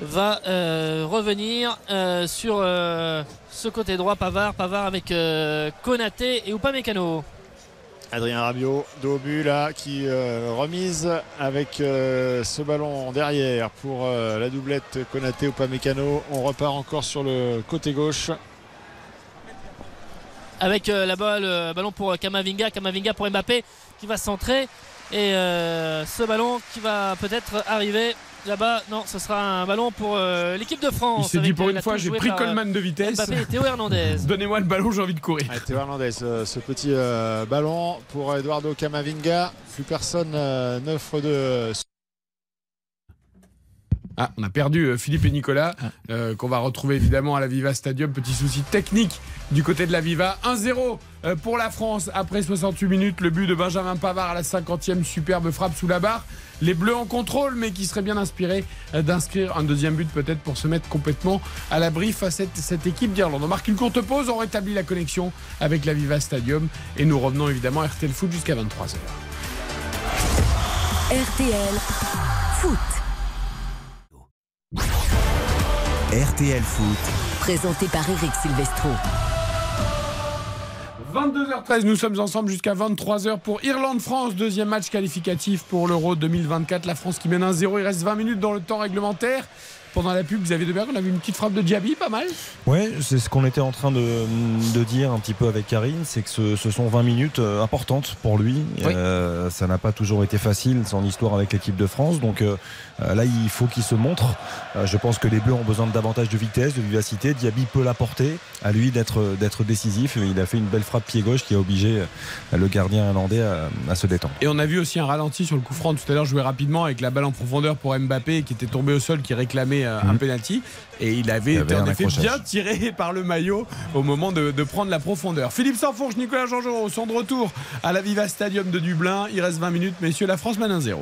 va euh, revenir euh, sur euh, ce côté droit Pavard, Pavard avec euh, Konaté et Upamecano. Adrien Rabiot, but là, qui euh, remise avec euh, ce ballon derrière pour euh, la doublette Konaté ou Pamecano. On repart encore sur le côté gauche. avec la balle, ballon pour Kamavinga, Kamavinga pour Mbappé qui va centrer et euh, ce ballon qui va peut-être arriver là-bas. Non, ce sera un ballon pour euh, l'équipe de Il France. s'est dit pour euh, une fois, j'ai pris euh, Coleman de vitesse. Mbappé et Théo Hernandez. Donnez-moi le ballon, j'ai envie de courir. Ah, Théo Hernandez, ce, ce petit euh, ballon pour Eduardo Camavinga. Plus personne euh, n'offre de. Ah, on a perdu euh, Philippe et Nicolas, euh, qu'on va retrouver évidemment à la Viva Stadium. Petit souci technique du côté de la Viva. 1-0 euh, pour la France après 68 minutes. Le but de Benjamin Pavard à la 50e, superbe frappe sous la barre. Les Bleus en contrôle, mais qui seraient bien inspirés d'inscrire un deuxième but peut-être pour se mettre complètement à l'abri face à cette, cette équipe d'Irlande. On marque une courte pause, on rétablit la connexion avec la Viva Stadium et nous revenons évidemment à RTL Foot jusqu'à 23h. RTL Foot. RTL Foot. Présenté par Eric Silvestro. 22h13, nous sommes ensemble jusqu'à 23h pour Irlande-France, deuxième match qualificatif pour l'Euro 2024. La France qui mène 1-0, il reste 20 minutes dans le temps réglementaire. Pendant la pub, Xavier Deberg, on a vu une petite frappe de Diaby, pas mal. Ouais, c'est ce qu'on était en train de, de dire un petit peu avec Karine, c'est que ce, ce sont 20 minutes euh, importantes pour lui. Oui. Euh, ça n'a pas toujours été facile, son histoire avec l'équipe de France. Donc euh, là, il faut qu'il se montre. Euh, je pense que les Bleus ont besoin de davantage de vitesse, de vivacité. Diaby peut l'apporter. À lui d'être d'être décisif. Il a fait une belle frappe pied gauche qui a obligé euh, le gardien irlandais à, à se détendre. Et on a vu aussi un ralenti sur le coup franc tout à l'heure, joué rapidement avec la balle en profondeur pour Mbappé qui était tombé au sol, qui réclamait euh, un Mhm. penalty. Et il avait, Il été en effet accrochage. bien tiré par le maillot au moment de, de prendre la profondeur. Philippe Sanfourche, Nicolas Jean-Jean sont de retour à la Viva Stadium de Dublin. Il reste 20 minutes, messieurs. La France mène 1-0.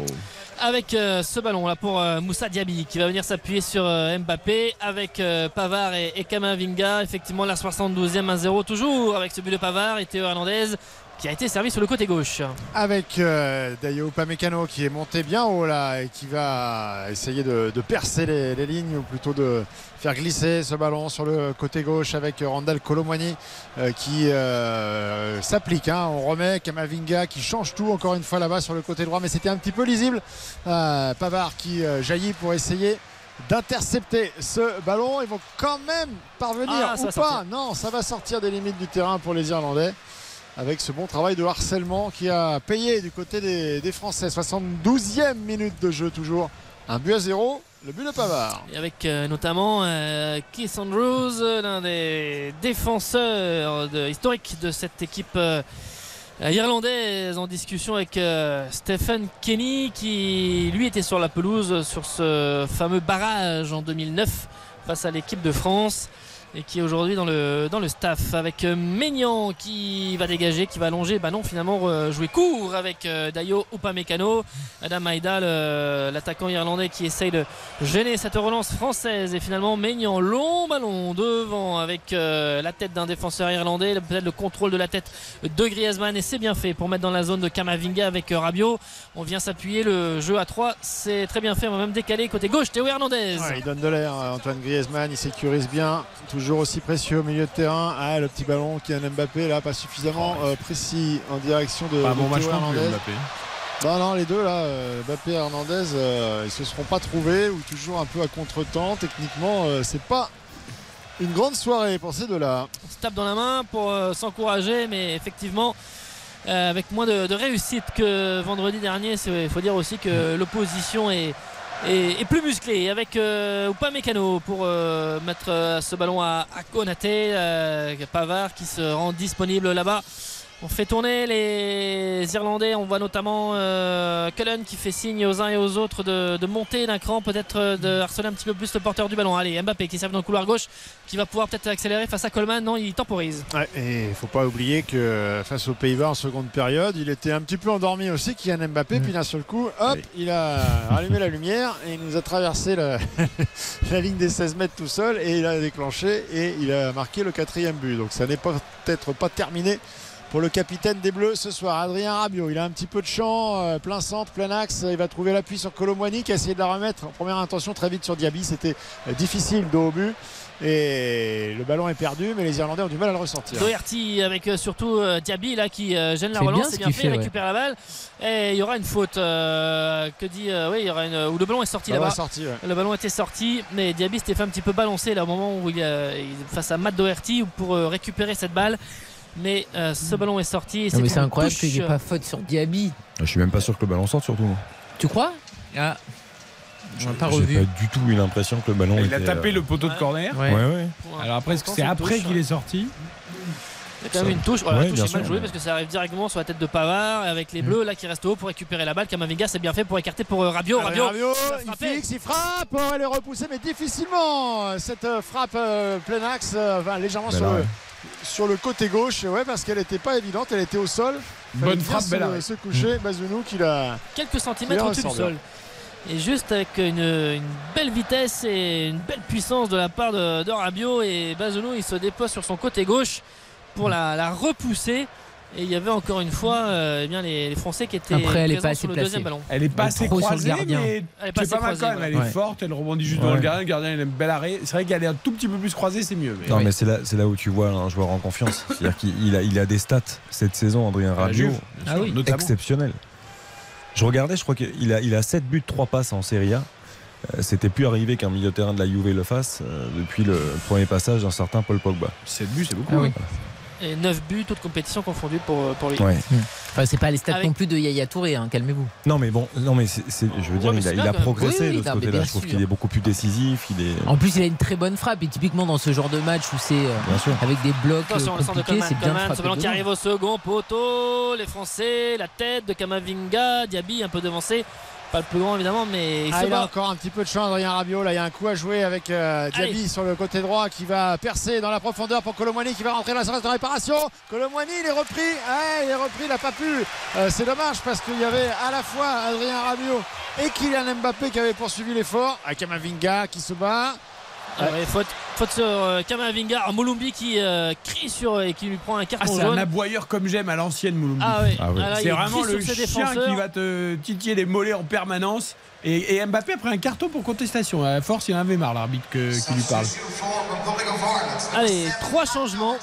avec euh, ce ballon là pour euh, Moussa Diaby qui va venir s'appuyer sur euh, Mbappé avec Pavard et, et Kamavinga effectivement la 72e 1-0 toujours avec ce but de Pavard et Théo Hernandez qui a été servi sur le côté gauche Avec euh, Dayo Upamecano qui est monté bien haut là et qui va essayer de, de percer les, les lignes ou plutôt de faire glisser ce ballon sur le côté gauche avec Randall Colomwani euh, qui euh, s'applique. hein. On remet Kamavinga qui change tout encore une fois là-bas sur le côté droit mais c'était un petit peu lisible. Euh, Pavard qui jaillit pour essayer d'intercepter ce ballon. Ils vont quand même parvenir Ah, ou pas? sortir. Non, ça va sortir des limites du terrain pour les Irlandais avec ce bon travail de harcèlement qui a payé du côté des, Français. 72e minute de jeu toujours. Un but à zéro, le but de Pavard. et avec euh, notamment euh, Keith Andrews euh, l'un des défenseurs historiques de cette équipe irlandaise en discussion avec Stephen Kenny qui lui était sur la pelouse sur ce fameux barrage en 2009 face à l'équipe de France et qui est aujourd'hui dans le, dans le staff avec euh, Maignan qui va dégager, qui va allonger, bah non finalement euh, jouer court avec euh, Dayo Upamecano, Adam Maïda le- l'attaquant irlandais qui essaye de gêner cette relance française. Et finalement Maignan long ballon devant avec euh, la tête d'un défenseur irlandais, peut-être le contrôle de la tête de Griezmann. Et c'est bien fait pour mettre dans la zone de Kamavinga avec euh, Rabiot. On vient s'appuyer le jeu à 3, c'est très bien fait, on va même décaler côté gauche Théo Hernandez. Il donne de l'air, euh, Antoine Griezmann, il sécurise bien, toujours aussi précieux au milieu de terrain. Ah, le petit ballon qui est un Mbappé, là, pas suffisamment euh, précis en direction de, Pas un de bon match plus, Hernandez. Mbappé. Non, non, les deux là, euh, Mbappé et Hernandez, euh, ils se seront pas trouvés ou toujours un peu à contre-temps. Techniquement, euh, c'est pas une grande soirée pour ces deux-là. on se tape dans la main pour euh, s'encourager, mais effectivement, euh, avec moins de, de réussite que vendredi dernier, il faut dire aussi que l'opposition est, est plus musclée. Avec euh, Upamecano pour euh, mettre euh, ce ballon à, à Konaté, euh, Pavard qui se rend disponible là-bas. On fait tourner les Irlandais. On voit notamment euh, Cullen qui fait signe aux uns et aux autres de, de monter d'un cran, peut-être euh, de harceler un petit peu plus le porteur du ballon. Allez, Mbappé qui serve dans le couloir gauche, qui va pouvoir peut-être accélérer face à Coleman. Non, il temporise. Ouais, et il ne faut pas oublier que face aux Pays-Bas en seconde période, il était un petit peu endormi aussi, Kylian Mbappé. Puis d'un seul coup, hop, il a allumé la lumière et il nous a traversé la, la ligne des 16 mètres tout seul et il a déclenché et il a marqué le quatrième but. Donc ça n'est peut-être pas terminé pour le capitaine des Bleus ce soir, Adrien Rabiot. Il a un petit peu de champ, euh, plein centre, plein axe. Il va trouver l'appui sur Colomboigny qui a essayé de la remettre en première intention très vite sur Diaby. C'était euh, difficile dos au but. Et le ballon est perdu, mais les Irlandais ont du mal à le ressortir. Doherty avec euh, surtout Diaby là qui gêne la C'est relance, bien c'est ce bien fait, fait, il ouais. récupère la balle et il y aura une faute. euh, que dit euh, Oui, il y aura une où le ballon est sorti Ballon là-bas. est ouais. Le ballon était sorti, mais Diaby s'était fait un petit peu balancer là au moment où il, euh, il- face à Matt Doherty pour récupérer cette balle. Mais euh, ce ballon est sorti. et Non, mais c'est une incroyable touche, qu'il n'y ait euh, pas faute sur Diaby. Je suis même pas sûr que le ballon sorte surtout. Tu crois? Ah. N'a pas J'ai revu. pas du tout eu l'impression que le ballon Il a était, tapé euh, le poteau de corner. Ouais. Ouais, Alors après, est-ce que pour c'est après qu'il est sorti? Il y a quand même une touche. Voilà, Ouais, la touche bien est mal jouée ouais. parce que ça arrive directement sur la tête de Pavard et avec les bleus là qui restent haut pour récupérer la balle. Kamavinga c'est bien fait pour écarter pour euh, Rabiot. Adrien Rabiot, Rabiot, il fixe, il frappe, oh, elle est repoussée mais difficilement cette euh, frappe euh, plein axe, euh, enfin, légèrement Bel sur le, arrêt. Sur le côté gauche, ouais parce qu'elle n'était pas évidente, elle était au sol. Fallait Bonne frappe, se, coucher, Bazounou qui l'a. quelques centimètres au-dessus du sol. Et juste avec une, une belle vitesse et une belle puissance de la part de, de Rabiot et Bazounou il se dépose sur son côté gauche pour la, la repousser. Et il y avait encore une fois euh, eh bien, les, les Français qui étaient Après, elle est pas sur assez le placée. deuxième ballon. Elle est pas Elle assez sur croisée, mais Elle est pas c'est assez pas mal croisée, quand même. ouais. Elle est Ouais. forte, elle rebondit juste devant Ouais. le gardien. Le gardien, il a un bel arrêt. C'est vrai qu'elle est un tout petit peu plus croisée, c'est mieux. mais Non, oui. mais c'est là, c'est là où tu vois un joueur en confiance. C'est-à-dire qu'il il a, il a des stats cette saison, Adrien sûr, Ah oui. exceptionnels. Je regardais, je crois qu'il a, il a 7 buts, 3 passes en Serie A. Euh, C'était plus arrivé qu'un milieu de terrain de la Juve le fasse euh, depuis le premier passage d'un certain Paul Pogba. 7 buts, c'est beaucoup. Ah oui. Et 9 buts, toutes compétitions confondues pour, pour lui. Ouais. Enfin, c'est pas les stats Avec- non plus de Yaya Touré, hein, calmez-vous. Non, mais bon, non, mais je veux dire, Ouais, il a, il progressé Oui, oui, de ce côté-là. Je trouve qu'il est beaucoup plus décisif. Il est. En plus, il a une très bonne frappe et typiquement dans ce genre de match où c'est euh, avec des blocs Attention, euh, le centre de ce ballon qui arrive au second poteau. Les Français, la tête de Kamavinga. Diaby un peu devancé. Pas le plus grand évidemment, mais il Ah, se il a encore un petit peu de champ, Adrien Rabiot. Là, il y a un coup à jouer avec euh, Diaby Allez. sur le côté droit qui va percer dans la profondeur pour Colomwani qui va rentrer dans la surface de réparation. Colomwani, il est repris. Ouais, il est repris, il n'a pas pu. Euh, c'est dommage parce qu'il y avait à la fois Adrien Rabiot et Kylian Mbappé qui avaient poursuivi l'effort. Avec Kamavinga qui se bat. Ah ouais, faute, faute sur euh, Kamavinga. Alors, Molumbi qui euh, crie sur et qui lui prend un Ah, carton c'est un aboyeur comme j'aime à l'ancienne, Moulumbi. Ah ouais. Ah ouais. Ah c'est vraiment le chien défenseurs. qui va te titiller les mollets en permanence. Et, et Mbappé a pris un carton pour contestation. À force, il en avait marre, l'arbitre qui lui parle. Allez, trois changements.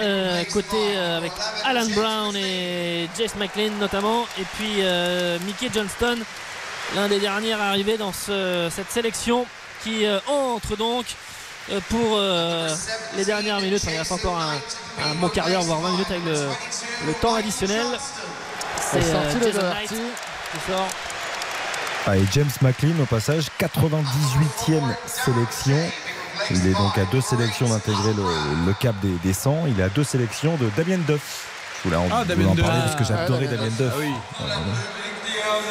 euh, côté euh, avec Alan Brown et Jace McLean notamment et puis euh, Mickey Johnston l'un des derniers à arriver dans ce- cette sélection qui euh, entre donc euh, pour euh, les dernières minutes Enfin, il reste encore un, un bon quart d'heure voire 20 minutes avec le, le temps additionnel c'est le Jason. Knight qui sort Ah, et James McLean, au passage, 98e sélection. Il est donc à deux sélections d'intégrer le, le cap des, des 100. Il est à deux sélections de Damien Duff. Je voulais en, Ah, je voulais Damien en Duff. parler parce que Ah, j'adorais Damien Damien Duff. Ah oui.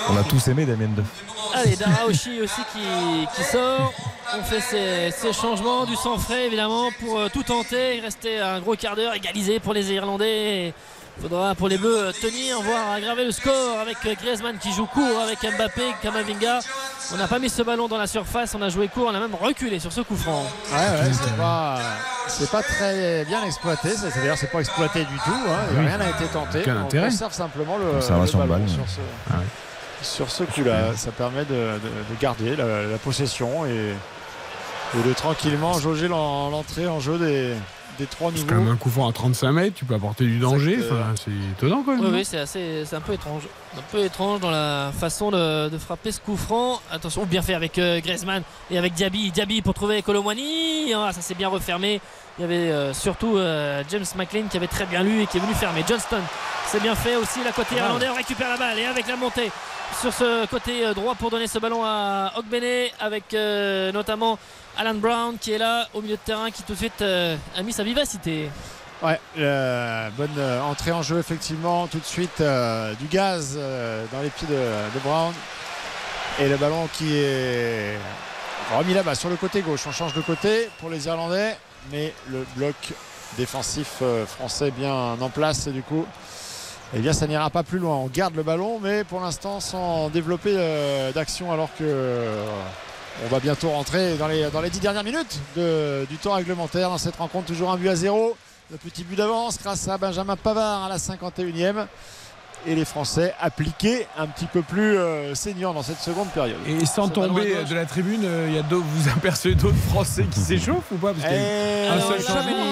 On a tous aimé Damien Duff. Allez, Daraoshi aussi qui, qui sort. On fait ces, ces changements, du sang frais évidemment pour euh, tout tenter. Il restait un gros quart d'heure égalisé pour les Irlandais. Faudra pour les Bleus tenir, voire aggraver le score avec Griezmann qui joue court avec Mbappé, Kamavinga. On n'a pas mis ce ballon dans la surface, on a joué court, on a même reculé sur ce coup franc. Ouais, ouais, c'est pas, c'est pas très bien exploité. C'est- C'est-à-dire, c'est pas exploité du tout. hein. Oui. Rien n'a été tenté. Aucun On intérêt. conserve simplement le, ballon balle. sur ce, Ah ouais. sur ce coup-là. Ça permet de, de- de garder la, la possession et, et de tranquillement jauger l'en- l'entrée en jeu des, des trois C'est quand même nouveaux. un coup franc à 35 mètres, tu peux apporter du danger. C'est étonnant quand même. Oui, c'est assez, c'est un peu étrange. Un peu étrange dans la façon de, de frapper ce coup franc. Attention, bien fait avec euh, Griezmann et avec Diaby. Diaby pour trouver Colomwani. Ah, ça s'est bien refermé. Il y avait euh, surtout euh, James McLean qui avait très bien lu et qui est venu fermer. Johnston, c'est bien fait aussi. La côté irlandais on récupère la balle et avec la montée sur ce côté euh, droit pour donner ce ballon à Ogbene avec euh, notamment Alan Brown qui est là au milieu de terrain qui tout de suite euh, a mis sa vivacité. Ouais, bonne entrée en jeu effectivement. Tout de suite du gaz dans les pieds de, de Brown. Et le ballon qui est remis là-bas sur le côté gauche. On change de côté pour les Irlandais. Mais le bloc défensif français bien en place. Et du coup, eh bien, ça n'ira pas plus loin. On garde le ballon, mais pour l'instant sans développer euh, d'action alors que euh, on va bientôt rentrer dans les, dans les 10 dernières minutes de- du temps réglementaire dans cette rencontre. Toujours un but à zéro. Le petit but d'avance grâce à Benjamin Pavard à la 51e. Et les Français appliqués un petit peu plus euh, saignants dans cette seconde période. Et sans tomber de la tribune, euh, il y a d'autres- vous apercevez d'autres Français qui s'échauffent ou pas? Parce qu'il y a Et un seul changement.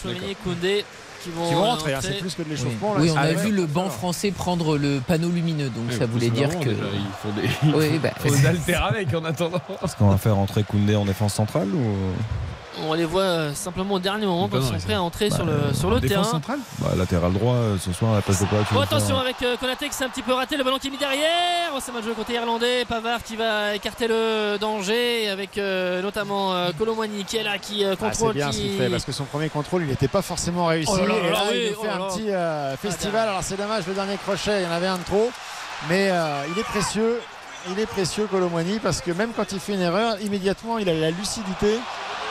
Chouameni Koundé. Qui vont, Qui vont rentrer, hein, c'est plus que de l'échauffement. là. Oui, on a vu le banc français prendre le panneau lumineux, donc ça voulait dire que. Déjà, ils font des, Oui, bah, font des avec en attendant. Est-ce qu'on va faire entrer Koundé en défense centrale ou On les voit euh, simplement au dernier moment quand ils sont prêts à entrer Bah, sur le, sur le Défense terrain. centrale bah, latéral droit euh, ce soir à la place de Pavard Oh, faire, attention avec euh, Konaté qui s'est un petit peu raté, le ballon qui est mis derrière. Oh, c'est mal joué côté irlandais. Pavard qui va écarter le danger avec euh, notamment euh, Colomwani qui est là, qui euh, Ah, c'est contrôle. bien qui... ce qu'il fait parce que son premier contrôle il n'était pas forcément réussi. Oh là là et là, là, oui, il nous oh fait un petit euh, festival. Ah, Alors c'est dommage le dernier crochet, il y en avait un de trop. Mais euh, il est précieux. Il est précieux Colomwani parce que même quand il fait une erreur, immédiatement il a la lucidité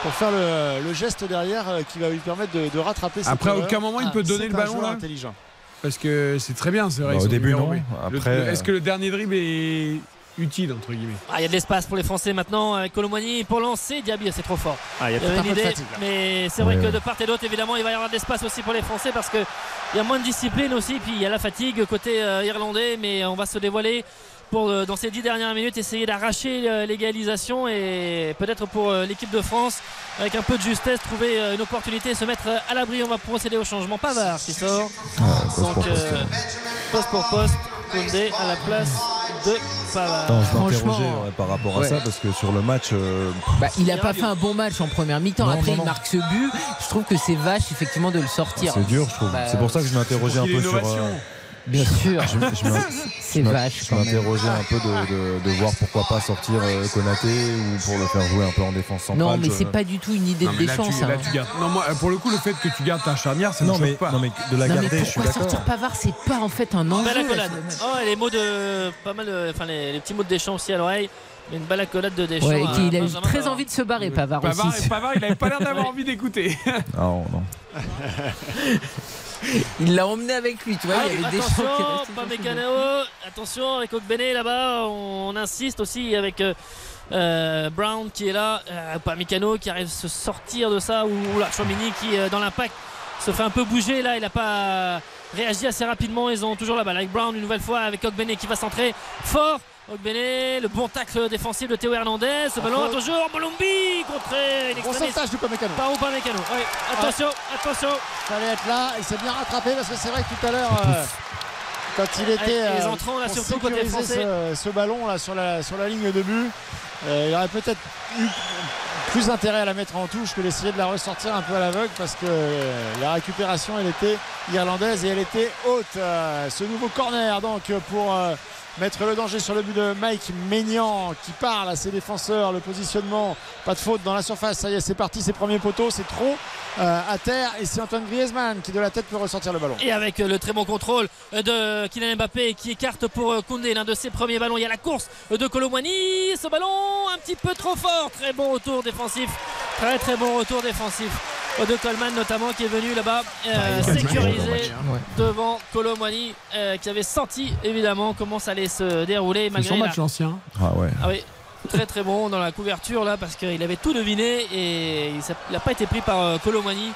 pour faire le, le geste derrière euh, qui va lui permettre de, de rattraper cette Après, à erreur. aucun moment, il Ah, peut donner C'est le ballon là intelligent. Parce que c'est très bien, c'est vrai. Bah, au début, non. Après, Est-ce que le dernier dribble est utile, entre guillemets Ah, il y a de l'espace pour les Français maintenant avec Colomwani pour lancer. Diaby, c'est trop fort. Ah, il y a Il y un une peu de idée, fatigue mais c'est vrai Ouais, que ouais. de part et d'autre, évidemment, il va y avoir de l'espace aussi pour les Français parce qu'il y a moins de discipline aussi. Puis il y a la fatigue côté euh, irlandais, mais on va se dévoiler pour, euh, dans ces dix dernières minutes, essayer d'arracher euh, l'égalisation et peut-être pour euh, l'équipe de France, avec un peu de justesse, trouver une opportunité et se mettre à l'abri. On va procéder au changement. Pavard qui sort. Poste Donc, pour poste. euh, poste pour poste, Koundé à la place de Pavard. Attends, je franchement, ouais, par rapport à ouais. ça parce que sur le match, euh, Bah, il a pas fait un bon match en première mi-temps. Après, non, il marque ce but. Je trouve que c'est vache, effectivement, de le sortir. c'est dur, je trouve. Bah, c'est pour ça que je m'interrogeais un peu sur. euh, Bien sûr, je, je m'in- c'est vache je quand même. m'interrogeais un peu de, de- de voir pourquoi pas sortir euh, Konaté ou pour le faire jouer un peu en défense centrale. Non, mais je- c'est pas du tout une idée Non, de là, tu, là, hein. tu gardes. Non, moi, pour le coup, le fait que tu gardes ta charnière, ça Non ne mais, pas. non mais de la Non, garder, mais je suis pourquoi sortir Pavard C'est pas en fait un enjeu. Là, accolade. ce- Oh, et les mots de. Pas mal de. Enfin, les, les petits mots de Deschamps aussi à l'oreille. Une belle accolade de Deschamps. Ouais, et à qu'il a eu très Pavard. envie de se barrer, Pavard, Pavard, aussi. Pavard, il avait pas l'air d'avoir envie d'écouter. Non, non. Il l'a emmené avec lui, tu vois. il y avait des attention, restaient pas Mécano. Attention avec Ogbene là-bas. On insiste aussi avec euh, euh, Brown qui est là. Euh, pas Mécano qui arrive à se sortir de ça. Ou là, Chouamini qui, euh, dans l'impact, se fait un peu bouger. Là, il n'a pas réagi assez rapidement. Ils ont toujours la balle avec Brown une nouvelle fois avec Ogbene qui va centrer fort. Ogbene, le bon tacle défensif de Théo Hernandez. Ce ballon, toujours Bolombi contré. Bon sauvetage du Mécano. Par ou pas Mécano. Oui, attention, attention. fallait être là. Il s'est bien rattrapé parce que c'est vrai que tout à l'heure, euh, quand il était Avec les euh, entrants, là, surtout côté français. ce, ce ballon là sur la sur la ligne de but, euh, il aurait peut-être eu plus intérêt à la mettre en touche que d'essayer de la ressortir un peu à l'aveugle parce que euh, la récupération elle était irlandaise et elle était haute. Euh, ce nouveau corner donc pour euh, mettre le danger sur le but de Mike Maignan qui parle à ses défenseurs. Le positionnement, pas de faute dans la surface. Ça y est, c'est parti. Ses premiers poteaux, c'est trop euh, à terre. Et c'est Antoine Griezmann qui de la tête peut ressortir le ballon. Et avec euh, le très bon contrôle de Kylian Mbappé qui écarte pour euh, Koundé l'un de ses premiers ballons. Il y a la course de Colomwani. Ce ballon un petit peu trop fort. Très bon retour défensif. Très très bon retour défensif de Coleman notamment qui est venu là-bas euh, il a sécuriser Ouais. devant Colomwani euh, qui avait senti évidemment comment ça allait se dérouler malgré son match l'ancien. Ah ouais. ah oui, très très bon dans la couverture là parce qu'il avait tout deviné et il n'a pas été pris par euh, Colomani.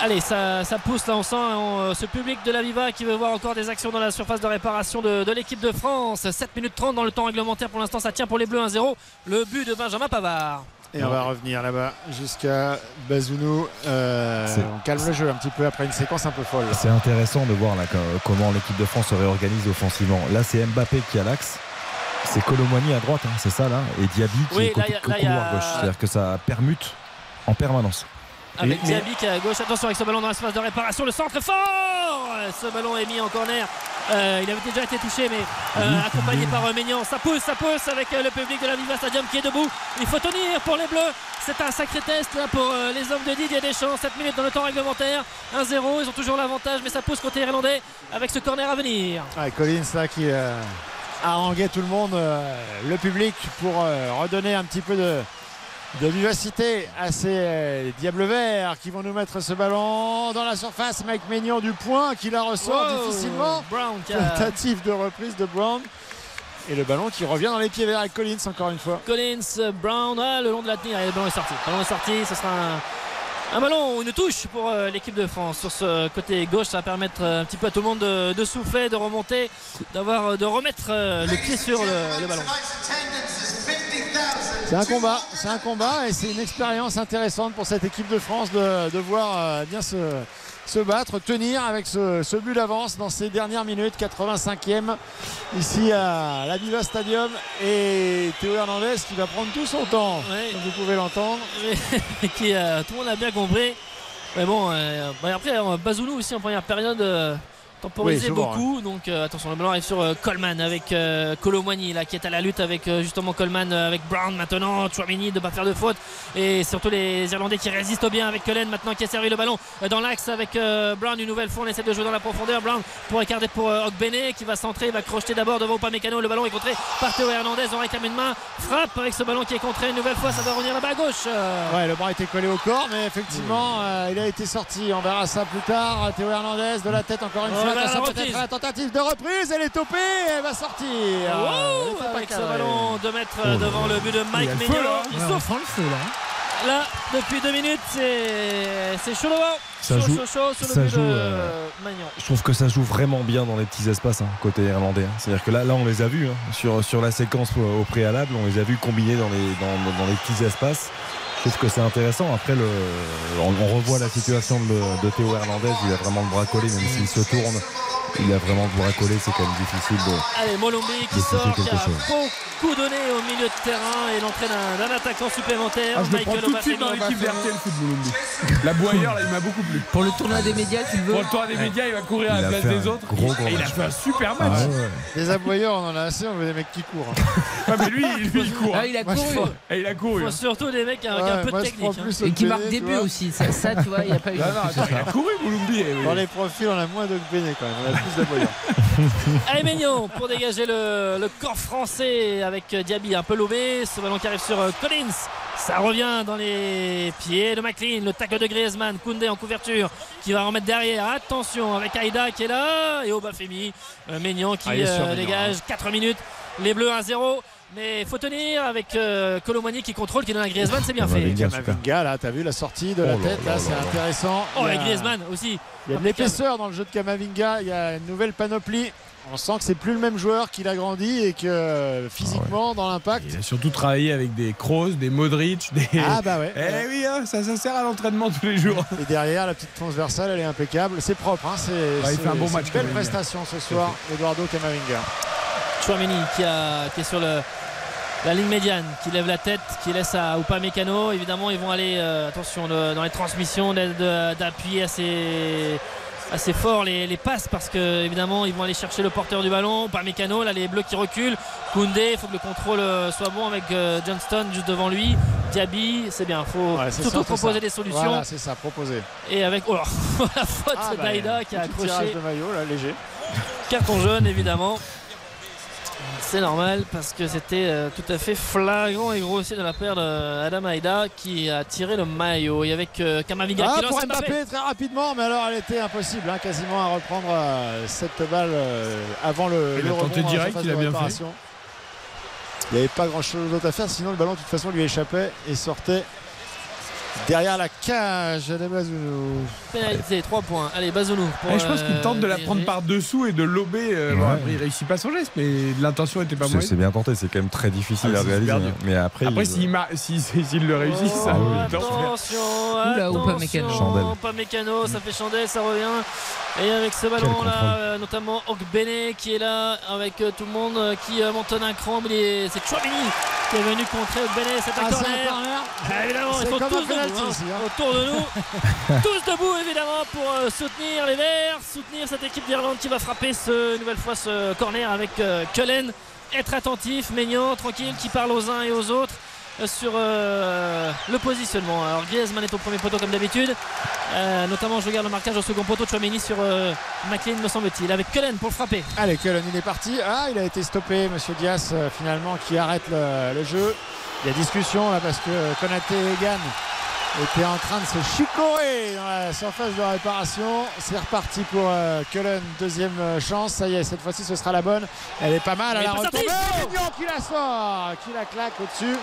Allez, ça, ça pousse là, on sent euh, ce public de la Viva qui veut voir encore des actions dans la surface de réparation de, de l'équipe de France. 7 minutes 30 dans le temps réglementaire pour l'instant, ça tient pour les Bleus 1-0. Le but de Benjamin Pavard. Et on va revenir là-bas jusqu'à Bazounou. Euh, on calme le jeu un petit peu après une séquence un peu folle. C'est intéressant de voir là, co- comment l'équipe de France se réorganise offensivement. Là, c'est Mbappé qui a l'axe. C'est Colomwani à droite, hein, c'est ça là, et Diaby qui Oui, est là, côté là, a- couloir gauche. C'est-à-dire que ça permute en permanence. Avec Mais- Diaby qui est à gauche. Attention avec ce ballon dans l'espace de réparation. Le centre est fort Ce ballon est mis en corner. Euh, il avait déjà été touché, mais euh, accompagné par euh, Maignan. Ça pousse, ça pousse avec euh, le public de la Viva Stadium qui est debout. Il faut tenir pour les Bleus. C'est un sacré test là, pour euh, les hommes de Didier Deschamps. 7 minutes dans le temps réglementaire. 1-0. Ils ont toujours l'avantage, mais ça pousse côté irlandais avec ce corner à venir. Ouais, Collins là qui euh, haranguait tout le monde, euh, le public pour euh, redonner un petit peu de, de vivacité à ces euh, Diables Verts qui vont nous mettre ce ballon dans la surface. Mike Maignan du point qui la ressort Wow. difficilement. Brown Tentative de reprise de Brown. Et le ballon qui revient dans les pieds verts avec Collins encore une fois. Collins, Brown, ah, le long de la tenue, Allez, le ballon est sorti. Le ballon est sorti, ce sera un, un ballon ou une touche pour euh, l'équipe de France. Sur ce côté gauche, ça va permettre euh, un petit peu à tout le monde de, souffler, de remonter, d'avoir, euh, de remettre le pied sur le, ballon. C'est un combat, c'est un combat et c'est une expérience intéressante pour cette équipe de France de, de voir bien se, se battre, tenir avec ce, ce but d'avance dans ces dernières minutes, 85e ici à la Viva Stadium et Théo Hernandez qui va prendre tout son temps, comme vous pouvez l'entendre. qui, euh, tout le monde a bien compris. Mais bon, euh, bah, après, Bazounou aussi en première période euh, temporisé Oui, souvent, beaucoup. Donc euh, attention, le ballon arrive sur euh, Coleman avec euh, Colomwani là qui est à la lutte avec euh, justement Coleman euh, avec Brown maintenant. Chouamini de pas faire de faute et surtout les Irlandais qui résistent bien avec Cullen maintenant qui a servi le ballon dans l'axe avec Brown une nouvelle fois. On essaie de jouer dans la profondeur. Brown pour écarter pour Ogbene qui va centrer, il va crocheter d'abord devant Upamecano. Le ballon est contré par Théo Hernandez. On réclame une main. Frappe avec ce ballon qui est contré une nouvelle fois. Ça va revenir là-bas à gauche. Ouais, le bras était collé au corps, mais effectivement, il a été sorti. On verra ça plus tard. Théo Hernandez de la tête encore une Oh, fois. La peut-être tentative de reprise. Elle est topée. Elle va sortir. Wow, Elle avec ce ballon de mettre euh, devant le but de Mike là. Il sent le feu là. là depuis deux minutes. C'est c'est chaud devant. Ça chaud, joue- chaud, chaud sur le ça but joue, de euh, Magnan. Je trouve que ça joue vraiment bien dans les petits espaces hein, côté irlandais. hein. C'est-à-dire que là, là, on les a vus hein, sur, sur la séquence au, au préalable, on les a vus combiner dans les, dans, dans les petits espaces. Je trouve que c'est intéressant. Après, on revoit la situation de, de Théo Hernandez. Il a vraiment le bras collé, même s'il se tourne. Il a vraiment bras collé. C'est quand même difficile de. Allez, Molombi qui sort, qui a beaucoup donné au milieu de terrain et l'entrée d'un attaquant supplémentaire. Ah, je le prends tout de suite dans l'équipe d'RTL Foot Mulumbi. La Boyer, là, il m'a beaucoup plu. Pour le tournoi des médias, tu le veux Pour le tour des médias, il va courir à la place des autres. gros, gros et il a fait un super Ah match. ouais. Des aboyeurs, on en a assez. On veut des mecs qui courent. Ouais, mais lui, lui, il court. Ah, il a couru. Et il a couru. Faut hein. surtout des mecs avec Ouais, un peu moi, de technique. hein. plus Et qui Ogbene, marque tu des buts aussi. Ça, ça, tu vois, il n'y a pas eu. Il a couru, Mulumbi. et- Dans les profils, on a moins de Béné quand même. Plus. Allez Maignan pour dégager le, le corps français avec Diaby un peu lobé. Ce ballon qui arrive sur euh, Collins. Ça revient dans les pieds de McLean. Le tacle de Griezmann. Koundé en couverture qui va remettre derrière. Attention avec Aïda qui est là. Et Obafemi. Euh, Maignan qui Ah, euh, dégage 4 minutes. Les Bleus 1-0. Mais faut tenir avec euh, Colomani qui contrôle, qui donne à Griezmann. C'est bien Ah, fait. Kamavinga, là, t'as vu la sortie de la Oh tête, là là, là c'est intéressant. Oh, Il et Griezmann aussi. Il y a de Impeccable. l'épaisseur dans le jeu de Kamavinga. Il y a une nouvelle panoplie. On sent que c'est plus le même joueur qu'il a grandi et que euh, physiquement, dans l'impact. Il a surtout travaillé avec des Kroos, des Modric, des. Ah bah ouais. Eh oui, hein, ça, ça sert à l'entraînement tous les jours. Et derrière, la petite transversale, elle est impeccable. C'est propre. Hein. C'est, il fait un bon match, Une belle prestation ce soir, Eduardo Kamavinga. Chouameni qui, a- qui est sur le, la ligne médiane, qui lève la tête, qui laisse à Upamecano. Évidemment, ils vont aller, euh, attention, le- dans les transmissions, d'appuyer assez, assez fort les, les passes parce que évidemment ils vont aller chercher le porteur du ballon. Upamecano, là les bleus qui reculent. Koundé, il faut que le contrôle euh, soit bon avec euh, Johnston juste devant lui. Diaby, c'est bien, il faut Ouais, surtout ça, proposer ça. des solutions. Voilà, c'est ça, proposé. Et avec oh là, la faute Ah, bah, d'Aïda qui a accroché de maillot, là, léger. carton jaune évidemment. C'est normal parce que c'était euh, tout à fait flagrant et grossier de la paire d'Adam Aïda qui a tiré le maillot. Et avec Kamavinga Ah, qui lance pour Mbappé. Mbappé très rapidement, mais alors elle était impossible, hein, quasiment à reprendre euh, cette balle euh, avant le, Il le a tenté rebond la direct, il a de bien fait. Il n'y avait pas grand chose d'autre à faire, sinon le ballon de toute façon lui échappait et sortait derrière la cage de Bazounou. Pénalité, 3 points. Allez, Bazounou. pour, Eh, je pense qu'il euh, tente de la diriger. prendre par dessous et de lober. euh, bon, Ouais. après, il réussit pas son geste, mais l'intention était pas mauvaise. c'est bien tenté, c'est quand même très difficile Ah, à réaliser. hein. Mais après, Après, il- s'il si- si- s'il le réussit, ça. Oh, non. attention, Oula, attention, Upamecano. Chandelle. Upamecano, ça fait chandelle, ça revient. Et avec ce ballon là, euh, notamment Ogbene qui est là avec euh, tout le monde euh, qui euh, monte un cran. C'est Chouamini qui est venu contrer Ogbene. C'est un Ah, un corner. Ah, évidemment, ils sont tous un hein, autour de nous. tous debout évidemment pour euh, soutenir les Verts, soutenir cette équipe d'Irlande qui va frapper ce, une nouvelle fois ce corner avec euh, Cullen. Être attentif, Maignan, tranquille, qui parle aux uns et aux autres euh, sur euh, le positionnement. Alors Griezmann est au premier poteau comme d'habitude. Euh, notamment je regarde le marquage au second poteau de Chouameni sur euh, McLean me semble-t-il. Avec Cullen pour le frapper. Allez, Cullen, il est parti. Ah, il a été stoppé, Monsieur Diaz, finalement, qui arrête le, le jeu. Il y a discussion là parce que Konaté et Egan étaient en train de se chicorer dans la surface de réparation. C'est reparti pour euh, Cullen, deuxième euh, chance. Ça y est, cette fois-ci, ce sera la bonne. Elle est pas mal à la retombée. qui la sort, qui la claque au-dessus.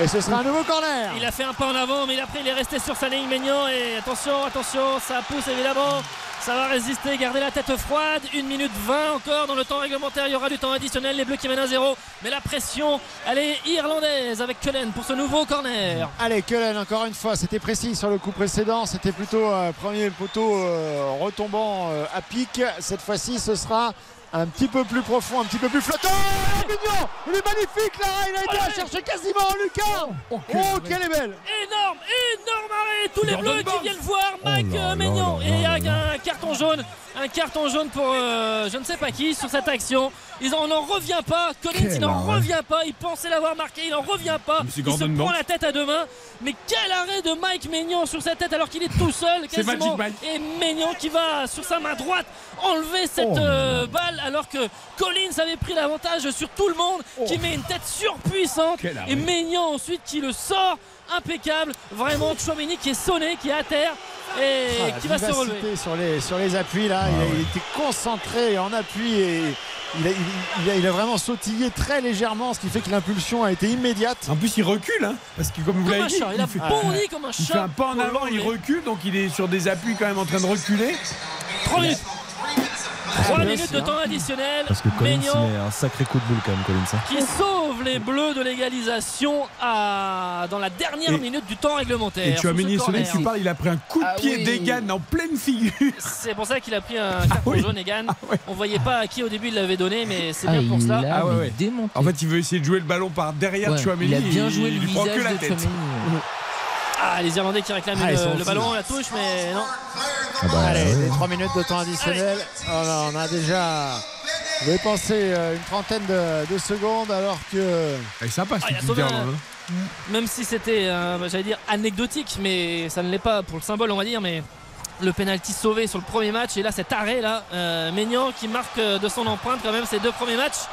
Et ce sera un nouveau corner. Il a fait un pas en avant, mais après il est resté sur sa ligne Maignan. Et attention, attention, ça pousse évidemment. Ça va résister, garder la tête froide. 1 minute 20 encore dans le temps réglementaire. Il y aura du temps additionnel. Les Bleus qui mènent à 0. Mais la pression, elle est irlandaise avec Cullen pour ce nouveau corner. Allez, Cullen, encore une fois, c'était précis sur le coup précédent. C'était plutôt euh, premier poteau euh, retombant euh, à pic. Cette fois-ci, ce sera un petit peu plus profond, un petit peu plus flottant. Oh, Mignon Il est magnifique là Il a été la chercher quasiment, Lucas Oh, qu'elle est belle Énorme, énorme arrêt. Tous les Bleus qui viennent voir Mike Oh là euh, là Maignan. là Et il y a là un carton jaune. Un carton jaune pour euh, je ne sais pas qui sur cette action. Ils en- on n'en revient pas. Collins, Quel il n'en revient pas. Il pensait l'avoir marqué. Il n'en revient pas. Il se prend Banks. la tête à deux mains. Mais quel arrêt de Mike Maignan sur sa tête alors qu'il est tout seul C'est quasiment. Magic Mike. Et Maignan qui va sur sa main droite enlever cette Oh là euh, balle alors que Collins avait pris l'avantage sur tout le monde. Qui met une tête surpuissante. Et Maignan ensuite qui le sort impeccable. Vraiment Chouameni qui est sonné, qui est à terre et Ah, qui va se relever. sur les, sur les appuis là. il, a- il était concentré en appui et il a, il- il a- il a vraiment sautillé très légèrement, ce qui fait que l'impulsion a été immédiate. En plus, il recule, hein, parce que comme vous l'avez dit, chat, il a fait, bondi comme un il fait chat. un pas en avant, il recule, donc il est sur des appuis quand même en train de reculer. 3 minutes. 3 bien minutes de temps additionnel. Parce que Collins il Maignan met un sacré coup de boule quand même, Collins. hein. qui sauve les Bleus de l'égalisation à... dans la dernière Et- minute du temps réglementaire. Et tu as celui corner. tu parles, il a pris un coup de Ah pied oui. d'Egan en pleine figure. C'est pour ça qu'il a pris un carton oui. jaune Egan. ouais. On voyait pas à qui au début il l'avait donné, mais c'est Ah, bien pour Ah ouais, ouais. démonté. En fait, il veut essayer de jouer le ballon par derrière Ouais, Chouameni. il a bien joué il le lui prend que visage la de tête. Ah, les Irlandais qui réclament Ah, le, le ballon, la touche, mais non. Ah bah, Allez, ouais. les 3 minutes de temps additionnel. Oh là, on a déjà dépensé euh, une trentaine de, de secondes alors que. Elle est sympa Ah, hein. Même si c'était, euh, j'allais dire, anecdotique, mais ça ne l'est pas pour le symbole, on va dire. Mais le penalty sauvé sur le premier match, et là cet arrêt là, euh, Maignan qui marque de son empreinte quand même ces deux premiers matchs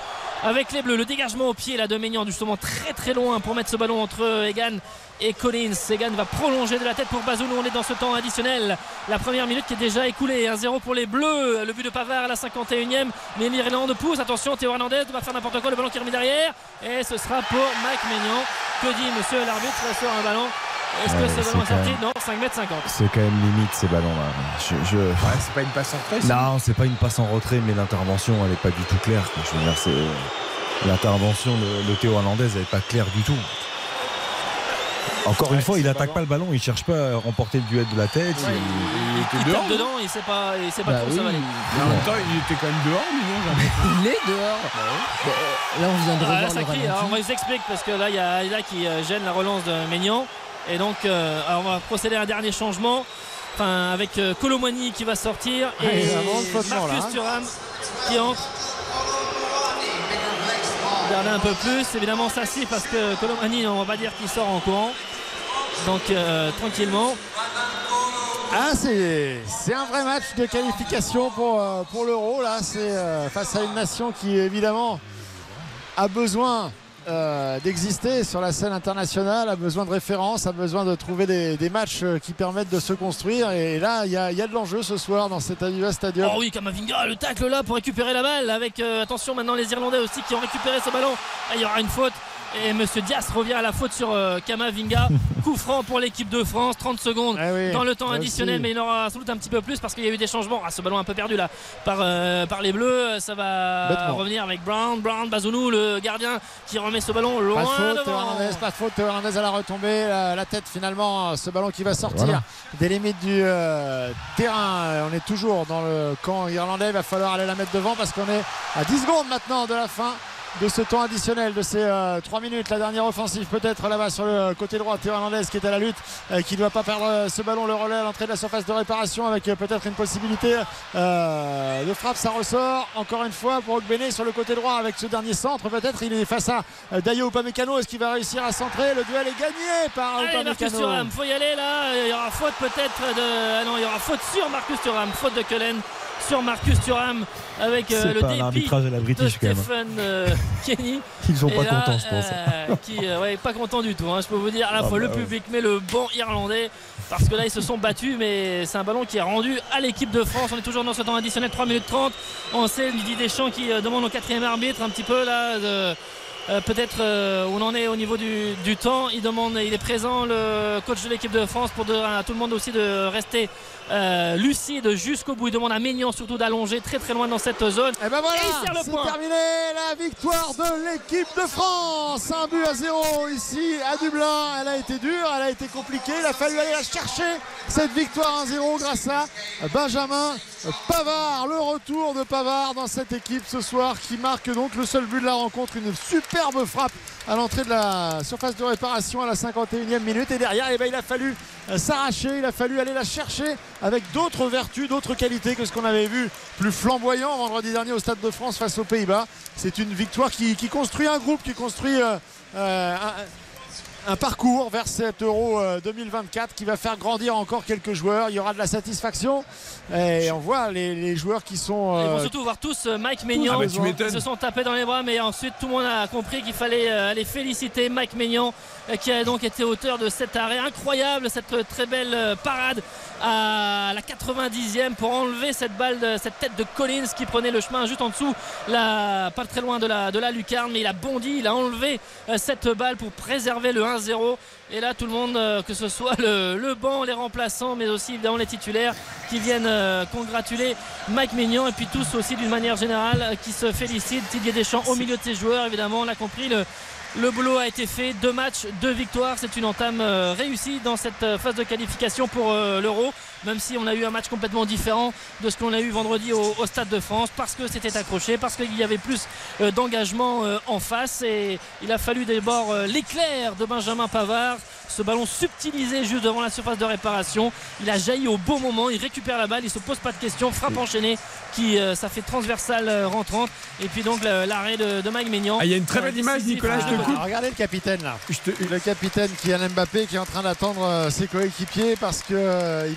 avec les Bleus. Le dégagement au pied de Maignan, justement très très loin pour mettre ce ballon entre Egan et Collins. Egan va prolonger de la tête pour Bazoulou. On est dans ce temps additionnel. La première minute qui est déjà écoulée. 1-0 pour les Bleus. Le but de Pavard à la 51e. Mais l'Irlande pousse. Attention, Théo Hernandez va faire n'importe quoi. Le ballon qui est remis derrière. Et ce sera pour Mike Maignan. Que dit monsieur l'arbitre sur un ballon Est-ce que ce c'est ballon est quand sorti même- Non, 5 mètres 50. C'est quand même limite ces ballons-là. Je, je- Ouais, c'est pas une passe en retrait. Non, c'est pas une passe en retrait, mais l'intervention, elle est pas du tout claire. quoi. Je veux dire, c'est l'intervention de, de Théo Hernandez, elle est pas claire du tout. Encore une fois, il c'est attaque pas pas le ballon, il cherche pas à remporter le duel de la tête. Ouais, il- Il était Il dehors. tape dedans, il sait pas, il sait pas Bah trop où oui. ça va aller. Mais en même temps, il était quand même dehors, Mignon. jamais. Il est dehors. Bah, euh, Là, on vient de Ah, là, revoir ça le crie. Alors, on vous explique parce que là, il y a Aïda qui euh, gêne la relance de Maignan. Et donc, euh, alors, on va procéder à un dernier changement. Enfin, avec euh, Colomani qui va sortir et Marcus là, hein. Thuram qui entre. Regardez un peu plus. Évidemment, ça si parce que Colomani, on va pas dire qu'il sort en courant. Donc, euh, tranquillement. Ah, c'est un vrai match de qualification pour, pour l'Euro. Là, c'est face à une nation qui, évidemment, a besoin euh, d'exister sur la scène internationale, a besoin de références, a besoin de trouver des, matchs euh, qui permettent de se construire. Et là, il y a, il y a de l'enjeu ce soir dans cet Aviva Stadium. Oh oui, Kamavinga, le tacle là pour récupérer la balle. Avec euh, attention maintenant les Irlandais aussi qui ont récupéré ce ballon. Ah, il y aura une faute Et Monsieur Dias revient à la faute sur euh, Kamavinga. Coup franc pour l'équipe de France. 30 secondes Eh oui, dans le temps additionnel, aussi. mais il en aura sans doute un petit peu plus parce qu'il y a eu des changements. Ah, ce ballon un peu perdu là par, euh, par les Bleus. Ça va Bêtement. revenir avec Brown. Brown, Bazounou, le gardien qui remet ce ballon Pas loin de faute, devant. Hernandez, pas de faute, Hernandez à la retombée, la, la tête finalement, ce ballon qui va sortir Voilà. des limites du euh, terrain. On est toujours dans le camp irlandais, il va falloir aller la mettre devant parce qu'on est à 10 secondes maintenant de la fin de ce temps additionnel de ces 3 minutes. La dernière offensive peut-être là-bas sur le côté droit. Théo Hernandez qui est à la lutte, euh, qui ne doit pas perdre euh, ce ballon, le relais à l'entrée de la surface de réparation avec euh, peut-être une possibilité euh, de frappe. Ça ressort encore une fois pour Ogbene sur le côté droit avec ce dernier centre. Peut-être il est face à euh, Dayo Upamecano. Est-ce qu'il va réussir à centrer? Le duel est gagné par Allez Marcus Upamecano. Thuram, faut y aller là. Il y aura faute peut-être de. Ah non, il y aura faute sur Marcus Thuram. Faute de Cullen sur Marcus Thuram avec euh, le pas à la de British. Stephen euh, Kenny. Ils sont Et pas là, contents, je pense. euh, qui, ouais, pas content du tout. hein, je peux vous dire à la Ah fois bah le ouais. public mais le banc irlandais parce que là ils se sont battus mais c'est un ballon qui est rendu à l'équipe de France. On est toujours dans ce temps additionnel 3 minutes 30. On sait Didier Deschamps qui demande au quatrième arbitre un petit peu là de euh, peut-être euh, on en est au niveau du, du temps. Il demande, il est présent, le coach de l'équipe de France, pour dire à tout le monde aussi de rester euh, lucide jusqu'au bout. Il demande à surtout d'allonger très très loin dans cette zone. Et ben voilà, c'est terminé la victoire de l'équipe de France. Un but à zéro ici à Dublin. Elle a été dure, elle a été compliquée. Il a fallu aller la chercher cette victoire 1-0 grâce à Benjamin Pavard. Le retour de Pavard dans cette équipe ce soir qui marque donc le seul but de la rencontre. Une superbe frappe à l'entrée de la surface de réparation à la 51e minute. Et derrière, eh ben, il a fallu s'arracher, il a fallu aller la chercher avec d'autres vertus, d'autres qualités que ce qu'on avait vu plus flamboyant vendredi dernier au Stade de France face aux Pays-Bas. C'est une victoire qui, construit un groupe, qui construit euh, euh, un parcours vers cet Euro euh, 2024 qui va faire grandir encore quelques joueurs. Il y aura de la satisfaction et on voit les, les joueurs qui sont. Ils vont euh, surtout voir tous euh, Mike Maignan Ah bah, se sont tapés dans les bras, mais ensuite tout le monde a compris qu'il fallait euh, aller féliciter Mike Maignan euh, qui a donc été auteur de cet arrêt incroyable, cette euh, très belle euh, parade à la 90e pour enlever cette balle, de- cette tête de Collins qui prenait le chemin juste en dessous, la, pas très loin de la, de la lucarne, mais il a bondi, il a enlevé euh, cette balle pour préserver le 1-0. Et là, tout le monde, euh, que ce soit le, banc, les remplaçants, mais aussi évidemment les titulaires, qui viennent euh, congratuler Mike Maignan et puis tous aussi d'une manière générale euh, qui se félicitent. Didier Deschamps au milieu de ses joueurs, évidemment, on l'a compris. Le, le boulot a été fait, deux matchs, deux victoires. C'est une entame réussie dans cette phase de qualification pour l'Euro, même si on a eu un match complètement différent de ce qu'on a eu vendredi au, au Stade de France, parce que c'était accroché, parce qu'il y avait plus euh, d'engagement euh, en face. Et il a fallu d'abord euh, l'éclair de Benjamin Pavard. Ce ballon subtilisé juste devant la surface de réparation. Il a jailli au bon moment. Il récupère la balle. Il se pose pas de questions. Frappe enchaînée qui, euh, ça fait transversale euh, rentrante. Et puis donc l'arrêt de, de Mike Maignan. Ah, il y a une très Euh, belle image, Nicolas, je te coupe. Regardez le capitaine là. Je te- Le capitaine Kylian Mbappé qui est en train d'attendre ses coéquipiers parce qu'il va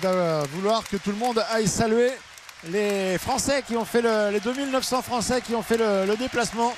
euh, vouloir que tout le monde aille saluer les Français qui ont fait le, les 2900 Français qui ont fait le déplacement.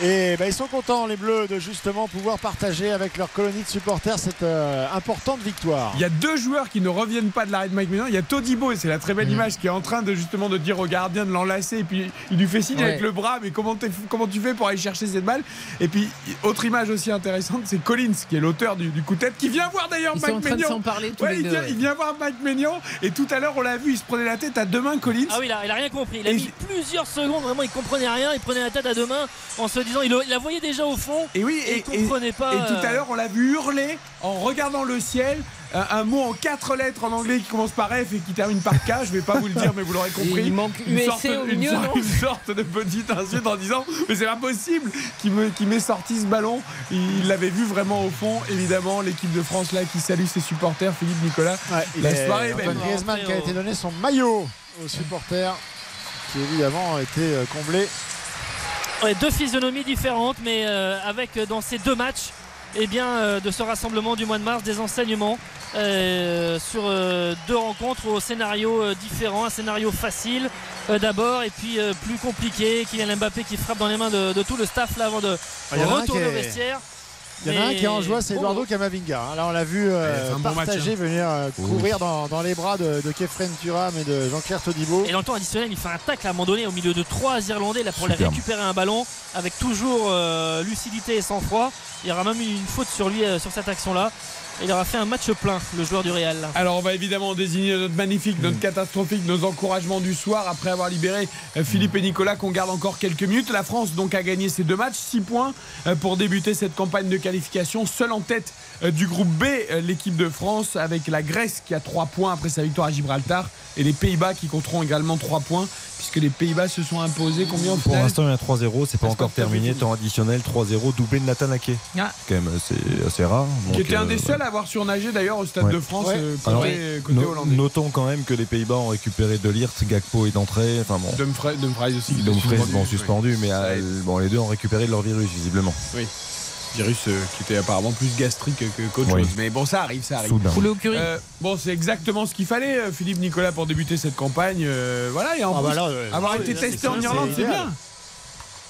Et bah, ils sont contents les Bleus de justement pouvoir partager avec leur colonie de supporters cette euh, importante victoire. Il y a deux joueurs qui ne reviennent pas de l'arrêt de Mike Maignan. Il y a Todibo, et c'est la très belle Mhm. image, qui est en train de justement de dire au gardien de l'enlacer. Et puis il lui fait signe Ouais. avec le bras, mais comment, comment tu fais pour aller chercher cette balle? Et puis, autre image aussi intéressante, c'est Collins, qui est l'auteur du, du coup de tête, qui vient voir d'ailleurs Ils sont en Mike train de Maignan. s'en parler tous Ouais, les il, deux. vient, ouais. il vient voir Mike Maignan. Et tout à l'heure, on l'a vu, il se prenait la tête à deux mains, Collins. Ah oui, il a, il a rien compris. Il a Et mis plusieurs secondes, vraiment, il comprenait rien. Il prenait la tête à deux mains en se disant, il, il la voyait déjà au fond. Et oui, Et comprenait pas, Et tout à euh, l'heure, on l'a vu hurler en regardant le ciel. Un, mot en quatre lettres en anglais qui commence par F et qui termine par K. Je vais pas vous le dire, mais vous l'aurez compris. il manque une sorte, au une sorte- non une sorte de petite insulte en disant Mais c'est pas possible qu'il m'ait sorti ce ballon. Il l'avait vu vraiment au fond. Évidemment, l'équipe de France là qui salue ses supporters, Philippe Nicolas. Ouais, il. Antoine Griezmann qui a été donné son maillot aux supporters qui évidemment a été euh, comblé. Ouais, deux physionomies différentes, mais euh, avec euh, dans ces deux matchs, eh bien, euh, de ce rassemblement du mois de mars, des enseignements euh, sur deux rencontres au scénario euh, différent, un scénario facile d'abord et puis plus compliqué. Kylian Mbappé qui frappe dans les mains de, de tout le staff là avant de Ah, retourner au est- vestiaire. Il y en a un qui est en joie, c'est Eduardo Camavinga. hein. Là, on l'a vu euh, bon match, partager, hein. venir euh, Oui. courir dans, dans les bras de, de Kefren Turam et de Jean-Claire Todibo. Et dans le temps additionnel, il fait un tacle à un moment donné au milieu de trois Irlandais là, pour les récupérer un ballon avec toujours euh, lucidité et sang-froid. Il y aura même eu une faute sur lui euh, sur cette action-là. Il aura fait un match plein, le joueur du Real. Alors on va évidemment désigner notre magnifique, notre catastrophique, nos encouragements du soir après avoir libéré euh, Philippe et Nicolas qu'on garde encore quelques minutes. La France donc a gagné ses deux matchs, 6 points euh, pour débuter cette campagne de qualification. Seule en tête euh, du groupe B, l'équipe de France avec la Grèce qui a 3 points après sa victoire à Gibraltar et les Pays-Bas qui compteront également 3 points puisque les Pays-Bas se sont imposés combien Pour l'instant, il y a 3-0, c'est pas encore terminé. fini. Temps additionnel, 3-0, doublé de Nathan Ake. Ah. Quand même, c'est assez rare. Qui était un euh, des seuls à avoir surnagé d'ailleurs au Stade Ouais. de France Ouais. euh, Alors, côté, côté no- hollandais. notons quand même que les Pays-Bas ont récupéré De Ligt, Gakpo est entré. Enfin bon. Dumfries, Dumfries aussi. Fraise, suspendu. bon, suspendu, mais euh, bon, les deux ont récupéré de leur virus, visiblement. Virus euh, qui était apparemment plus gastrique que- qu'autre Oui. chose. Mais bon, ça arrive, ça arrive. Soudain. Poulet au curry. Euh, bon, c'est exactement ce qu'il fallait, euh, Philippe Nicolas, pour débuter cette campagne. euh, voilà, et en Ah plus, bah là, euh, avoir été testé en Irlande, c'est bien.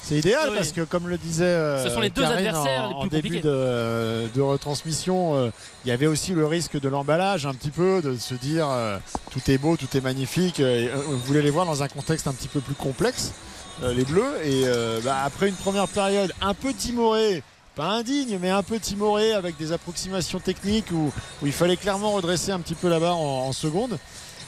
C'est idéal Oui. parce que, comme le disait euh, Ce sont les deux Karine adversaires en, les plus en début de, de retransmission, euh, il y avait aussi le risque de l'emballage, un petit peu, de se dire euh, tout est beau, tout est magnifique. et, on voulait les voir dans un contexte un petit peu plus complexe, euh, les Bleus. Et euh, bah, après une première période un peu timorée, pas indigne, mais un peu timorée, avec des approximations techniques où, il fallait clairement redresser un petit peu la barre en, seconde.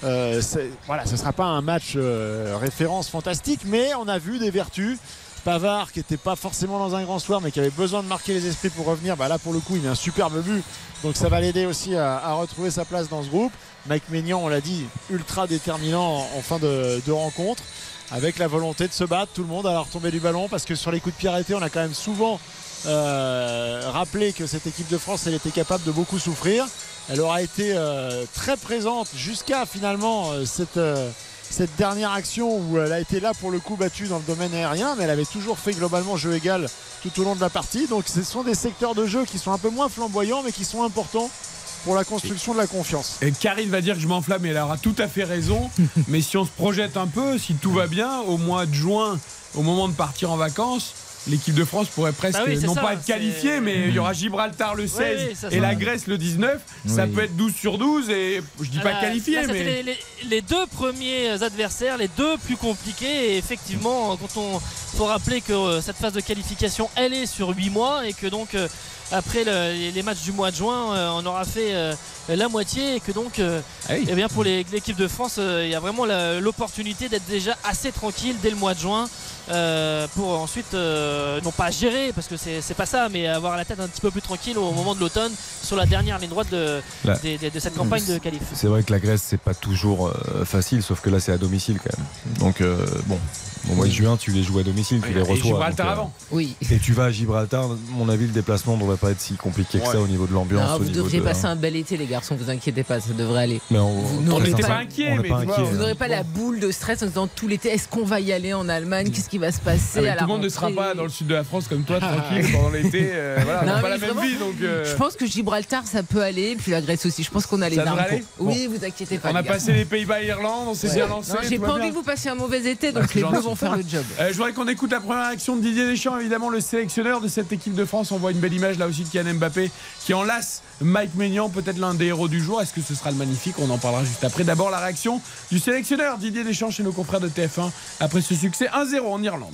Euh, voilà, ce ne sera pas un match euh, référence fantastique, mais on a vu des vertus. Pavard qui n'était pas forcément dans un grand soir mais qui avait besoin de marquer les esprits pour revenir, bah là pour le coup il met un superbe but donc ça va l'aider aussi à, retrouver sa place dans ce groupe. Mike Maignan on l'a dit ultra déterminant en, fin de, de rencontre avec la volonté de se battre tout le monde à la retombée du ballon parce que sur les coups de pied arrêtés on a quand même souvent euh, rappelé que cette équipe de France elle était capable de beaucoup souffrir. Elle aura été euh, très présente jusqu'à finalement euh, cette, euh, cette dernière action où elle a été là pour le coup battue dans le domaine aérien, mais elle avait toujours fait globalement jeu égal tout au long de la partie. Donc ce sont des secteurs de jeu qui sont un peu moins flamboyants, mais qui sont importants pour la construction de la confiance. Et Karine va dire que je m'enflamme et elle aura tout à fait raison. mais si on se projette un peu, si tout va bien, au mois de juin, au moment de partir en vacances, l'équipe de France pourrait presque Bah oui, non ça, pas être qualifiée, mais il y aura Gibraltar le 16 oui, ça, et ça. la Grèce le 19. Ça peut être 12 sur 12 et je dis Ah pas là, qualifié, là, mais. les, les- les deux premiers adversaires, les deux plus compliqués. Et effectivement, quand on faut rappeler que euh, cette phase de qualification, elle est sur 8 mois et que donc euh, après le- les, matchs du mois de juin, euh, on aura fait euh, la moitié et que donc, euh, Ah oui. eh bien pour l'équipe de France, il y a vraiment l'opportunité d'être déjà assez tranquille dès le mois de juin. euh, pour ensuite euh, non pas gérer parce que c'est pas ça mais avoir la tête un petit peu plus tranquille au moment de l'automne sur la dernière ligne droite de, cette campagne de qualif. C'est vrai que la Grèce, c'est pas toujours facile, sauf que là, c'est à domicile quand même. Donc, euh, bon, au mois de juin, tu les joues à domicile, tu les Et reçois. Gibraltar donc, euh, avant. Oui. Et tu vas à Gibraltar, à mon avis, le déplacement ne devrait pas être si compliqué que ça au niveau de l'ambiance. Vous devriez de- passer un bel été, les garçons, vous inquiétez pas, ça devrait aller. Mais on Vous très n'aurez n'était pas inquiet, on n'est mais pas tu vois, inquiet, Vous n'aurez pas la boule de stress en disant tout l'été, est-ce qu'on va y aller en Allemagne? Qu'est-ce qui va se passer Ah, tout le monde ne sera pas dans le sud de la France comme toi, tranquille, pendant l'été. euh, voilà, on Non, n'a pas la même vie, donc. euh, Je pense que Gibraltar, ça peut aller, puis la Grèce aussi. Je pense qu'on a les Ça armes. Oui, vous inquiétez pas. on a passé les Pays-Bas et Irlande, on s'est bien lancé. J'ai pas envie que vous passiez un mauvais été, Bah, donc les Bleus. Euh, je voudrais qu'on écoute la première action de Didier Deschamps, évidemment le sélectionneur de cette équipe de France. On voit une belle image là aussi de Kylian Mbappé qui enlace Mike Maignan, peut-être l'un des héros du jour. Est-ce que ce sera le magnifique? On en parlera juste après. D'abord la réaction du sélectionneur Didier Deschamps chez nos confrères de TF1 après ce succès 1-0 en Irlande.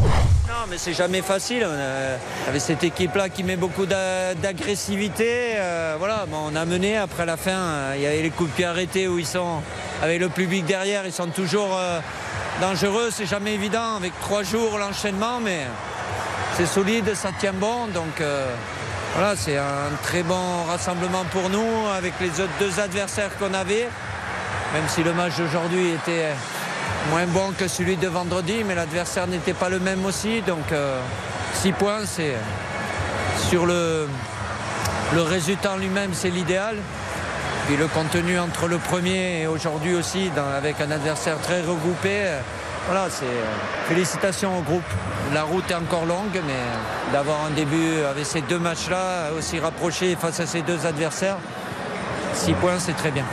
Non, mais c'est jamais facile. On a- avec cette équipe-là qui met beaucoup d'a- d'agressivité, euh, voilà, bon, on a mené après la fin. euh, Il y avait les coups de pied arrêtés où ils sont avec le public derrière, ils sont toujours euh, dangereux. C'est jamais évident avec trois jours l'enchaînement, mais c'est solide, ça tient bon. Donc voilà, c'est un très bon rassemblement pour nous avec les deux adversaires qu'on avait. Même si le match d'aujourd'hui était moins bon que celui de vendredi, mais l'adversaire n'était pas le même aussi. Donc 6 points, c'est sur le, résultat lui-même, c'est l'idéal. Puis le contenu entre le premier et aujourd'hui aussi, avec un adversaire très regroupé, euh, voilà, c'est euh, félicitations au groupe. La route est encore longue, mais d'avoir un début avec ces deux matchs-là, aussi rapprochés face à ces deux adversaires, 6 points, c'est très bien.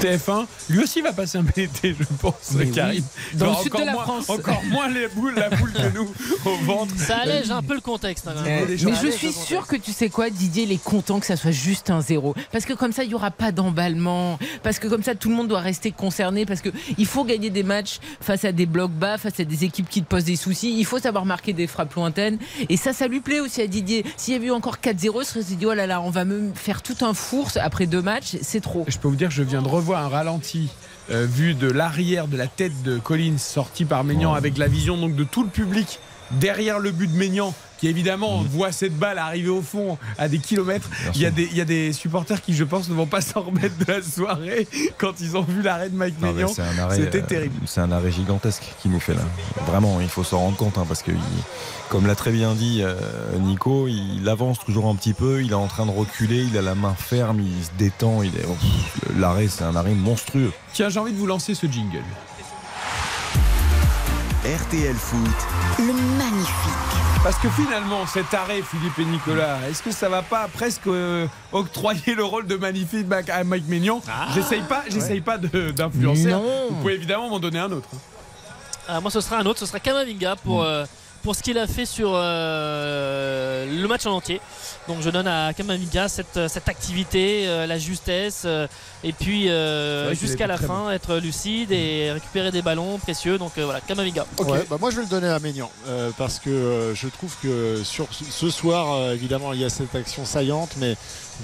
TF1, lui aussi va passer un PDT, je pense, Mais Karim. oui. Dans le sud de la moins- France. Encore moins les boules, la boule que nous au ventre. Ça allège un peu le contexte. hein, mais je suis sûr que tu sais quoi, Didier, il est content que ça soit juste un zéro. Parce que comme ça, il n'y aura pas d'emballement. Parce que comme ça, tout le monde doit rester concerné. Parce qu'il faut gagner des matchs face à des blocs bas, face à des équipes qui te posent des soucis. Il faut savoir marquer des frappes lointaines. Et ça, ça lui plaît aussi à Didier. S'il y avait eu encore 4-0, il se serait dit, oh là là, on va me faire tout un four après deux matchs. C'est trop. Je peux vous dire que je viens de revoir un ralenti euh, vu de l'arrière de la tête de Collins sorti par Maignan avec la vision donc de tout le public derrière le but de Maignan qui évidemment voit cette balle arriver au fond à des kilomètres. Il y, a des, il y a des supporters qui, je pense, ne vont pas s'en remettre de la soirée quand ils ont vu l'arrêt de Mike Maignan. C'était euh, terrible. C'est un arrêt gigantesque qu'il nous fait là. Vraiment, il faut s'en rendre compte hein, parce que, il- comme l'a très bien dit euh, Nico, il avance toujours un petit peu, il est en train de reculer, il a la main ferme, il se détend. Il est, oh, pff, l'arrêt, c'est un arrêt monstrueux. Tiens, j'ai envie de vous lancer ce jingle. RTL Foot, Le magnifique. Parce que finalement, cet arrêt, Philippe et Nicolas, est-ce que ça va pas presque euh, octroyer le rôle de magnifique à Mike Maignan? J'essaye pas, j'essaye pas d'influencer. Non. Vous pouvez évidemment m'en donner un autre. Ah, moi, ce sera un autre, ce sera Kamavinga pour, euh, pour ce qu'il a fait sur euh, le match en entier. Donc, je donne à Kamavinga cette, cette activité, euh, la justesse, euh, et puis euh, jusqu'à la fin, être lucide et récupérer des ballons précieux. Donc, euh, voilà, Kamavinga. Ouais, bah moi je vais le donner à euh, parce que euh, je trouve que sur ce soir, euh, évidemment, il y a cette action saillante, mais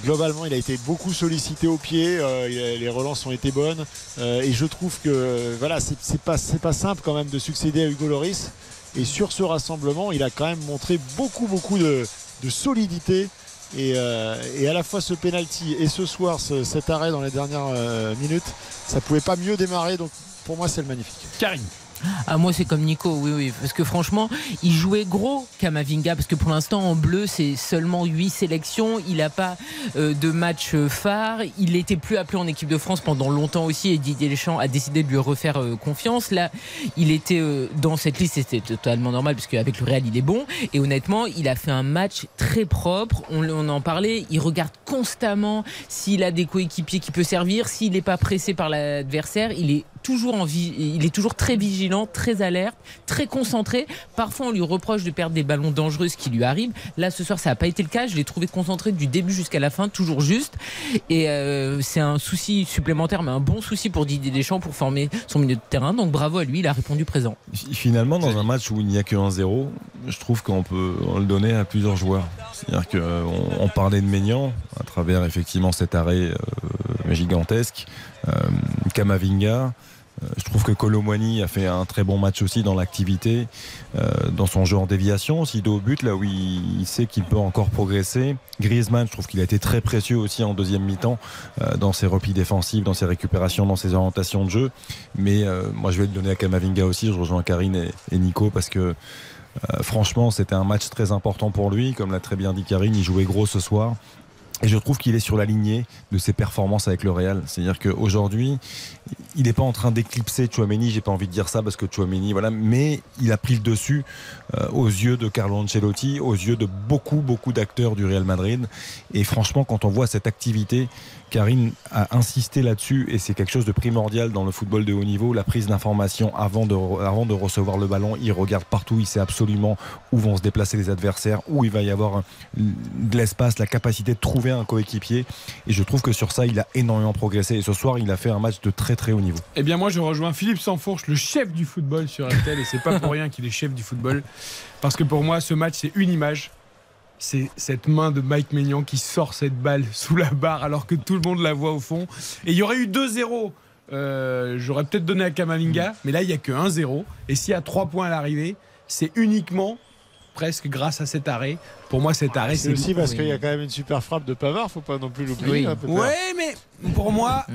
globalement, il a été beaucoup sollicité au pied. euh, les relances ont été bonnes euh, et je trouve que euh, voilà, c'est c'est pas c'est pas simple quand même de succéder à Hugo Loris. Et sur ce rassemblement, il a quand même montré beaucoup beaucoup de, solidité. Et, euh, et à la fois ce penalty et ce soir ce- cet arrêt dans les dernières euh, minutes, ça pouvait pas mieux démarrer. Donc pour moi, c'est le magnifique. Karim. Ah moi c'est comme Nico, oui oui, parce que franchement, il jouait gros Kamavinga parce que pour l'instant en bleu c'est seulement 8 sélections, il n'a pas euh, de match euh, phare, il était plus appelé en équipe de France pendant longtemps aussi et Didier Deschamps a décidé de lui refaire euh, confiance. Là, il était dans cette liste, c'était totalement normal parce qu'avec le Real il est bon. Et honnêtement, il a fait un match très propre, on, on en parlait, il regarde constamment s'il a des coéquipiers qui peut servir, s'il n'est pas pressé par l'adversaire, il est toujours en vi- il est toujours très vigilant, très alerte, très concentré. Parfois, on lui reproche de perdre des ballons dangereux, ce qui lui arrive. Là, ce soir, ça n'a pas été le cas. Je l'ai trouvé concentré du début jusqu'à la fin, toujours juste. Et euh, c'est un souci supplémentaire, mais un bon souci pour Didier Deschamps pour former son milieu de terrain. Donc bravo à lui, il a répondu présent. Finalement, dans un match où il n'y a que 1-0, je trouve qu'on peut le donner à plusieurs joueurs. C'est-à-dire qu'on on parlait de Maignan à travers effectivement cet arrêt euh, gigantesque. Euh, Kamavinga. Euh, Je trouve que Colomwani a fait un très bon match aussi dans l'activité, euh, dans son jeu en déviation, aussi dos au but, là où il, sait qu'il peut encore progresser. Griezmann, je trouve qu'il a été très précieux aussi en deuxième mi-temps, euh, dans ses replis défensifs, dans ses récupérations, dans ses orientations de jeu. Mais moi, je vais le donner à Kamavinga aussi. Je rejoins Karine et, Nico parce que franchement, c'était un match très important pour lui. Comme l'a très bien dit Karine, il jouait gros ce soir. Et je trouve qu'il est sur la lignée de ses performances avec le Real. C'est-à-dire qu'aujourd'hui, il n'est pas en train d'éclipser Chouameni, j'ai pas envie de dire ça parce que Chouameni, voilà, mais il a pris le dessus euh, aux yeux de Carlo Ancelotti, aux yeux de beaucoup, beaucoup d'acteurs du Real Madrid. Et franchement, quand on voit cette activité, Karine a insisté là-dessus et c'est quelque chose de primordial dans le football de haut niveau, la prise d'information avant de, re- avant de recevoir le ballon. Il regarde partout, il sait absolument où vont se déplacer les adversaires, où il va y avoir de l'espace, la capacité de trouver un coéquipier. Et je trouve que sur ça, il a énormément progressé. Et ce soir, il a fait un match de très très haut niveau. Eh bien, moi, je rejoins Philippe Sansfourche, le chef du football sur RTL, et c'est pas pour rien qu'il est chef du football. Parce que pour moi, ce match, c'est une image. C'est cette main de Mike Maignan qui sort cette balle sous la barre alors que tout le monde la voit au fond. Et il y aurait eu 2-0. euh, J'aurais peut-être donné à Kamavinga, mais là, il n'y a que 1-0. Et s'il y a 3 points à l'arrivée, c'est uniquement, presque grâce à cet arrêt. Pour moi, cet arrêt, C'est c'est aussi parce qu'il y a quand même une super frappe de Pavard, faut pas non plus l'oublier. Oui. hein. Ouais, mais pour moi,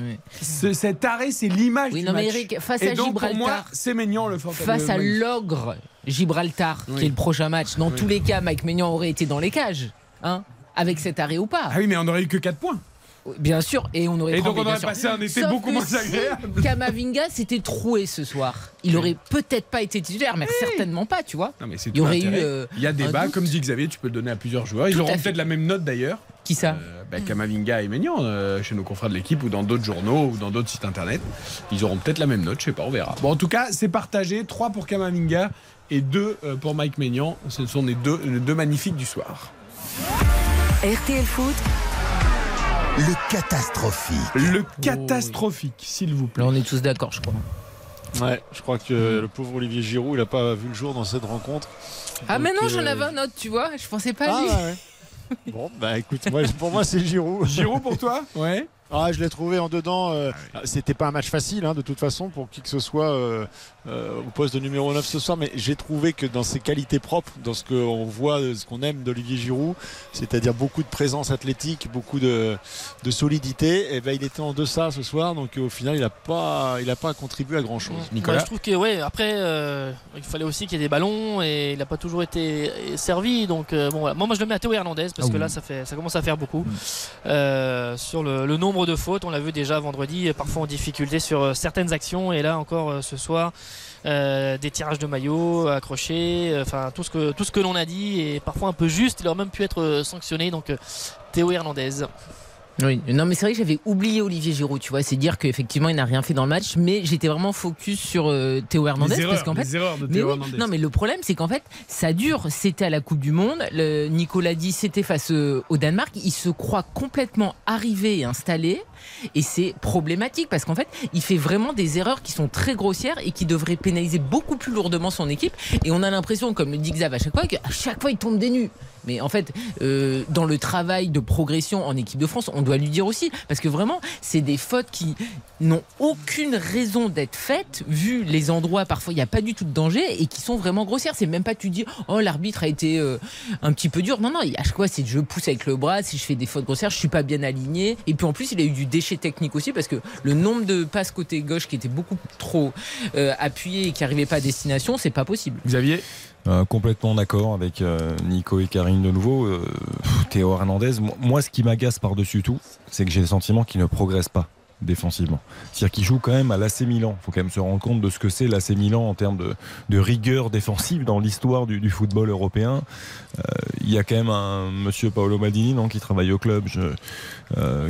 ce- cet arrêt, c'est l'image Oui, du non, mais. Eric, face Et à donc, pour moi, c'est Maignan le fort. face le à l'ogre Gibraltar, Oui. qui est le prochain match, dans Oui. tous les cas, Mike Maignan aurait été dans les cages, hein, avec cet arrêt ou pas. Ah oui, mais on aurait eu que 4 points. Bien sûr, et on aurait Et donc on aurait sûr. passé un été Sauf beaucoup que moins si agréable. Kamavinga s'était troué ce soir. Il aurait peut-être pas été titulaire, mais certainement pas, tu vois. Non, mais c'est Il y tout aurait eu, euh, Il y a débat, comme dit Xavier, tu peux le donner à plusieurs joueurs. Ils Tout auront fait. peut-être la même note d'ailleurs. Qui ça euh, bah, Kamavinga et Maignan, euh, chez nos confrères de l'équipe ou dans d'autres journaux ou dans d'autres sites internet. Ils auront peut-être la même note, je sais pas, on verra. Bon, en tout cas, c'est partagé 3 pour Kamavinga et 2 pour Mike Maignan. Ce sont les deux, les deux magnifiques du soir. RTL Foot, Le catastrophique. Le catastrophique, s'il vous plaît. Là, on est tous d'accord, je crois. Ouais, je crois que le pauvre Olivier Giroud, il a pas vu le jour dans cette rencontre. Ah, mais non, j'en euh, avais un autre, tu vois. Je pensais pas à Ah, lui. ouais. Bon, bah écoute, moi, pour moi, c'est Giroud. Giroud pour toi? Ouais. Ah, je l'ai trouvé en dedans. euh, C'était pas un match facile, hein, de toute façon, pour qui que ce soit euh, euh, au poste de numéro 9 ce soir. Mais j'ai trouvé que dans ses qualités propres, dans ce qu'on voit, ce qu'on aime d'Olivier Giroud, c'est-à-dire beaucoup de présence athlétique, beaucoup de, de solidité, et ben, il était en deçà ce soir. Donc au final, il n'a pas, il a pas contribué à grand-chose. Moi, je trouve que ouais, après euh, il fallait aussi qu'il y ait des ballons et il n'a pas toujours été servi. Donc euh, bon, voilà. moi, moi je le mets à Théo Hernandez parce Ah que oui. là ça fait, ça commence à faire beaucoup Euh, sur le, le nombre de fautes. On l'a vu déjà vendredi, parfois en difficulté sur euh, certaines actions et là encore euh, ce soir. euh, des tirages de maillots accrochés, enfin tout ce que tout ce que l'on a dit et parfois un peu juste, il aurait même pu être sanctionné. Donc Théo Hernandez. Oui, non, mais c'est vrai que j'avais oublié Olivier Giroud, tu vois. C'est dire qu'effectivement, il n'a rien fait dans le match, mais j'étais vraiment focus sur euh, Théo Hernandez. les parce qu'en fait, de Mais Théo oui, Hernandez. non, mais le problème, c'est qu'en fait, ça dure. C'était à la Coupe du Monde. Le, Nicolas dit, c'était face euh, au Danemark. Il se croit complètement arrivé et installé. Et c'est problématique parce qu'en fait, il fait vraiment des erreurs qui sont très grossières et qui devraient pénaliser beaucoup plus lourdement son équipe. Et on a l'impression, comme le dit Xav à chaque fois, qu'à chaque fois, il tombe des nues. Mais en fait, euh, dans le travail de progression en équipe de France, on doit lui dire aussi, parce que vraiment, c'est des fautes qui n'ont aucune raison d'être faites, vu les endroits, parfois il n'y a pas du tout de danger, et qui sont vraiment grossières. C'est même pas tu dis, oh l'arbitre a été euh, un petit peu dur. Non, non, à chaque fois, c'est je pousse avec le bras, si je fais des fautes grossières, je suis pas bien aligné. Et puis en plus, il a eu du déchet technique aussi, parce que le nombre de passes côté gauche qui était beaucoup trop euh, appuyé et qui n'arrivait pas à destination, c'est pas possible. Xavier? Euh, complètement d'accord avec euh, Nico et Karine de nouveau. Euh, Théo Hernandez, moi, ce qui m'agace par-dessus tout, c'est que j'ai le sentiment qu'il ne progresse pas défensivement. C'est-à-dire qu'il joue quand même à l'AC Milan. Il faut quand même se rendre compte de ce que c'est l'AC Milan en termes de, rigueur défensive dans l'histoire du, football européen. Il y a quand même un monsieur Paolo Maldini non, qui travaille au club,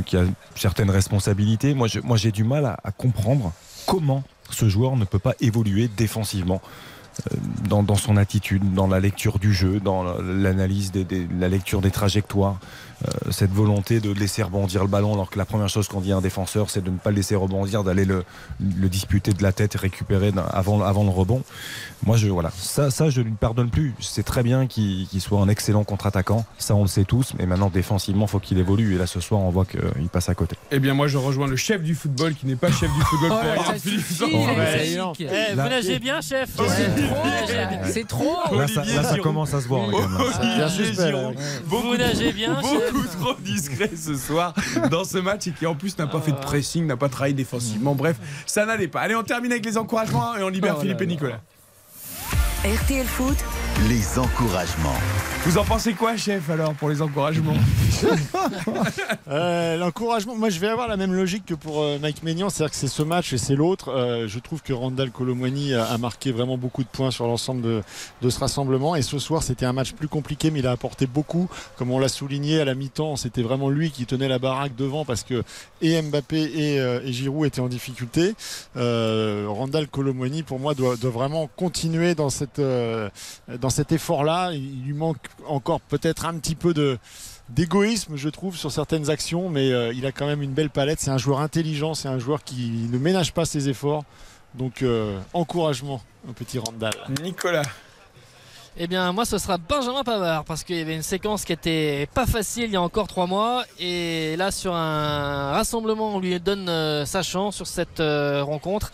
qui a certaines responsabilités. Moi, j'ai du mal à, comprendre comment ce joueur ne peut pas évoluer défensivement dans, dans son attitude, dans la lecture du jeu, dans la- l'analyse, des- la lecture des trajectoires, cette volonté de laisser rebondir le ballon, alors que la première chose qu'on dit à un défenseur, c'est de ne pas le laisser rebondir, d'aller le, le disputer de la tête et récupérer avant, avant le rebond. Moi, je, voilà, ça, ça je ne lui pardonne plus. C'est très bien qu'il soit un excellent contre-attaquant, ça on le sait tous, mais maintenant défensivement, faut qu'il évolue. Et là, ce soir, on voit qu'il passe à côté. Eh bien, moi, je rejoins le chef du football qui n'est pas chef du football pour Oh, Philippe. Eh, vous nagez bien, chef C'est trop, là. c'est trop. Là, ça, là, commence à se voir. C'est bien suspect, Giroud, là. Beaucoup trop discret ce soir dans ce match et qui en plus n'a pas fait de pressing, n'a pas travaillé défensivement. Bref, ça n'allait pas. Allez, on termine avec les encouragements et on libère Oh Philippe là et. Nicolas. RTL Foot, Les encouragements. Vous en pensez quoi, chef, alors, pour les encouragements Euh, L'encouragement, moi je vais avoir la même logique que pour euh, Mike Maignan, c'est-à-dire que c'est ce match et c'est l'autre. Euh, je trouve que Randall Colomwani a, a marqué vraiment beaucoup de points sur l'ensemble de, de ce rassemblement. Et ce soir, c'était un match plus compliqué, mais il a apporté beaucoup. Comme on l'a souligné à la mi-temps, c'était vraiment lui qui tenait la baraque devant parce que et Mbappé et, euh, et Giroud étaient en difficulté. Euh, Randall Colomwani, pour moi, doit, doit vraiment continuer dans, cette, euh, dans cet effort-là. Il lui manque encore peut-être un petit peu de d'égoïsme, je trouve, sur certaines actions, mais euh, il a quand même une belle palette. C'est un joueur intelligent, c'est un joueur qui ne ménage pas ses efforts. Donc, euh, encouragement au petit Randall. Nicolas. Eh bien, moi, ce sera Benjamin Pavard parce qu'il y avait une séquence qui était pas facile il y a encore trois mois. Et là, sur un rassemblement, on lui donne euh, sa chance sur cette euh, rencontre.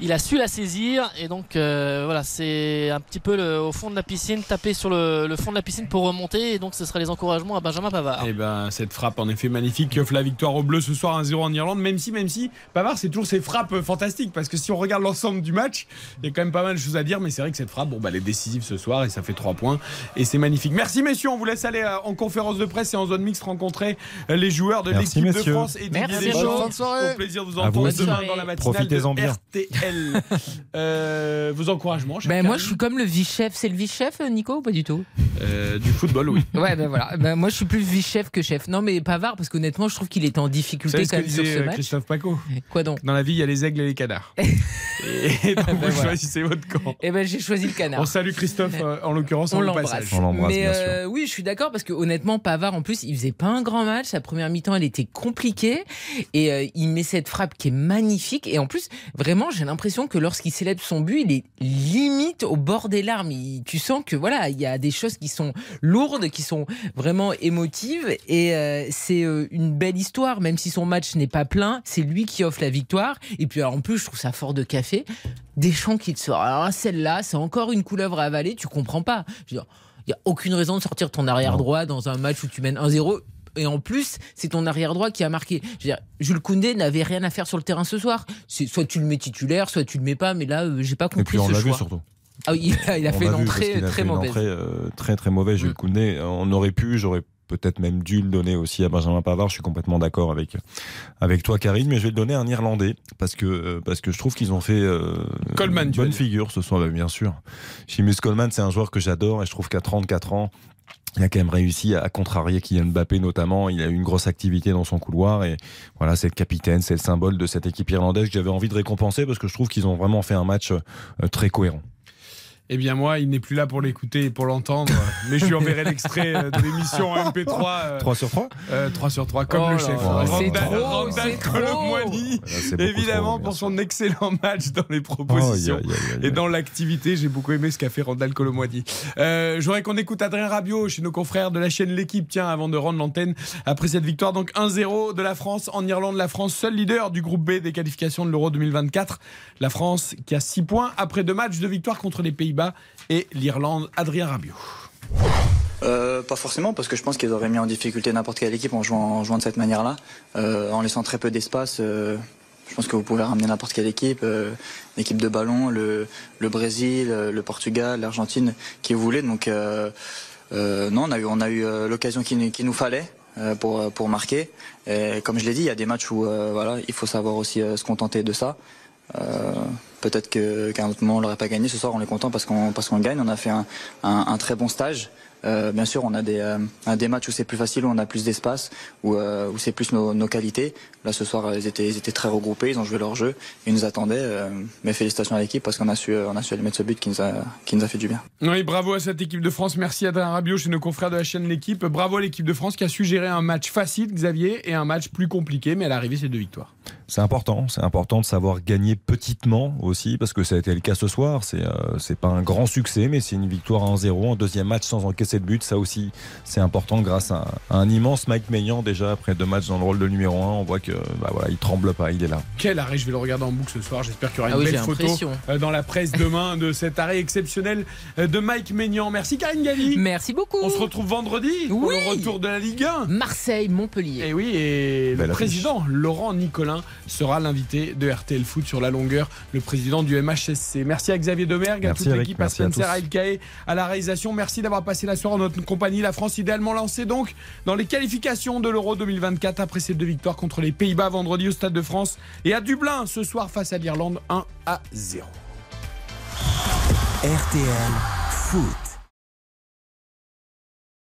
Il a su la saisir. Et donc, euh, voilà, c'est un petit peu le- au fond de la piscine, taper sur le, fond de la piscine pour remonter. Et donc, ce sera les encouragements à Benjamin Pavard. Eh ben, cette frappe, en effet, magnifique, qui offre la victoire aux Bleus ce soir 1-0 en Irlande. Même si, même si, Pavard, c'est toujours ses frappes fantastiques. Parce que si on regarde l'ensemble du match, il y a quand même pas mal de choses à dire. Mais c'est vrai que cette frappe, bon, bah, elle est décisive ce soir. Et ça fait 3 points. Et c'est magnifique. Merci messieurs, on vous laisse aller euh, en conférence de presse et en zone mixte rencontrer euh, les joueurs de l'équipe de. France et Didier Merci. Deschamps. Bonne fin de soirée. Au plaisir de vous vous entendre aussi. demain dans la matinale de bien. RTL. Euh, vos encouragements, Ben moi, je suis comme le vice-chef. C'est le vice-chef, Nico, ou pas du tout? Euh, Du football, oui. Ouais, ben voilà. Ben, moi, je suis plus vice-chef que chef. Non, mais Pavard, parce qu'honnêtement, je trouve qu'il était en Vous difficulté quand même sur ce euh, match. Christophe Paco Quoi donc? Dans la vie, il y a les aigles et les canards. et donc, Ben vous voilà. choisissez votre camp. Eh ben, j'ai choisi le canard. On salue Christophe, euh, en l'occurrence, On l'embrasse. passage. On l'embrasse, Mais bien sûr. euh, oui, je suis d'accord parce que honnêtement, Pavard en plus, il faisait pas un grand match. Sa première mi-temps, elle était compliquée et euh, il met cette frappe qui est magnifique. Et en plus, vraiment, j'ai l'impression que lorsqu'il célèbre son but, il est limite au bord des larmes. Il- tu sens que voilà, il y a des choses qui sont lourdes, qui sont vraiment émotives et euh, c'est euh, une belle histoire. Même si son match n'est pas plein, c'est lui qui offre la victoire. Et puis alors, en plus, je trouve ça fort de café. Deschamps qui te sort. Alors là, celle-là, c'est encore une couleuvre à avaler. Tu comprends pas. Je veux dire, il n'y a aucune raison de sortir ton arrière droit dans un match où tu mènes 1-0. Et en plus, c'est ton arrière droit qui a marqué. Je veux dire, Jules Koundé n'avait rien à faire sur le terrain ce soir. C'est soit tu le mets titulaire, soit tu le mets pas. Mais là, euh, j'ai pas Et compris puis on l'a vu surtout. Ah oui, il a, il a On fait une entrée très mauvaise. entrée, euh, très très mauvaise, Jules Mm. Koundé. On aurait pu, j'aurais peut-être même dû le donner aussi à Benjamin Pavard. Je suis complètement d'accord avec avec toi, Karine, mais je vais le donner à un Irlandais parce que euh, parce que je trouve qu'ils ont fait euh, Coleman, une bonne figure ce soir, bien sûr. Seamus Coleman, c'est un joueur que j'adore et je trouve qu'à 34 ans. Il a quand même réussi à contrarier Kylian Mbappé notamment. Il a eu une grosse activité dans son couloir et voilà, c'est le capitaine, c'est le symbole de cette équipe irlandaise que j'avais envie de récompenser parce que je trouve qu'ils ont vraiment fait un match euh, très cohérent. Eh bien moi, il n'est plus là pour l'écouter et pour l'entendre, mais je lui enverrai l'extrait euh, de l'émission en MP3. euh, 3 sur 3 euh, 3 sur 3, comme Oh le chef. c'est trop, c'est évidemment pour son excellent match dans les propositions. Et dans l'activité, j'ai beaucoup aimé ce qu'a fait Randall Colomwani. Euh, je voudrais qu'on écoute Adrien Rabiot chez nos confrères de la chaîne L'équipe, tiens, avant de rendre l'antenne après cette victoire. Donc 1-0 de la France en Irlande. La France, seul leader du groupe B des qualifications de l'Euro 2024. La France qui a 6 points après deux matchs de victoire contre les Et l'Irlande. Adrien Rabiot. Euh, pas forcément, parce que je pense qu'ils auraient mis en difficulté n'importe quelle équipe en jouant, de cette manière-là, Euh, en laissant très peu d'espace. euh, je pense que vous pouvez ramener n'importe quelle équipe, l'équipe de ballon, le, Brésil, le Portugal, l'Argentine, qui vous voulez. Donc non, on a eu, l'occasion qu'il qu'il nous fallait. pour, marquer. Et comme je l'ai dit, il y a des matchs où voilà, il faut savoir aussi se contenter de ça. Euh, Peut-être qu'à un autre moment on l'aurait pas gagné. Ce soir, on est content parce qu'on parce qu'on gagne. On a fait un, un, très bon stage. Euh, bien sûr, on a des, euh, des matchs où c'est plus facile, où on a plus d'espace, où, euh, où c'est plus nos, nos qualités. Là, ce soir, ils étaient, ils étaient très regroupés, ils ont joué leur jeu, ils nous attendaient. mais félicitations à l'équipe parce qu'on a su, on a su aller mettre ce but qui nous a, qui nous a fait du bien. Oui, bravo à cette équipe de France. Merci à Adrien Rabiot chez nos confrères de la chaîne L'équipe. Bravo à l'équipe de France qui a su gérer un match facile, Xavier, et un match plus compliqué, mais à l'arrivée, c'est deux victoires. C'est important, c'est important de savoir gagner petitement aussi, parce que ça a été le cas ce soir. C'est euh, c'est pas un grand succès, mais c'est une victoire 1-0 en deuxième match sans encaisser de but. Ça aussi, c'est important grâce à, à un immense Mike Maignan déjà après deux matchs dans le rôle de numéro 1 On voit que bah voilà, il tremble pas, il est là. Quel arrêt, je vais le regarder en boucle ce soir. J'espère qu'il y aura une Ah oui, belle photo euh, dans la presse demain de cet arrêt exceptionnel euh, de Mike Maignan. Merci Karine Galli. Merci beaucoup. On se retrouve vendredi pour Oui. le retour de la Ligue 1. Marseille, Montpellier. Et oui, et Belle le affiche. président Laurent Nicolin sera l'invité de RTL Foot sur la longueur, le président du MHSC. Merci à Xavier Domergue, à Merci, toute l'équipe, à Merci à Spencer, à Ilkae, à la réalisation. Merci d'avoir passé la soirée en notre compagnie. La France idéalement lancée donc dans les qualifications de l'Euro 2024 après ces deux victoires contre les Pays-Bas vendredi au Stade de France et à Dublin ce soir face à l'Irlande 1 à 0. RTL Foot.